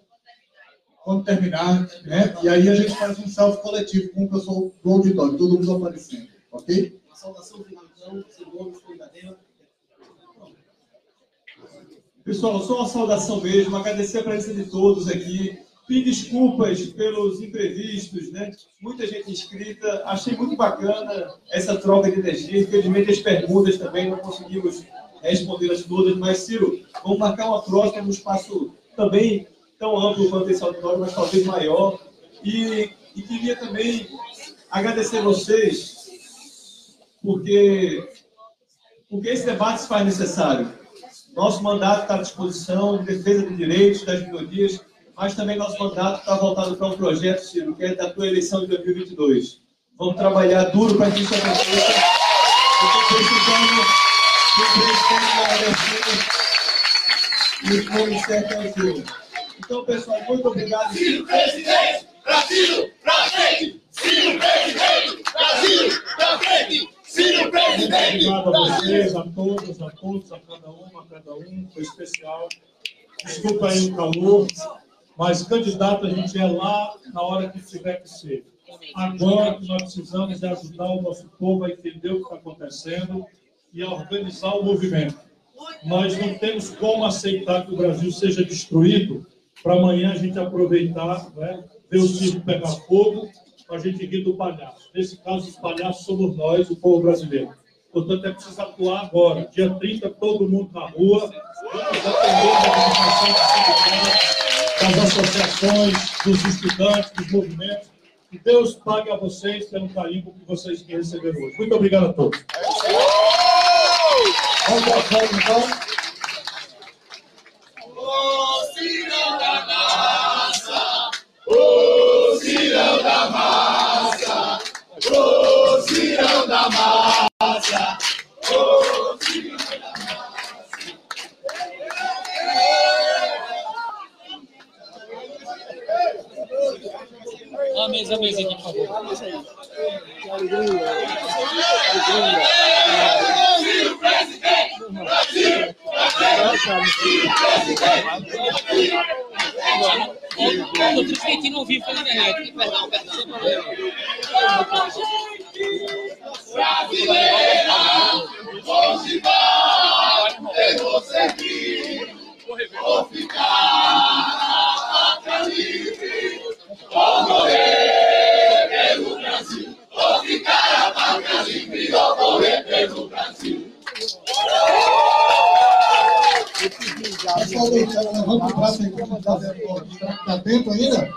quando terminar, né? E aí a gente faz um selfie coletivo com o pessoal do auditório, todo mundo aparecendo, ok? Uma saudação final, então, Pessoal, só uma saudação mesmo, agradecer a presença de todos aqui. Pedir desculpas pelos imprevistos, né? Muita gente inscrita. Achei muito bacana essa troca de energia. Infelizmente, as perguntas também não conseguimos respondê-las todas. Mas, Ciro, vamos marcar uma próxima no espaço também tão amplo quanto esse auditório, mas talvez maior. E, e queria também agradecer a vocês, porque, porque esse debate se faz necessário. Nosso mandato está à disposição de defesa de direitos das minorias, mas também nosso mandato está voltado para um projeto, Ciro, que é da tua eleição de 2022. Vamos trabalhar duro para que isso aconteça. Eu estou precisando do presidente da Argentina e o Fome Certo Azul. Então, pessoal, muito obrigado. Ciro presidente, Brasil pra frente! Ciro presidente, Brasil pra frente! Ciro presidente, Obrigado a vocês, a todas, a todos, a cada uma, a cada um, foi especial. Desculpa aí o calor, mas candidato a gente é lá na hora que tiver que ser. Agora que nós precisamos é ajudar o nosso povo a entender o que está acontecendo e a organizar o movimento. Nós não temos como aceitar que o Brasil seja destruído para amanhã a gente aproveitar, né, ver o circo pegar fogo, para a gente rir do palhaço. Nesse caso, os palhaços somos nós, o povo brasileiro. Portanto, é preciso atuar agora. Dia 30, todo mundo na rua. Vamos atender a sindicatos, das associações, dos estudantes, dos movimentos. Que Deus pague a vocês pelo carinho que vocês que receberam hoje. Muito obrigado a todos. Vamos frente, então. Cirão da massa! Cirão da massa! Ô Cirão da massa! A mesa, a mesa aqui, por favor. Ciro presidente! Brasil! O Trisquentinho não vive pela internet. Perdão, perdão. Brasileira! Vamos embora! Eu vou seguir! Vou ficar pátria livre! Vou morrer pelo Brasil! Vou ficar a pátria livre! Vou morrer pelo Brasil! Pessoal deitando, levanta o braço aí, como está dentro. Dá tempo ainda?